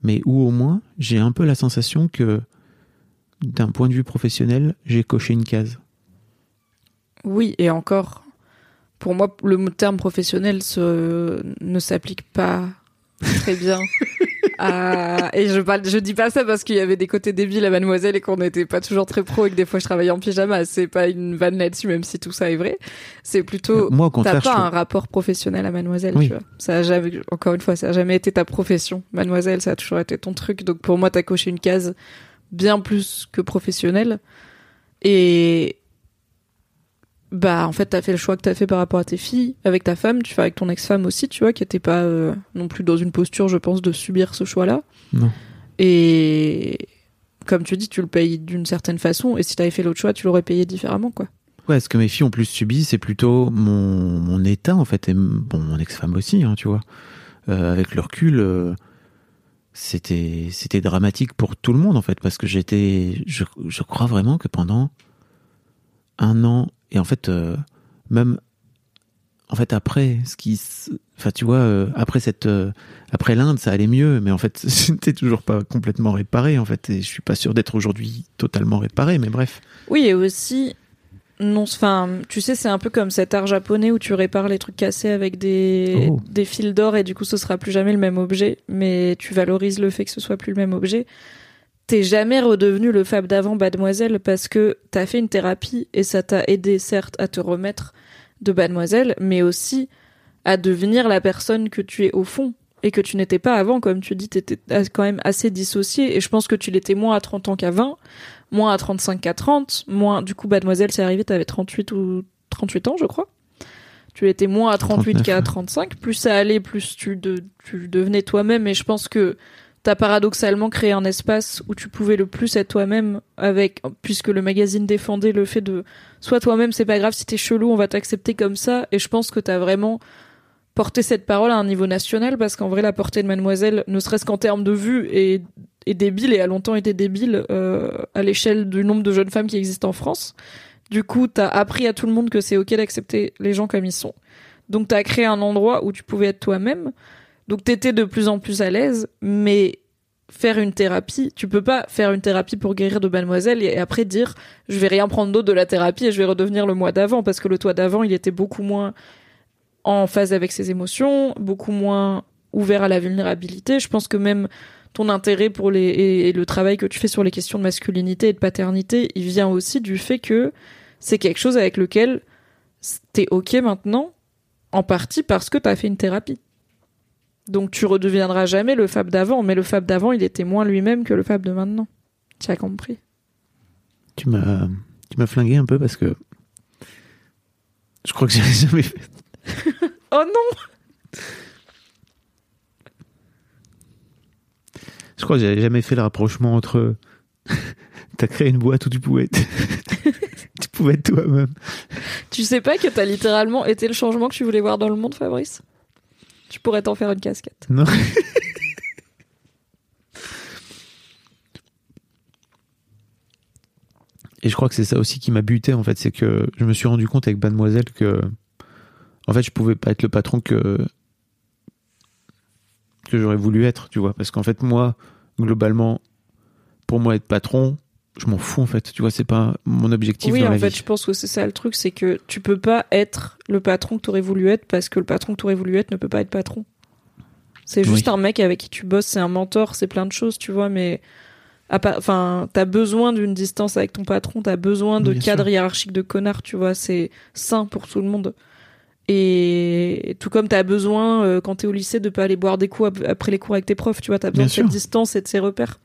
Mais où au moins j'ai un peu la sensation que d'un point de vue professionnel, j'ai coché une case. Oui, et encore, pour moi, le terme professionnel se- ne s'applique pas très bien. à- Et je, parle, je dis pas ça parce qu'il y avait des côtés débiles à Mademoiselle et qu'on n'était pas toujours très pro et que des fois je travaillais en pyjama. C'est pas une vanne là-dessus, même si tout ça est vrai. C'est plutôt. Moi au T'as pas trouve- un rapport professionnel à Mademoiselle, Oui. tu vois. Ça a jamais, encore une fois, ça a jamais été ta profession. Mademoiselle, ça a toujours été ton truc. Donc pour moi, t'as coché une case bien plus que professionnelle. Et bah en fait, t'as fait le choix que t'as fait par rapport à tes filles, avec ta femme, tu fais avec ton ex-femme aussi, tu vois, qui était pas euh, non plus dans une posture, je pense, de subir ce choix-là. Non. Et comme tu dis, tu le payes d'une certaine façon. Et si t'avais fait l'autre choix, tu l'aurais payé différemment, quoi. Ouais, ce que mes filles ont plus subi, c'est plutôt mon, mon état, en fait, et bon, mon ex-femme aussi, hein, tu vois. Euh, avec le recul, euh, c'était, c'était dramatique pour tout le monde, en fait, parce que j'étais, je, je crois vraiment que pendant un an, et en fait, euh, même, en fait, après, ce qui, enfin, tu vois, euh, après cette, euh, après l'Inde, ça allait mieux, mais en fait, [laughs] c'était toujours pas complètement réparé, en fait, et je suis pas sûr d'être aujourd'hui totalement réparé, mais bref. Oui, et aussi, non, enfin, tu sais, c'est un peu comme cet art japonais où tu répares les trucs cassés avec des, Oh. des fils d'or et du coup, ce sera plus jamais le même objet, mais tu valorises le fait que ce soit plus le même objet. T'es jamais redevenu le Fab d'avant, Mademoiselle, parce que t'as fait une thérapie et ça t'a aidé, certes, à te remettre de Mademoiselle, mais aussi à devenir la personne que tu es au fond et que tu n'étais pas avant, comme tu dis, t'étais quand même assez dissocié et je pense que tu l'étais moins à 30 ans qu'à 20 moins à 35 qu'à 30, moins, du coup, Mademoiselle, c'est arrivé, t'avais 38 ou 38 ans, je crois. Tu étais moins à 38 39, qu'à ouais. 35. Plus ça allait, plus tu, de- tu devenais toi-même. Et je pense que t'as paradoxalement créé un espace où tu pouvais le plus être toi-même avec, puisque le magazine défendait le fait de, soit toi-même, c'est pas grave, si t'es chelou, on va t'accepter comme ça. Et je pense que t'as vraiment porté cette parole à un niveau national parce qu'en vrai, la portée de Mademoiselle, ne serait-ce qu'en termes de vue est débile et a longtemps été débile euh, à l'échelle du nombre de jeunes femmes qui existent en France. Du coup, t'as appris à tout le monde que c'est ok d'accepter les gens comme ils sont. Donc t'as créé un endroit où tu pouvais être toi-même. Donc t'étais de plus en plus à l'aise, mais faire une thérapie, tu peux pas faire une thérapie pour guérir de mademoiselle et après dire je vais rien prendre d'autre de la thérapie et je vais redevenir le moi d'avant parce que le toi d'avant, il était beaucoup moins en phase avec ses émotions, beaucoup moins ouvert à la vulnérabilité. Je pense que même ton intérêt pour les et, et le travail que tu fais sur les questions de masculinité et de paternité, il vient aussi du fait que c'est quelque chose avec lequel t'es ok maintenant, en partie parce que t'as fait une thérapie. Donc tu redeviendras jamais le Fab d'avant, mais le Fab d'avant, il était moins lui-même que le Fab de maintenant. Tu as compris Tu m'as, tu m'as flingué un peu parce que je crois que j'ai [laughs] jamais fait. [laughs] Oh non Je crois que j'avais jamais fait le rapprochement entre. [laughs] T'as créé une boîte où tu pouvais être. tu pouvais être toi-même. Tu sais pas que t'as littéralement été le changement que tu voulais voir dans le monde, Fabrice? Tu pourrais t'en faire une casquette. Non. [laughs] et je crois que c'est ça aussi qui m'a buté en fait, c'est que je me suis rendu compte avec Mademoiselle que en fait je pouvais pas être le patron que que j'aurais voulu être, tu vois, parce qu'en fait moi globalement pour moi être patron, je m'en fous en fait, tu vois, c'est pas mon objectif Oui, dans en la fait, vie. je pense que c'est ça le truc, c'est que tu peux pas être le patron que t'aurais voulu être parce que le patron que t'aurais voulu être ne peut pas être patron. C'est juste Oui. un mec avec qui tu bosses, c'est un mentor, c'est plein de choses, tu vois, mais enfin, t'as besoin d'une distance avec ton patron, t'as besoin de Bien cadre sûr. hiérarchique de connard, tu vois, c'est sain pour tout le monde. Et tout comme t'as besoin, euh, quand t'es au lycée, de pas aller boire des coups ap- après les cours avec tes profs, tu vois, t'as besoin Bien de cette sûr. distance et de ces repères.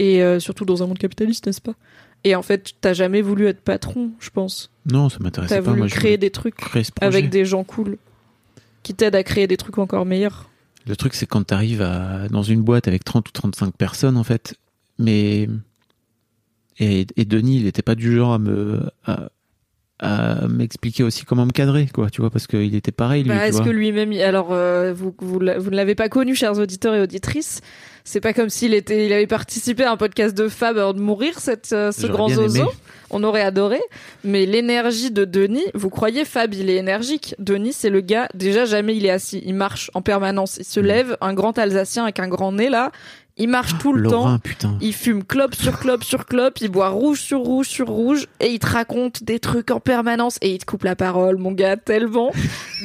Et euh, surtout dans un monde capitaliste, n'est-ce pas? Et en fait, t'as jamais voulu être patron, je pense. Non, ça m'intéressait T'as pas. voulu Moi, je créer des trucs créer avec des gens cool qui t'aident à créer des trucs encore meilleurs. Le truc, c'est quand t'arrives à, dans une boîte avec 30 ou 35 personnes, en fait, mais. Et, et Denis, il était pas du genre à me. à, à m'expliquer aussi comment me cadrer, quoi, tu vois, parce qu'il était pareil, lui, Bah, Est-ce que lui-même, alors euh, vous, vous, vous ne l'avez pas connu, chers auditeurs et auditrices. C'est pas comme s'il était, il avait participé à un podcast de Fab avant de mourir, cette, euh, ce grand zozo. aimé. On aurait adoré. Mais l'énergie de Denis, vous croyez Fab, il est énergique. Denis, c'est le gars, déjà jamais il est assis. Il marche en permanence. Il se Mm. lève, un grand Alsacien avec un grand nez là. Il marche tout le temps. Putain. Il fume clope sur clope sur clope, il boit rouge sur rouge sur rouge, et il te raconte des trucs en permanence, et il te coupe la parole, mon gars, tellement.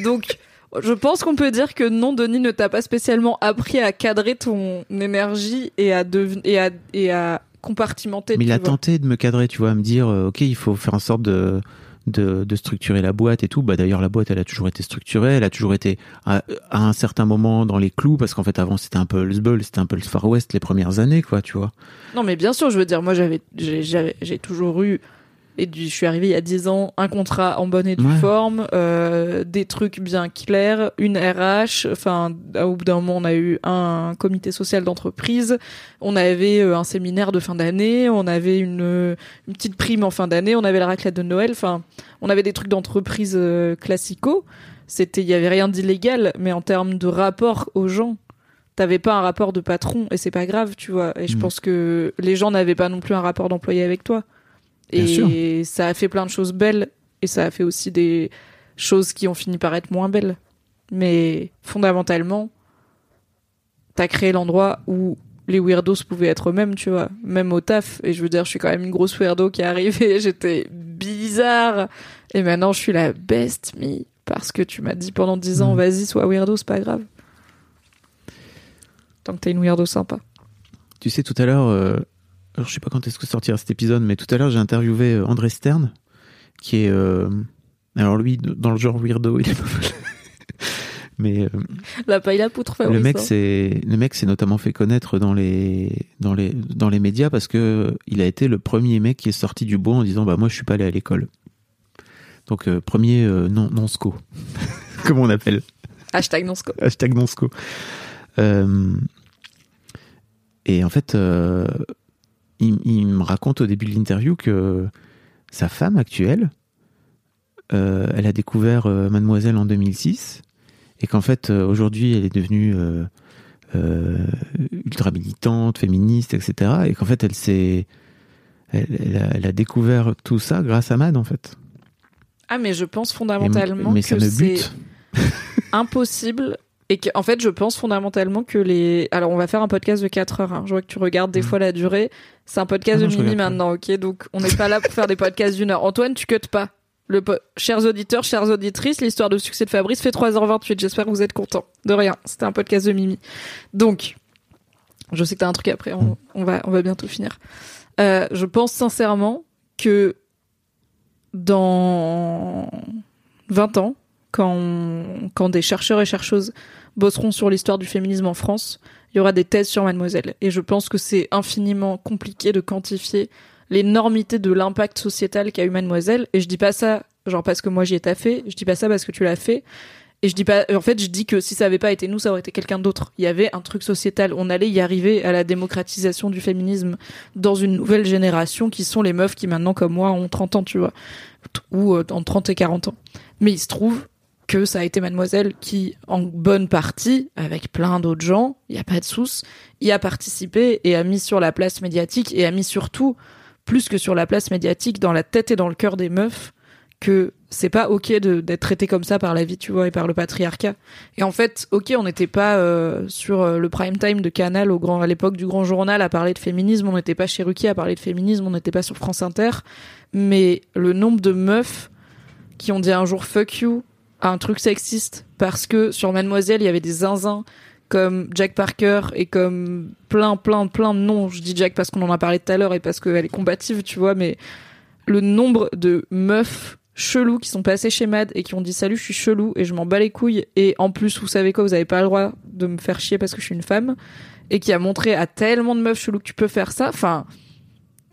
Donc, je pense qu'on peut dire que non, Denis ne t'a pas spécialement appris à cadrer ton énergie et à, et à, et à compartimenter. Mais il a vois. tenté de me cadrer, tu vois, à me dire, euh, ok, il faut faire en sorte de, de, de structurer la boîte et tout. Bah d'ailleurs, la boîte, elle a toujours été structurée, elle a toujours été à, à un certain moment dans les clous, parce qu'en fait, avant, c'était un peu le Sbul, c'était un peu le Far West les premières années, quoi, tu vois. Non, mais bien sûr, je veux dire, moi, j'avais- j'ai toujours eu, et du- je suis arrivée il y a 10 ans, un contrat en bonne et due Ouais. forme, euh, des trucs bien clairs, une RH, enfin, au bout d'un moment, on a eu un comité social d'entreprise, on avait euh, un séminaire de fin d'année, on avait une, une petite prime en fin d'année, on avait la raclette de Noël, enfin, on avait des trucs d'entreprise euh, classicaux. C'était, il y avait rien d'illégal, mais en termes de rapport aux gens, t'avais pas un rapport de patron et c'est pas grave, tu vois. Et je Mm. pense que les gens n'avaient pas non plus un rapport d'employé avec toi. Bien et ça a fait plein de choses belles et ça a fait aussi des choses qui ont fini par être moins belles. Mais fondamentalement, t'as créé l'endroit où les weirdos pouvaient être eux-mêmes, tu vois, même au taf. Et je veux dire, je suis quand même une grosse weirdo qui est arrivée, [laughs] j'étais bizarre. Et maintenant, je suis la best me parce que tu m'as dit pendant 10 ans, Mm. vas-y, sois weirdo, c'est pas grave. Tant que t'es une weirdo sympa. Tu sais, tout à l'heure, euh, alors je sais pas quand est-ce que sortira cet épisode, mais tout à l'heure, j'ai interviewé euh, André Stern, qui est. euh, alors lui, dans le genre weirdo, il est pas mal. [laughs] Mais euh, La paille la poutre, le mec, hein. c'est le mec s'est notamment fait connaître dans les dans les dans les médias parce que il a été le premier mec qui est sorti du bois en disant bah moi je suis pas allé à l'école. Donc euh, premier non non sco, [laughs] comme on appelle. Hashtag non scope. Hashtag Nonsco. Euh, et en fait, il, il me raconte au début de l'interview que sa femme actuelle, euh, elle a découvert euh, Mademoiselle en 2006 et qu'en fait, euh, aujourd'hui, elle est devenue ultra militante, féministe, etc. Et qu'en fait, elle s'est. Elle, elle a, elle a découvert tout ça grâce à Mad, en fait. Ah, mais je pense fondamentalement mais que c'est [laughs] impossible. Et que, en fait, je pense fondamentalement que les. Alors, on va faire un podcast de 4 heures. hein. Je vois que tu regardes des Mhm. fois la durée. C'est un podcast Ah non, de pas. maintenant, ok? Donc, on n'est pas là pour faire des podcasts d'une heure. Antoine, tu cut pas. Le po- Chers auditeurs, chères auditrices, l'histoire de succès de Fabrice fait 3h28. J'espère que vous êtes contents. De rien. C'était un podcast de Mimi. Donc, je sais que t'as un truc après. On, on va, on va bientôt finir. Euh, je pense sincèrement que dans 20 ans, quand, des chercheurs et chercheuses bosseront sur l'histoire du féminisme en France, il y aura des thèses sur Mademoiselle. Et je pense que c'est infiniment compliqué de quantifier l'énormité de l'impact sociétal qu'a eu Mademoiselle. Et je dis pas ça, genre parce que moi j'y ai taffé, je dis pas ça parce que tu l'as fait. Et je dis pas, en fait, je dis que si ça avait pas été nous, ça aurait été quelqu'un d'autre. Il y avait un truc sociétal. On allait y arriver à la démocratisation du féminisme dans une nouvelle génération qui sont les meufs qui maintenant, comme moi, ont 30 ans, tu vois. Ou euh, entre 30 et 40 ans. Mais il se trouve que ça a été Mademoiselle qui, en bonne partie, avec plein d'autres gens, il n'y a pas de souce, y a participé et a mis sur la place médiatique et a mis surtout plus que sur la place médiatique, dans la tête et dans le cœur des meufs, que c'est pas ok d'être traité comme ça par la vie, tu vois, et par le patriarcat. Et en fait, ok, on n'était pas euh, sur euh, le prime time de Canal au grand, à l'époque du Grand Journal à parler de féminisme, on n'était pas chez Ruquier à parler de féminisme, on n'était pas sur France Inter, mais le nombre de meufs qui ont dit un jour fuck you un truc sexiste parce que sur Mademoiselle il y avait des zinzins comme Jack Parker et comme plein plein plein de noms. Je dis Jack parce qu'on en a parlé tout à l'heure et parce qu'elle est combative, tu vois, mais le nombre de meufs chelous qui sont passées chez Mad et qui ont dit salut je suis chelou et je m'en bats les couilles et en plus vous savez quoi vous avez pas le droit de me faire chier parce que je suis une femme et qui a montré à tellement de meufs chelous que tu peux faire ça enfin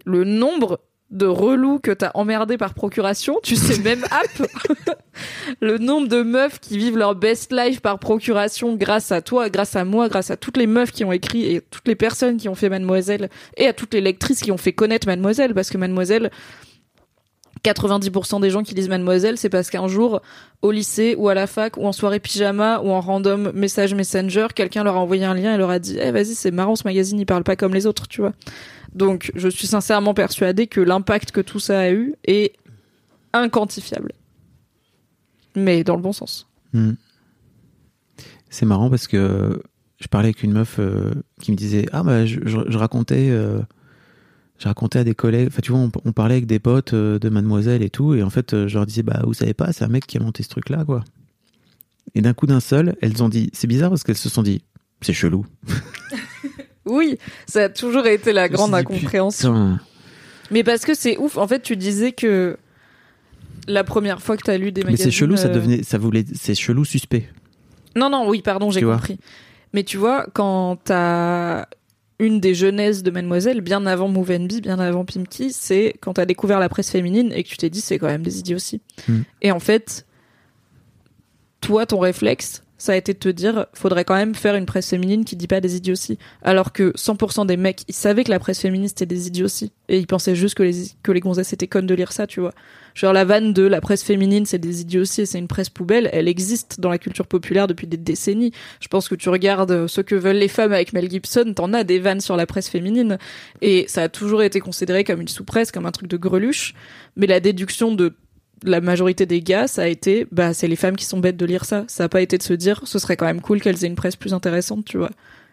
le nombre de relous que t'as emmerdé par procuration, tu sais [laughs] même app. [laughs] le nombre de meufs qui vivent leur best life par procuration grâce à toi, grâce à moi, grâce à toutes les meufs qui ont écrit et toutes les personnes qui ont fait Mademoiselle et à toutes les lectrices qui ont fait connaître Mademoiselle parce que Mademoiselle 90% des gens qui lisent Mademoiselle, c'est parce qu'un jour, au lycée ou à la fac ou en soirée pyjama ou en random message messenger, quelqu'un leur a envoyé un lien et leur a dit, eh vas-y, c'est marrant ce magazine, il parle pas comme les autres, tu vois. Donc, je suis sincèrement persuadée que l'impact que tout ça a eu est inquantifiable. Mais dans le bon sens. Hmm. C'est marrant parce que je parlais avec une meuf euh, qui me disait ah bah je, racontais euh, je racontais à des collègues enfin tu vois on, on parlait avec des potes euh, de mademoiselle et tout et en fait euh, je leur disais bah vous savez pas c'est un mec qui a monté ce truc là quoi et d'un coup d'un seul elles ont dit c'est bizarre parce qu'elles se sont dit c'est chelou [laughs] Oui, ça a toujours été la grande incompréhension. putain. Mais parce que c'est ouf. En fait, tu disais que la première fois que t'as lu des mais magazines. c'est chelou ça euh, devenait ça voulait c'est chelou suspect Non, non, oui, pardon, j'ai Tu compris. Mais tu vois, quand t'as une des jeunesses de Mademoiselle, bien avant Move and Be, bien avant Pimki, c'est quand t'as découvert la presse féminine et que tu t'es dit c'est quand même des idioties. Hmm. Et en fait, toi, ton réflexe, ça a été de te dire, faudrait quand même faire une presse féminine qui dit pas des idioties. Alors que 100% des mecs, ils savaient que la presse féministe était des idioties. Et ils pensaient juste que les, que les gonzesses étaient connes de lire ça, tu vois. Genre la vanne de la presse féminine, c'est des idioties et c'est une presse poubelle, elle existe dans la culture populaire depuis des décennies. Je pense que tu regardes ce que veulent les femmes avec Mel Gibson, t'en as des vannes sur la presse féminine. Et ça a toujours été considéré comme une sous-presse, comme un truc de greluche. Mais la déduction de la majorité des gars, ça a été, bah, c'est les femmes qui sont bêtes de lire ça. Ça a pas été de se dire, ce serait quand même cool qu'elles aient une presse plus intéressante, tu vois.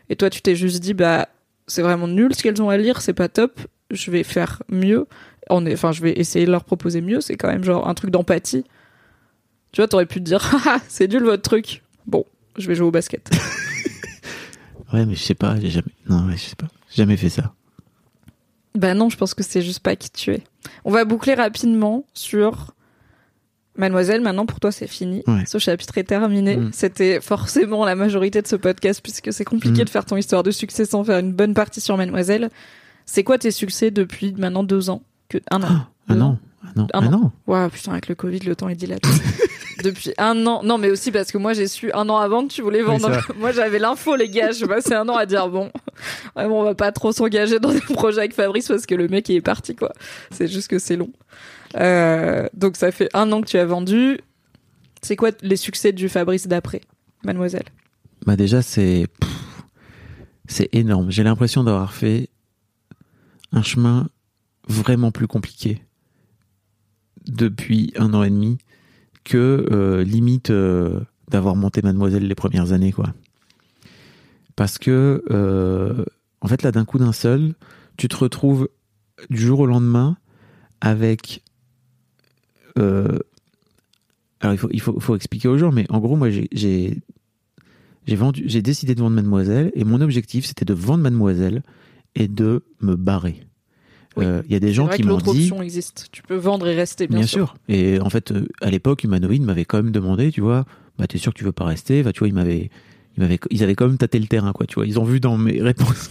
Et toi, tu t'es juste dit, bah, c'est vraiment nul ce qu'elles ont à lire, c'est pas top, je vais faire mieux. On est, enfin, je vais essayer de leur proposer mieux, c'est quand même genre un truc d'empathie. Tu vois, t'aurais pu te dire, [laughs] ah, c'est nul votre truc. Bon, je vais jouer au basket. [laughs] ouais mais je sais pas j'ai jamais non ouais, je sais pas j'ai jamais fait ça Bah non, je pense que c'est juste pas qui tu es. On va boucler rapidement sur Mademoiselle. Maintenant, pour toi, c'est fini. Ouais. Ce chapitre est terminé. Mm. C'était forcément la majorité de ce podcast puisque c'est compliqué Mm. de faire ton histoire de succès sans faire une bonne partie sur Mademoiselle. C'est quoi tes succès depuis maintenant deux ans? Que un an ah non ans ah non Un ah an. non Waouh, putain, avec le Covid, le temps est dilaté. [laughs] Depuis un an. Non, mais aussi parce que moi, j'ai su un an avant que tu voulais vendre. [laughs] moi, j'avais l'info, les gars. Je passais un an à dire, bon, vraiment, on va pas trop s'engager dans des projets avec Fabrice parce que le mec il est parti, quoi. C'est juste que c'est long. Euh, donc, ça fait un an que tu as vendu. C'est quoi les succès du Fabrice d'après, mademoiselle? Bah déjà c'est c'est énorme. J'ai l'impression d'avoir fait un chemin vraiment plus compliqué depuis un an et demi que euh, limite euh, d'avoir monté Mademoiselle les premières années quoi. Parce que en fait là d'un coup d'un seul, tu te retrouves du jour au lendemain avec euh, alors il faut, il faut, faut expliquer aux gens, mais en gros moi j'ai- vendu, décidé de vendre Mademoiselle et mon objectif c'était de vendre Mademoiselle et de me barrer. Oui. Euh, Il y a des gens vrai qui m'ont dit, option existe. Tu peux vendre et rester, bien, bien, sûr. Et en fait, euh, à l'époque, Humanoid m'avait quand même demandé, tu vois, bah t'es sûr que tu veux pas rester? Bah tu vois, ils m'avaient, ils m'avaient, ils avaient quand même tâté le terrain, quoi. Tu vois, ils ont vu dans mes [laughs] réponses,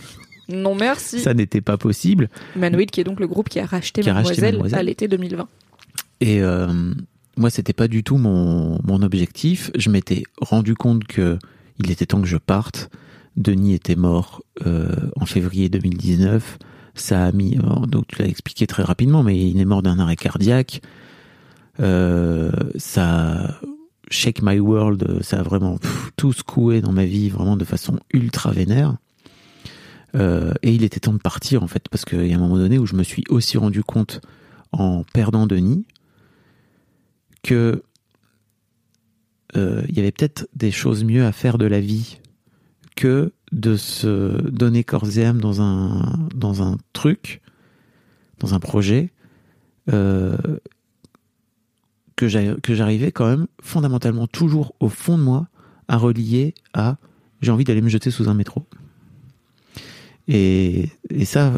Non, merci. ça n'était pas possible. Manoid, qui est donc le groupe qui a racheté, Qui a racheté Mademoiselle, Mademoiselle. à l'été 2020. Et euh, moi, c'était pas du tout mon, mon objectif. Je m'étais rendu compte que il était temps que je parte. Denis était mort euh, en février 2019. Ça a mis, donc tu l'as expliqué très rapidement, mais il est mort d'un arrêt cardiaque. Euh, ça, Shake My World, ça a vraiment tout secoué dans ma vie, vraiment de façon ultra vénère. Euh, et il était temps de partir en fait, parce qu'il y a un moment donné où je me suis aussi rendu compte en perdant Denis que euh, il y avait peut-être des choses mieux à faire de la vie que de se donner corps et âme dans un, truc, dans un projet, euh, que j'arrivais quand même fondamentalement toujours au fond de moi à relier à j'ai envie d'aller me jeter sous un métro. Et, et ça,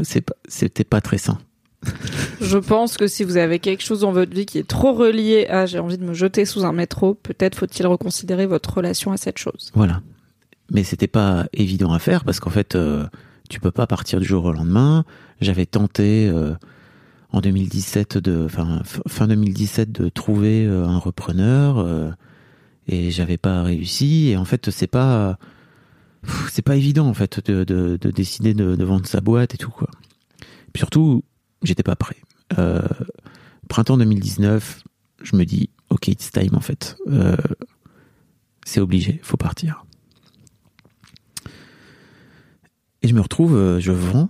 c'était pas très sain. Je pense que si vous avez quelque chose dans votre vie qui est trop relié à j'ai envie de me jeter sous un métro, peut-être faut-il reconsidérer votre relation à cette chose. Voilà. Mais c'était pas évident à faire parce qu'en fait, euh, tu peux pas partir du jour au lendemain. J'avais tenté euh, en 2017 de, enfin fin 2017 de trouver euh, un repreneur et j'avais pas réussi. Et en fait, c'est pas c'est pas évident en fait de, de, de décider de, de, vendre sa boîte et tout quoi. Puis surtout, j'étais pas prêt. Euh, printemps 2019, je me dis ok it's time en fait. Euh, c'est obligé, faut partir. Et je me retrouve, euh, je vends,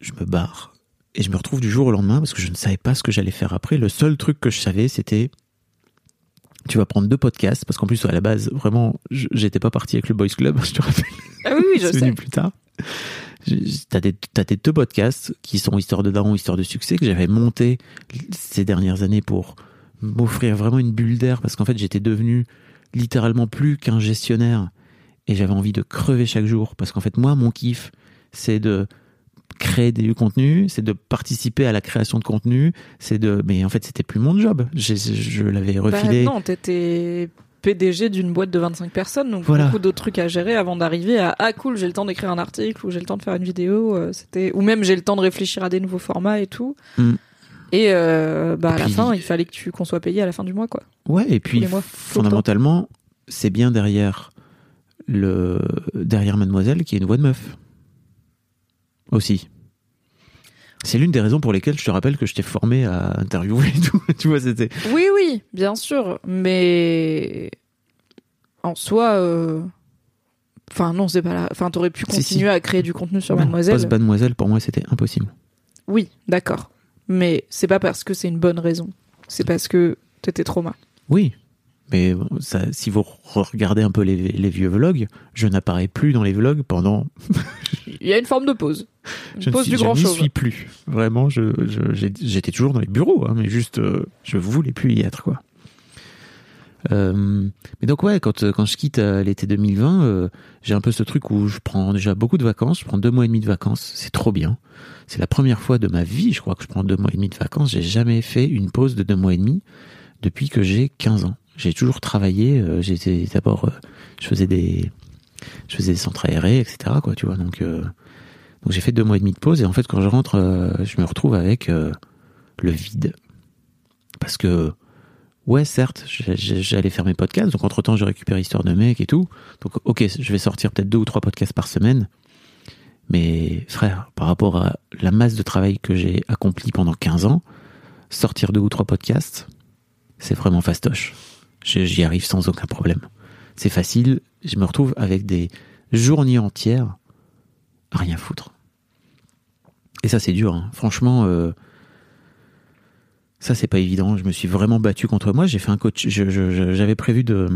je me barre et je me retrouve du jour au lendemain parce que je ne savais pas ce que j'allais faire après. Le seul truc que je savais c'était tu vas prendre deux podcasts parce qu'en plus à la base vraiment j'étais pas parti avec le Boys Club [laughs] je te rappelle ah oui, oui je sais venu plus tard t'as des t'as des deux podcasts qui sont histoire de daron histoire de succès que j'avais monté ces dernières années pour m'offrir vraiment une bulle d'air parce qu'en fait j'étais devenu littéralement plus qu'un gestionnaire et j'avais envie de crever chaque jour parce qu'en fait moi mon kiff c'est de créer du contenu, c'est de participer à la création de contenu, c'est de. Mais en fait, c'était plus mon job. Je, je l'avais bah, refilé. Bah non, t'étais PDG d'une boîte de 25 personnes, donc beaucoup d'autres trucs à gérer avant d'arriver à ah cool, j'ai le temps d'écrire un article ou j'ai le temps de faire une vidéo. Euh, c'était ou même j'ai le temps de réfléchir à des nouveaux formats et tout. Mm. Et euh, bah à la fin, il fallait que tu qu'on soit payé à la fin du mois, quoi. Ouais, et puis fondamentalement, c'est bien derrière le derrière Mademoiselle qui est une voix de meuf aussi. C'est l'une des raisons pour lesquelles je te rappelle que je t'ai formé à interviewer et tout. [laughs] tu vois, c'était. Oui, oui, bien sûr, mais en soi, euh, enfin non, c'est pas là. Enfin, t'aurais pu continuer à créer du contenu sur Mademoiselle. Post Mademoiselle, pour moi, c'était impossible. Oui, d'accord, mais c'est pas parce que c'est une bonne raison. C'est parce que t'étais mal. Oui, mais ça, si vous regardez un peu les, vieux vlogs, je n'apparais plus dans les vlogs pendant. Il y a une forme de pause. Je du grand n'y suis plus. Vraiment, je, j'étais toujours dans les bureaux, hein, mais juste, euh, je voulais plus y être, quoi. Euh, mais donc ouais, quand quand je quitte euh, l'été 2020, j'ai un peu ce truc où je prends déjà beaucoup de vacances. Je prends deux mois et demi de vacances. C'est trop bien. C'est la première fois de ma vie, je crois que je prends deux mois et demi de vacances. J'ai jamais fait une pause de deux mois et demi depuis que j'ai 15 ans j'ai toujours travaillé. Euh, j'étais d'abord, euh, je faisais des, je faisais des centres aérés, etc. Quoi, tu vois. Donc, euh, donc j'ai fait deux mois et demi de pause et en fait, quand je rentre, je me retrouve avec le vide, parce que ouais, certes, j'allais faire mes podcasts. Donc entre temps, je récupère Histoire de mec et tout. Donc ok, je vais sortir peut-être deux ou trois podcasts par semaine. Mais frère, par rapport à la masse de travail que j'ai accompli pendant 15 ans, sortir deux ou trois podcasts, c'est vraiment fastoche j'y arrive sans aucun problème. C'est facile, je me retrouve avec des journées entières à rien foutre. Et ça, c'est dur. Hein. Franchement, euh, ça, c'est pas évident. Je me suis vraiment battu contre moi. J'ai fait un coach. J'avais prévu de,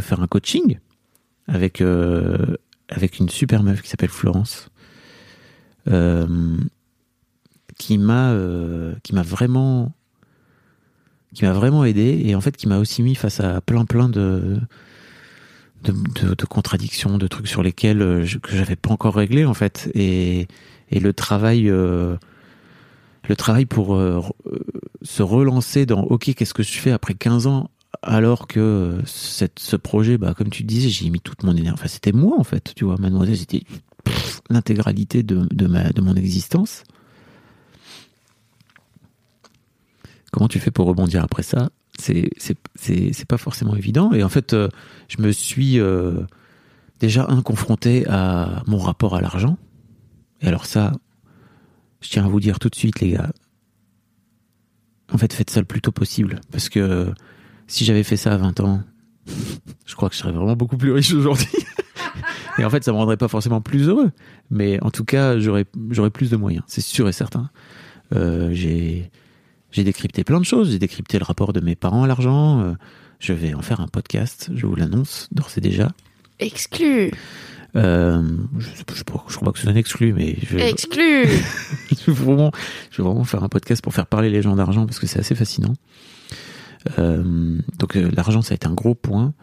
faire un coaching avec euh, avec une super meuf qui s'appelle Florence, euh, qui m'a qui m'a vraiment qui m'a vraiment aidé et en fait qui m'a aussi mis face à plein plein de de, contradictions, de trucs sur lesquels je, que j'avais pas encore réglé en fait et, et le travail euh, le travail pour euh, se relancer dans ok qu'est-ce que je fais après 15 ans alors que ce projet bah comme tu disais j'ai mis toute mon énergie enfin c'était moi en fait tu vois mademoiselle c'était l'intégralité de, de ma de mon existence Comment tu fais pour rebondir après ça? C'est pas forcément évident. Et en fait, euh, je me suis euh, déjà un confronté à mon rapport à l'argent. Et alors ça, je tiens à vous dire tout de suite, les gars. En fait, faites ça le plus tôt possible. Parce que si j'avais fait ça à 20 ans, je crois que je serais vraiment beaucoup plus riche aujourd'hui. [laughs] Et en fait, ça me rendrait pas forcément plus heureux. Mais en tout cas, j'aurais, plus de moyens. C'est sûr et certain. Euh, j'ai, j'ai décrypté plein de choses. J'ai décrypté le rapport de mes parents à l'argent. Euh, je vais en faire un podcast. Je vous l'annonce d'ores et déjà. Exclu. Euh, je, je, je crois pas que ce soit un exclu, mais je vais, Exclu. [laughs] je vais vraiment, je vais vraiment faire un podcast pour faire parler les gens d'argent parce que c'est assez fascinant. Euh, donc euh, l'argent, ça a été un gros point.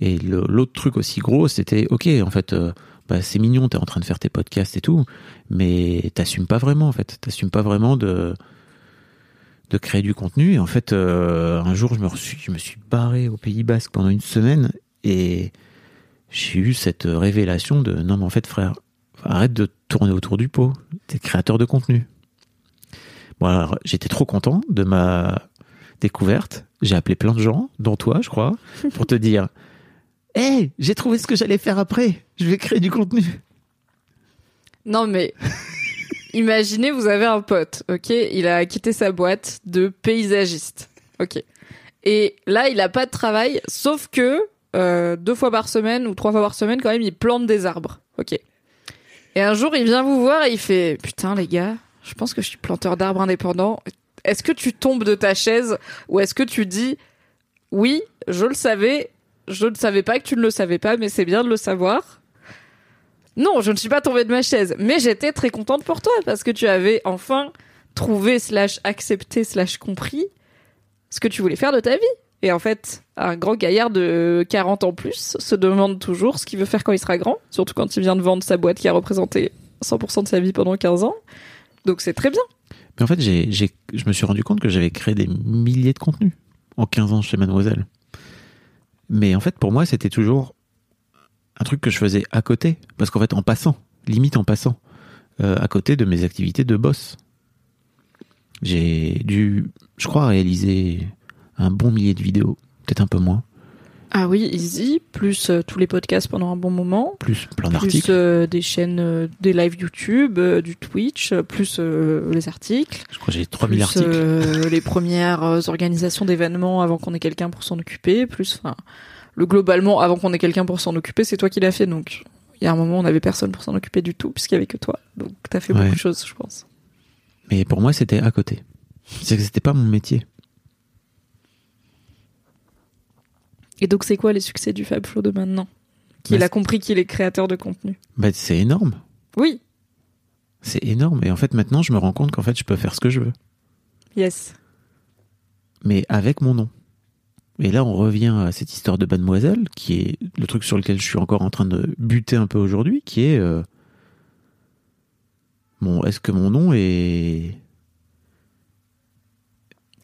Et l'autre truc aussi gros, c'était ok, en fait, euh, bah, c'est mignon, t'es en train de faire tes podcasts et tout, mais t'assumes pas vraiment, en fait. T'assumes pas vraiment de de créer du contenu. Et en fait, euh, un jour, je me, suis, je me suis barré au Pays Basque pendant une semaine et j'ai eu cette révélation de non, mais en fait, frère, arrête de tourner autour du pot. T'es créateur de contenu. Bon, alors, j'étais trop content de ma découverte. J'ai appelé plein de gens, dont toi, je crois, pour te dire [laughs] Hé, j'ai trouvé ce que j'allais faire après. Je vais créer du contenu. Non mais [laughs] imaginez vous avez un pote, ok? Il a quitté sa boîte de paysagiste, ok? Et là il a pas de travail, sauf que euh, deux fois par semaine ou trois fois par semaine quand même il plante des arbres, ok Et un jour il vient vous voir et il fait putain les gars, je pense que je suis planteur d'arbres indépendant. Est-ce que tu tombes de ta chaise ou est-ce que tu dis oui je le savais, je ne savais pas que tu ne le savais pas, mais c'est bien de le savoir. Non, je ne suis pas tombée de ma chaise, mais j'étais très contente pour toi parce que tu avais enfin trouvé slash accepté slash compris ce que tu voulais faire de ta vie. Et en fait, un grand gaillard de 40 ans plus se demande toujours ce qu'il veut faire quand il sera grand, surtout quand il vient de vendre sa boîte qui a représenté 100% de sa vie pendant 15 ans. Donc c'est très bien. Mais en fait, j'ai, j'ai, je me suis rendu compte que j'avais créé des milliers de contenus en 15 ans chez Mademoiselle. Mais en fait, pour moi, c'était toujours un truc que je faisais à côté. Parce qu'en fait, en passant, limite en passant, euh, à côté de mes activités de boss. J'ai dû, je crois, réaliser un bon millier de vidéos, peut-être un peu moins, Ah oui, easy, plus euh, tous les podcasts pendant un bon moment. plus plein plus d'articles. euh, des chaînes, euh, des lives YouTube, du Twitch, plus les articles, Je crois que j'ai 3000 plus articles. les premières organisations d'événements avant qu'on ait quelqu'un pour s'en occuper, plus enfin le globalement avant qu'on ait quelqu'un pour s'en occuper, c'est toi qui l'as fait donc il y a un moment on avait personne pour s'en occuper du tout puisqu'il y avait que toi. Donc t'as fait Ouais. beaucoup de choses, je pense. Mais pour moi, c'était à côté. C'est que c'était pas mon métier. Et donc c'est quoi les succès du Fab Flow de maintenant Qu'il Bah, a compris qu'il est créateur de contenu. Bah, c'est énorme. Oui, C'est énorme. Et en fait, maintenant, je me rends compte qu'en fait, je peux faire ce que je veux. yes. mais avec mon nom. Et là, on revient à cette histoire de Mademoiselle, qui est le truc sur lequel je suis encore en train de buter un peu aujourd'hui, qui est euh, bon, est-ce que mon nom est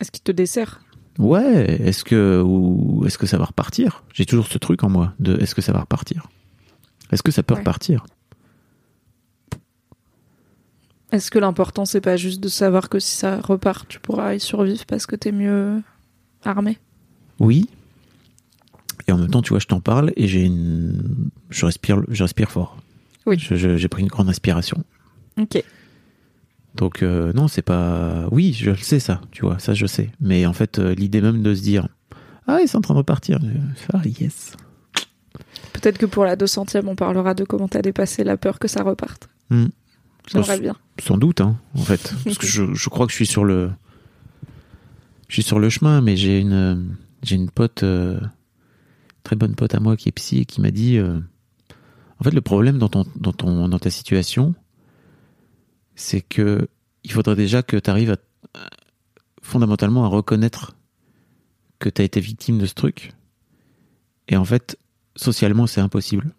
Est-ce qu'il te dessert? Ouais, est-ce que ou est-ce que ça va repartir? J'ai toujours ce truc en moi de est-ce que ça va repartir? Est-ce que ça peut Ouais. repartir? Est-ce que l'important c'est pas juste de savoir que si ça repart, tu pourras y survivre parce que t'es mieux armé? Oui. Et en même temps, tu vois, je t'en parle et j'ai une je respire je respire fort. Oui. J'ai pris une grande inspiration. Ok. Donc euh, non, c'est pas. Oui, je le sais ça, tu vois, ça je sais. Mais en fait, euh, l'idée même de se dire, ah, ils sont en train de repartir. Ah yes. Peut-être que pour la 200e, on parlera de comment t'as dépassé la peur que ça reparte. Hmm. J'aimerais Sans- bien. Sans doute, hein, en fait, [laughs] parce que je, je crois que je suis sur le, je suis sur le chemin, mais j'ai une, j'ai une pote, euh, très bonne pote à moi qui est psy et qui m'a dit, en fait, le problème dans ton, dans ton, dans ta situation, c'est que il faudrait déjà que tu arrives fondamentalement à reconnaître que tu as été victime de ce truc. Et en fait, socialement, c'est impossible.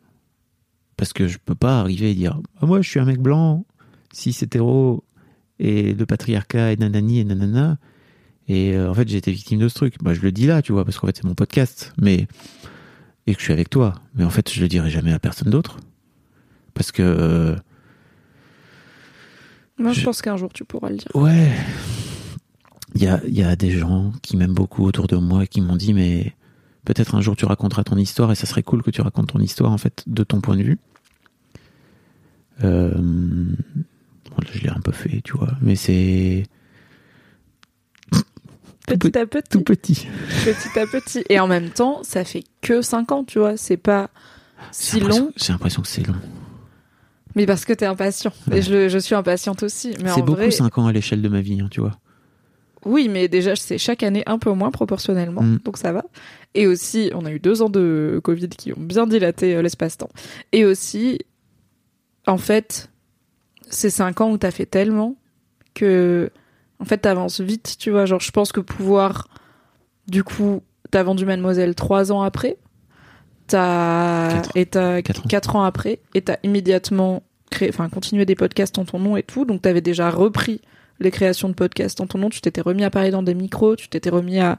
Parce que je peux pas arriver et dire ah, Moi, je suis un mec blanc, cis hétéro, et le patriarcat, et nanani, et nanana. Et euh, en fait, j'ai été victime de ce truc. Bah, je le dis là, tu vois, parce qu'en fait, c'est mon podcast. Mais. Et que je suis avec toi. Mais en fait, je le dirai jamais à personne d'autre. Parce que. euh, Moi, je, Je- pense qu'un jour, tu pourras le dire. Ouais. Il y a, y a des gens qui m'aiment beaucoup autour de moi et qui m'ont dit, mais peut-être un jour tu raconteras ton histoire et ça serait cool que tu racontes ton histoire, en fait, de ton point de vue. Euh, bon, là, je l'ai un peu fait, tu vois, mais c'est Petit à petit. tout petit. Petit à petit. Et en même temps, ça fait que 5 ans, tu vois. C'est pas si long. J'ai l'impression que c'est long. Mais parce que t'es impatient. Ouais. Et je, je suis impatiente aussi. C'est beaucoup vrai, 5 ans à l'échelle de ma vie, hein, tu vois. Oui, mais déjà, c'est chaque année un peu moins proportionnellement, Mm. donc ça va. Et aussi, on a eu deux ans de Covid qui ont bien dilaté euh, l'espace-temps. Et aussi, en fait, c'est cinq ans où t'as fait tellement que, en fait, t'avances vite, tu vois. Genre, je pense que pouvoir, du coup, t'as vendu Mademoiselle trois ans après, t'as et t'as Quatre ans. quatre ans après, et t'as immédiatement créé, enfin, continué des podcasts en ton nom et tout. Donc, t'avais déjà repris les créations de podcasts en ton nom, tu t'étais remis à parler dans des micros, tu t'étais remis à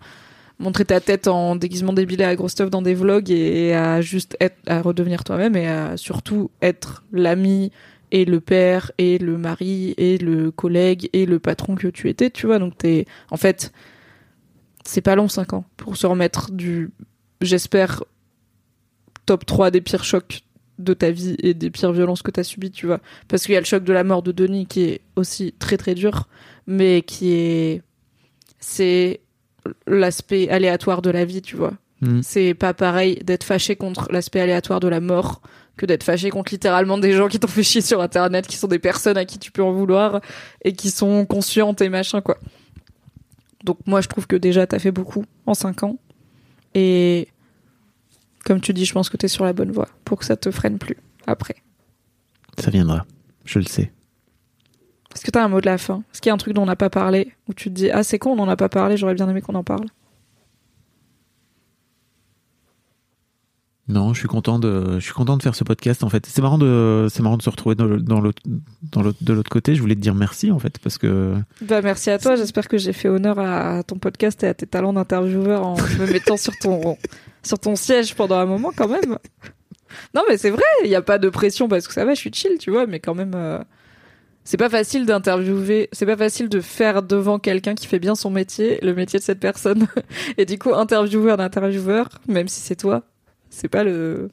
montrer ta tête en déguisement débile à gros stuff dans des vlogs et à juste être, à redevenir toi-même et à surtout être l'ami et le père et le mari et le collègue et le patron que tu étais, tu vois. Donc t'es, en fait, c'est pas long 5 ans pour se remettre du, j'espère, top 3 des pires chocs de ta vie et des pires violences que t'as subies, tu vois. Parce qu'il y a le choc de la mort de Denis qui est aussi très très dur, mais qui est, c'est l'aspect aléatoire de la vie, tu vois. Mm. C'est pas pareil d'être fâché contre l'aspect aléatoire de la mort que d'être fâché contre littéralement des gens qui t'ont fait chier sur internet, qui sont des personnes à qui tu peux en vouloir et qui sont conscientes et machin, quoi. Donc moi, je trouve que déjà, t'as fait beaucoup en 5 ans. Et comme tu dis, je pense que t'es sur la bonne voie pour que ça te freine plus après. Ça viendra. Je le sais. Est-ce que t'as un mot de la fin? Est-ce qu'il y a un truc dont on n'a pas parlé Où tu te dis, ah c'est con, on n'en a pas parlé, j'aurais bien aimé qu'on en parle? Non, je suis content de, je suis content de faire ce podcast en fait. C'est marrant de, c'est marrant de se retrouver dans l'autre, dans l'autre, de l'autre côté. Je voulais te dire merci en fait parce que Bah merci à toi, j'espère que j'ai fait honneur à ton podcast et à tes talents d'intervieweur en me mettant sur ton sur ton siège pendant un moment quand même. Non mais c'est vrai, il n'y a pas de pression parce que ça va, je suis chill, tu vois, mais quand même euh, c'est pas facile d'interviewer, c'est pas facile de faire devant quelqu'un qui fait bien son métier, le métier de cette personne. [laughs] Et du coup, intervieweur d'intervieweur, même si c'est toi, c'est pas le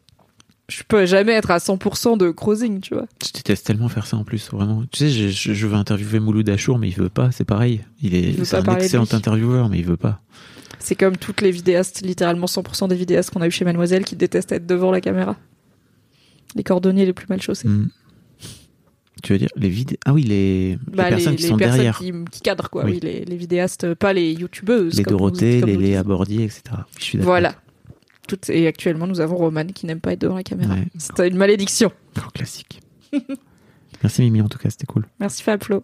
je peux jamais être à 100% de cruising, tu vois. je déteste tellement faire ça en plus vraiment. Tu sais, je, veux interviewer Mouloud Achour mais il veut pas. C'est pareil. Il est, c'est un excellent intervieweur mais il veut pas. C'est comme toutes les vidéastes, littéralement 100% des vidéastes qu'on a eu chez Mademoiselle qui détestent être devant la caméra. Les cordonniers les plus mal chaussés. Mm. Tu veux dire les vidéos Ah oui, les, les Bah, personnes qui sont personnes derrière. qui, qui cadrent, quoi. Oui. Oui, les, les vidéastes, euh, pas les youtubeuses. Les Dorothée, les Léa. Bordier, etc. Je suis. Voilà. Toutes, et actuellement, nous avons Romane qui n'aime pas être devant la caméra. Ouais. C'est une malédiction. Grand classique. [laughs] Merci Mimi en tout cas, c'était cool. Merci Fablo.